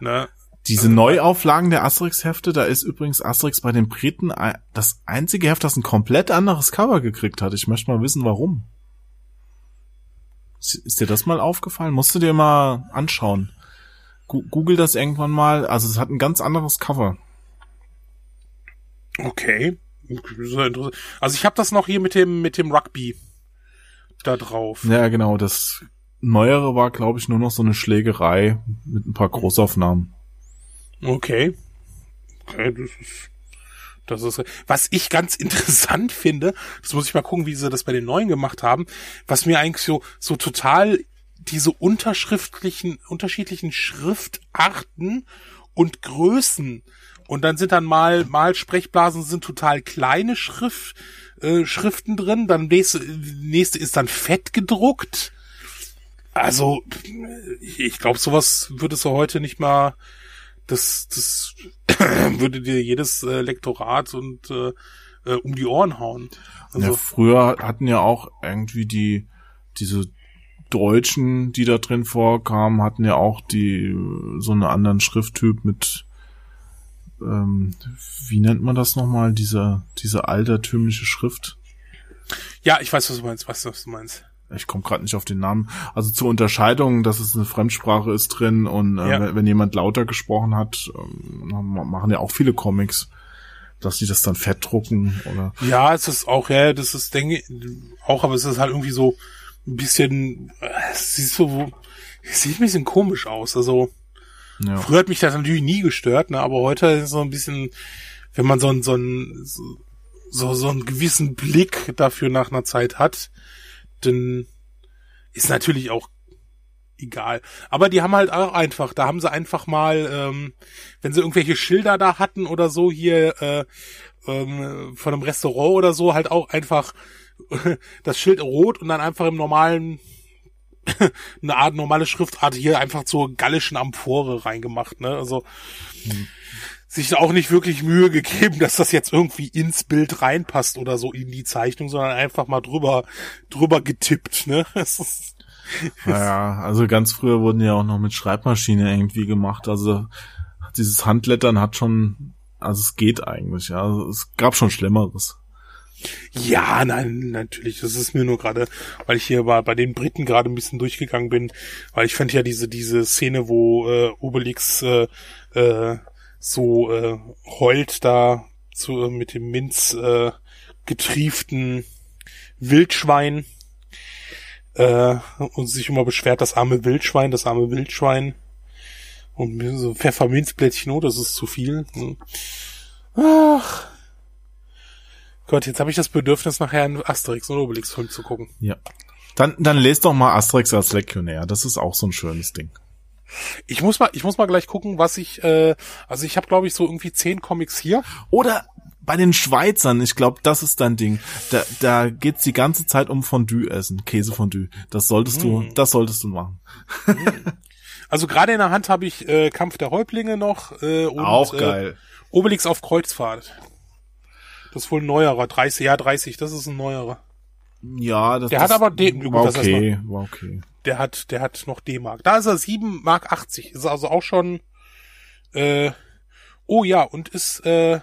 [SPEAKER 2] ne?
[SPEAKER 1] Diese Neuauflagen der Asterix-Hefte, da ist übrigens Asterix bei den Briten das einzige Heft, das ein komplett anderes Cover gekriegt hat. Ich möchte mal wissen, warum. Ist dir das mal aufgefallen? Musst du dir mal anschauen. Google das irgendwann mal. Also es hat ein ganz anderes Cover.
[SPEAKER 2] Okay. Also ich habe das noch hier mit dem mit dem Rugby da drauf.
[SPEAKER 1] Ja, genau. Das Neuere war, glaube ich, nur noch so eine Schlägerei mit ein paar Großaufnahmen.
[SPEAKER 2] Okay. Okay, das ist das ist, was ich ganz interessant finde, das muss ich mal gucken, wie sie das bei den neuen gemacht haben, was mir eigentlich so, so total diese unterschriftlichen, unterschiedlichen Schriftarten und Größen und dann sind dann mal, mal Sprechblasen sind total kleine Schrift, äh, Schriften drin, dann nächste, nächste ist dann fett gedruckt. Also, ich glaube, sowas würdest du heute nicht mal, das, das würde dir jedes äh, Lektorat und äh, äh, um die Ohren hauen.
[SPEAKER 1] Also, ja, früher hatten ja auch irgendwie die diese Deutschen, die da drin vorkamen, hatten ja auch die so einen anderen Schrifttyp mit ähm, wie nennt man das nochmal, diese, diese altertümliche Schrift?
[SPEAKER 2] Ja, ich weiß, was du meinst, weiß, was du meinst.
[SPEAKER 1] Ich komme gerade nicht auf den Namen. Also zur Unterscheidung, dass es eine Fremdsprache ist drin und äh, ja. wenn jemand lauter gesprochen hat, ähm, machen ja auch viele Comics, dass die das dann fett drucken oder.
[SPEAKER 2] Ja, es ist auch, ja, das ist, denke ich, auch, aber es ist halt irgendwie so ein bisschen, es sieht so, es sieht ein bisschen komisch aus. Also ja. früher hat mich das natürlich nie gestört, ne, aber heute ist so ein bisschen, wenn man so ein, so ein, so, so einen gewissen Blick dafür nach einer Zeit hat, dann ist natürlich auch egal. Aber die haben halt auch einfach, da haben sie einfach mal, ähm, wenn sie irgendwelche Schilder da hatten oder so hier äh, ähm, von einem Restaurant oder so, halt auch einfach das Schild rot und dann einfach im normalen eine Art normale Schriftart hier einfach zur gallischen Amphore reingemacht, ne? Also hm. sich auch nicht wirklich Mühe gegeben, dass das jetzt irgendwie ins Bild reinpasst oder so in die Zeichnung, sondern einfach mal drüber drüber getippt, ne?
[SPEAKER 1] naja, also ganz früher wurden ja auch noch mit Schreibmaschine irgendwie gemacht, also dieses Handlettern hat schon, also es geht eigentlich, ja, es gab schon Schlimmeres.
[SPEAKER 2] Ja, nein, natürlich. Das ist mir nur gerade, weil ich hier bei, bei den Briten gerade ein bisschen durchgegangen bin, weil ich fand ja diese diese Szene, wo äh, Obelix äh, äh, so äh, heult da zu, äh, mit dem Minz äh, getrieften Wildschwein äh, und sich immer beschwert, das arme Wildschwein, das arme Wildschwein und so Pfefferminzblättchen, oh, das ist zu viel. Hm. Ach, Gott, jetzt habe ich das Bedürfnis, nachher einen Asterix und Obelix-Film zu gucken.
[SPEAKER 1] Ja. Dann, dann lest doch mal Asterix als Legionär. Das ist auch so ein schönes Ding.
[SPEAKER 2] Ich muss mal, ich muss mal gleich gucken, was ich, äh, also ich habe glaube ich so irgendwie zehn Comics hier.
[SPEAKER 1] Oder bei den Schweizern, ich glaube, das ist dein Ding. Da, da geht's die ganze Zeit um Fondue essen, Käsefondue. Das solltest hm. du, das solltest du machen. Hm.
[SPEAKER 2] Also gerade in der Hand habe ich äh, Kampf der Häuptlinge noch
[SPEAKER 1] äh, und auch geil. Äh,
[SPEAKER 2] Obelix auf Kreuzfahrt. Das ist wohl ein neuerer. 30, ja, 30, das ist ein neuerer.
[SPEAKER 1] Ja, das
[SPEAKER 2] Der das hat aber D
[SPEAKER 1] gut, war okay, noch, war okay.
[SPEAKER 2] Der hat, der hat noch D-Mark. Da ist er 7 Mark 80. Ist also auch schon, äh, oh ja, und ist, äh,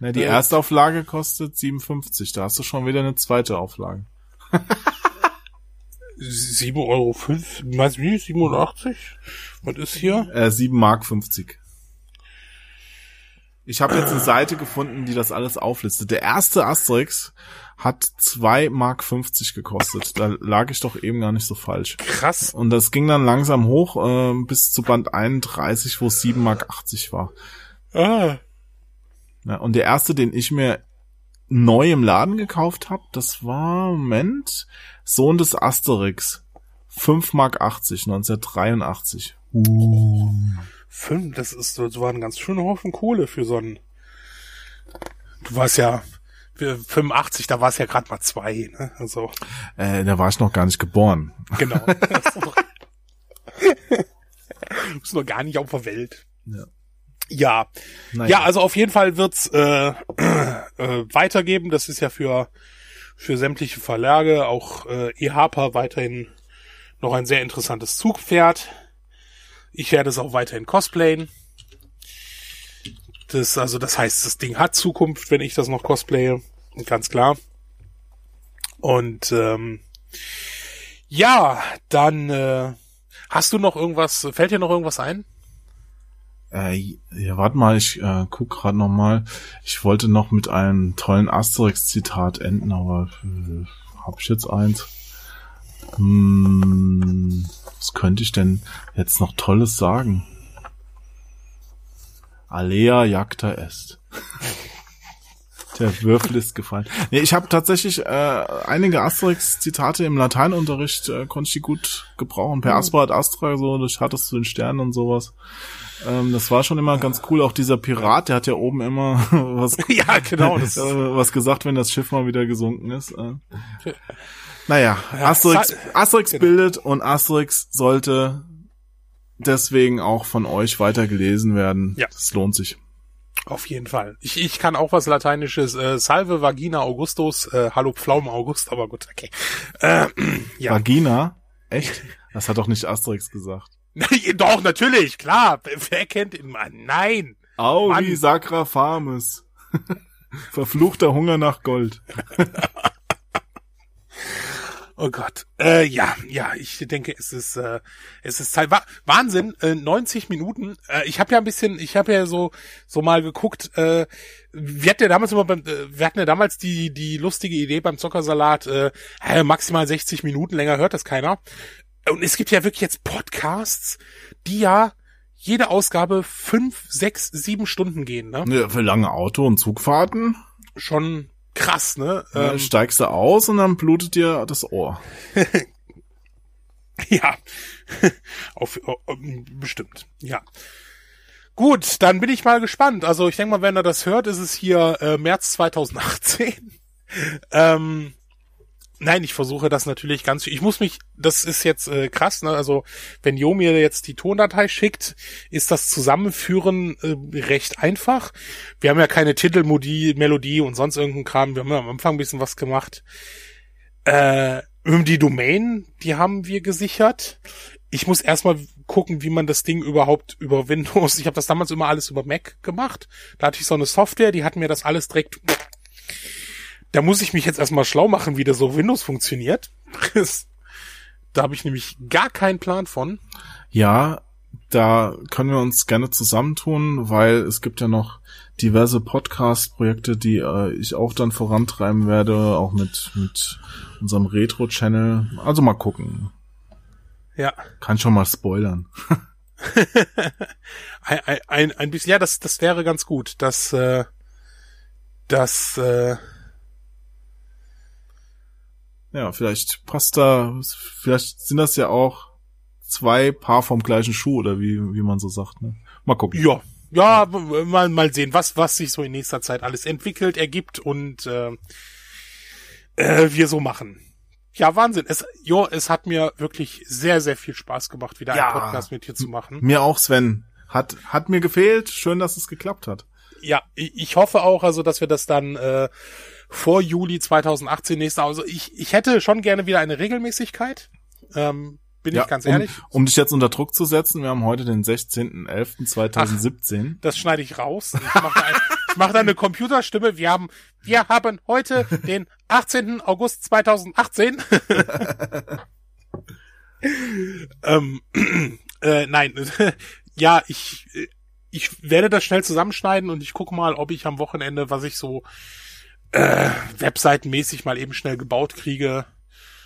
[SPEAKER 1] Na, die äh, Erstauflage kostet 57. Da hast du schon wieder eine zweite Auflage.
[SPEAKER 2] 7 Euro 5, meinst du wie? 87? Was ist hier?
[SPEAKER 1] Äh, 7 Mark 50. Ich habe jetzt eine Seite gefunden, die das alles auflistet. Der erste Asterix hat zwei Mark 50 gekostet. Da lag ich doch eben gar nicht so falsch.
[SPEAKER 2] Krass.
[SPEAKER 1] Und das ging dann langsam hoch äh, bis zu Band 31, wo es 7 Mark 80 war. Ah. Ja, und der erste, den ich mir neu im Laden gekauft habe, das war, Moment, Sohn des Asterix. 5 Mark 80, 1983. Uh.
[SPEAKER 2] Fünf, das ist, so war ein ganz schöner Haufen Kohle für so einen. Du warst ja 85, da war es ja gerade mal zwei, ne? Also.
[SPEAKER 1] Äh, da war ich noch gar nicht geboren.
[SPEAKER 2] Genau. du bist noch gar nicht auf der Welt. Ja. Ja, naja. ja, also auf jeden Fall wird's äh, äh, weitergeben. Das ist ja für für sämtliche Verlage, auch äh, eHarper weiterhin noch ein sehr interessantes Zugpferd. Ich werde es auch weiterhin cosplayen. Das, also, das heißt, das Ding hat Zukunft, wenn ich das noch cosplaye. Ganz klar. Und ähm, Ja, dann äh, hast du noch irgendwas, fällt dir noch irgendwas ein?
[SPEAKER 1] Äh, ja, warte mal, ich äh, guck gerade noch mal. Ich wollte noch mit einem tollen Asterix-Zitat enden, aber äh, hab ich jetzt eins? Hm, was könnte ich denn jetzt noch Tolles sagen? Alea jacta est. Der Würfel ist gefallen. Nee, ich habe tatsächlich äh, einige Asterix-Zitate im Lateinunterricht, äh, konnte ich die gut gebrauchen. Per Aspera ad Astra, so, das hattest du den Sternen und sowas. Ähm, das war schon immer ganz cool. Auch dieser Pirat, der hat ja oben immer was,
[SPEAKER 2] ja, genau, das
[SPEAKER 1] äh, was gesagt, wenn das Schiff mal wieder gesunken ist. Äh. Naja, Asterix, Asterix
[SPEAKER 2] genau.
[SPEAKER 1] bildet und Asterix sollte deswegen auch von euch weiter gelesen werden.
[SPEAKER 2] Ja.
[SPEAKER 1] Das lohnt sich.
[SPEAKER 2] Auf jeden Fall. Ich, ich kann auch was Lateinisches. Äh, Salve Vagina Augustus. Äh, Hallo Pflaumen August, aber gut, okay. Äh, ja.
[SPEAKER 1] Vagina? Echt? Das hat doch nicht Asterix gesagt.
[SPEAKER 2] Doch, natürlich, klar. Wer kennt ihn? Mann? Nein.
[SPEAKER 1] Auri
[SPEAKER 2] Mann.
[SPEAKER 1] Sacra Fames. Verfluchter Hunger nach Gold.
[SPEAKER 2] Oh Gott. Äh, ja, ja, ich denke, es ist, äh, es ist Zeit. Wa Wahnsinn, äh, 90 Minuten. Äh, ich habe ja ein bisschen, ich habe ja so, so mal geguckt. Äh, wir hatten ja damals immer, beim, äh, wir hatten ja damals die, die lustige Idee beim Zockersalat. Äh, äh, maximal 60 Minuten länger hört das keiner. Und es gibt ja wirklich jetzt Podcasts, die ja jede Ausgabe fünf, sechs, sieben Stunden gehen. Ne?
[SPEAKER 1] Ja, für lange Auto- und Zugfahrten
[SPEAKER 2] Schon krass, ne?
[SPEAKER 1] äh,
[SPEAKER 2] Ähm,
[SPEAKER 1] steigst du aus und dann blutet dir das Ohr.
[SPEAKER 2] Ja, auf, auf, bestimmt, ja. Gut, dann bin ich mal gespannt. Also ich denke mal, wenn er das hört, ist es hier äh, März 2018. ähm, nein, ich versuche das natürlich ganz. Ich muss mich, das ist jetzt äh, krass. Ne? Also wenn Jo mir jetzt die Tondatei schickt, ist das Zusammenführen äh, recht einfach. Wir haben ja keine Titelmelodie, Melodie und sonst irgendeinen Kram. Wir haben ja am Anfang ein bisschen was gemacht. Äh, die Domain, die haben wir gesichert. Ich muss erstmal gucken, wie man das Ding überhaupt über Windows. Ich habe das damals immer alles über Mac gemacht. Da hatte ich so eine Software, die hat mir das alles direkt. Da muss ich mich jetzt erstmal schlau machen, wie das so Windows funktioniert. da habe ich nämlich gar keinen Plan von.
[SPEAKER 1] Ja, da können wir uns gerne zusammentun, weil es gibt ja noch diverse Podcast-Projekte, die äh, ich auch dann vorantreiben werde, auch mit, mit unserem Retro-Channel. Also mal gucken.
[SPEAKER 2] Ja.
[SPEAKER 1] Kann schon mal spoilern.
[SPEAKER 2] ein, ein- ein, bisschen, ja, das, das wäre ganz gut. Das, äh, das, äh,
[SPEAKER 1] Ja, vielleicht passt da, vielleicht sind das ja auch zwei Paar vom gleichen Schuh oder wie, wie man so sagt. Ne? Mal gucken.
[SPEAKER 2] ja, ja, mal, mal sehen, was, was sich so in nächster Zeit alles entwickelt, ergibt und äh, äh, wir so machen. Ja, Wahnsinn. Es, jo, es hat mir wirklich sehr, sehr viel Spaß gemacht, wieder
[SPEAKER 1] Ja.
[SPEAKER 2] einen Podcast mit dir zu machen.
[SPEAKER 1] Mir auch, Sven. Hat, hat mir gefehlt. Schön, dass es geklappt hat.
[SPEAKER 2] Ja, ich, hoffe auch, also, dass wir das dann äh, vor Juli 2018 nächste, also ich, ich hätte schon gerne wieder eine Regelmäßigkeit. Ähm, bin
[SPEAKER 1] Ja,
[SPEAKER 2] ich ganz
[SPEAKER 1] um,
[SPEAKER 2] ehrlich.
[SPEAKER 1] Um dich jetzt unter Druck zu setzen, wir haben heute den 16.11.2017.
[SPEAKER 2] Das schneide ich raus. Ich mache da, ein- ich mach da eine Computerstimme. Wir haben, wir haben heute den 18. August 2018. ähm, äh, nein, ja, ich, ich werde das schnell zusammenschneiden und ich gucke mal, ob ich am Wochenende, was ich so äh, webseitenmäßig mal eben schnell gebaut kriege.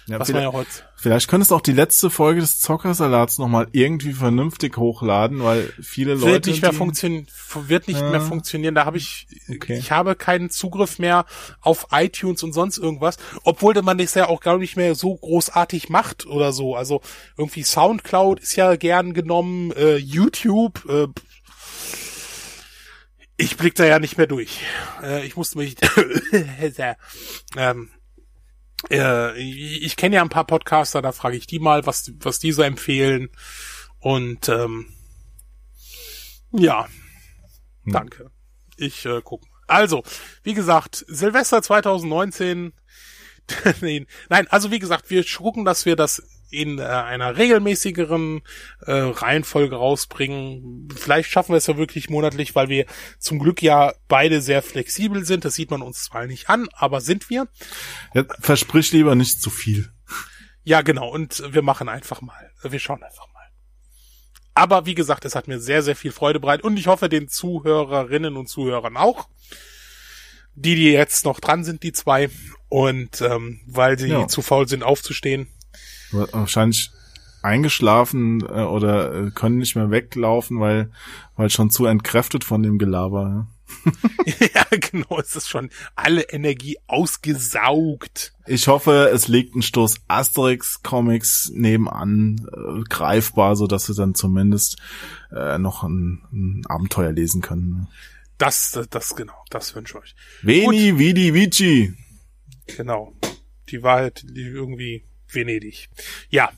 [SPEAKER 1] Ja,
[SPEAKER 2] Was man
[SPEAKER 1] vielleicht,
[SPEAKER 2] ja heute.
[SPEAKER 1] vielleicht könntest du auch die letzte Folge des Zockersalats nochmal irgendwie vernünftig hochladen, weil viele Leute.
[SPEAKER 2] wird nicht mehr funktionieren, wird nicht
[SPEAKER 1] Ja.
[SPEAKER 2] mehr funktionieren. Da habe ich,
[SPEAKER 1] Okay.
[SPEAKER 2] ich habe keinen Zugriff mehr auf iTunes und sonst irgendwas, obwohl man das ja auch gar nicht mehr so großartig macht oder so. Also irgendwie Soundcloud ist ja gern genommen, äh, YouTube. Äh, ich blick da ja nicht mehr durch. Äh, ich musste mich, ähm, äh, ich, kenne ja ein paar Podcaster, da frage ich die mal, was, was die so empfehlen. Und ähm, ja,
[SPEAKER 1] Hm.
[SPEAKER 2] danke. Ich äh, guck. mal. Also, wie gesagt, Silvester 2019. Nein, Nein, also wie gesagt, wir gucken, dass wir das in äh, einer regelmäßigeren äh, Reihenfolge rausbringen. Vielleicht schaffen wir es ja wirklich monatlich, weil wir zum Glück ja beide sehr flexibel sind. Das sieht man uns zwar nicht an, aber sind wir.
[SPEAKER 1] Ja, versprich lieber nicht zu viel.
[SPEAKER 2] Ja, genau. Und wir machen einfach mal. Wir schauen einfach mal. Aber wie gesagt, es hat mir sehr, sehr viel Freude bereitet und ich hoffe den Zuhörerinnen und Zuhörern auch. Die, die jetzt noch dran sind, die zwei. Und ähm, weil sie
[SPEAKER 1] Ja.
[SPEAKER 2] zu faul sind, aufzustehen.
[SPEAKER 1] Wahrscheinlich eingeschlafen äh, oder äh, können nicht mehr weglaufen, weil weil schon zu entkräftet von dem Gelaber.
[SPEAKER 2] ja, genau. Es ist schon alle Energie ausgesaugt.
[SPEAKER 1] Ja. Ich hoffe, es liegt ein Stoß Asterix Comics nebenan äh, greifbar, so dass wir dann zumindest äh, noch ein, ein Abenteuer lesen können.
[SPEAKER 2] Das, das, das genau. Das wünsche ich euch.
[SPEAKER 1] Veni Vidi Vici.
[SPEAKER 2] Genau. Die Wahrheit die irgendwie Venedig. Ja.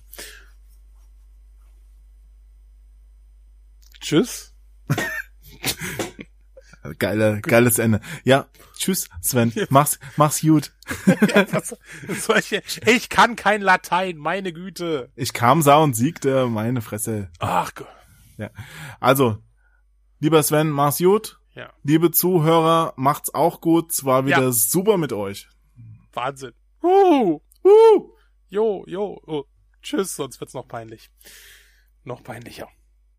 [SPEAKER 2] Tschüss.
[SPEAKER 1] Geile, geiles Ende. Ja, tschüss, Sven. Mach's, mach's gut.
[SPEAKER 2] Was, solche, ich kann kein Latein, meine Güte.
[SPEAKER 1] Ich kam, sah und siegte, meine Fresse.
[SPEAKER 2] Ach Gott.
[SPEAKER 1] Ja. Also, lieber Sven, mach's gut.
[SPEAKER 2] Ja,
[SPEAKER 1] Liebe Zuhörer, macht's auch gut. Es war wieder
[SPEAKER 2] Ja.
[SPEAKER 1] super mit euch.
[SPEAKER 2] Wahnsinn. Uh,
[SPEAKER 1] Uh.
[SPEAKER 2] Jo, jo. Oh. Tschüss, sonst wird's noch peinlich. Noch peinlicher.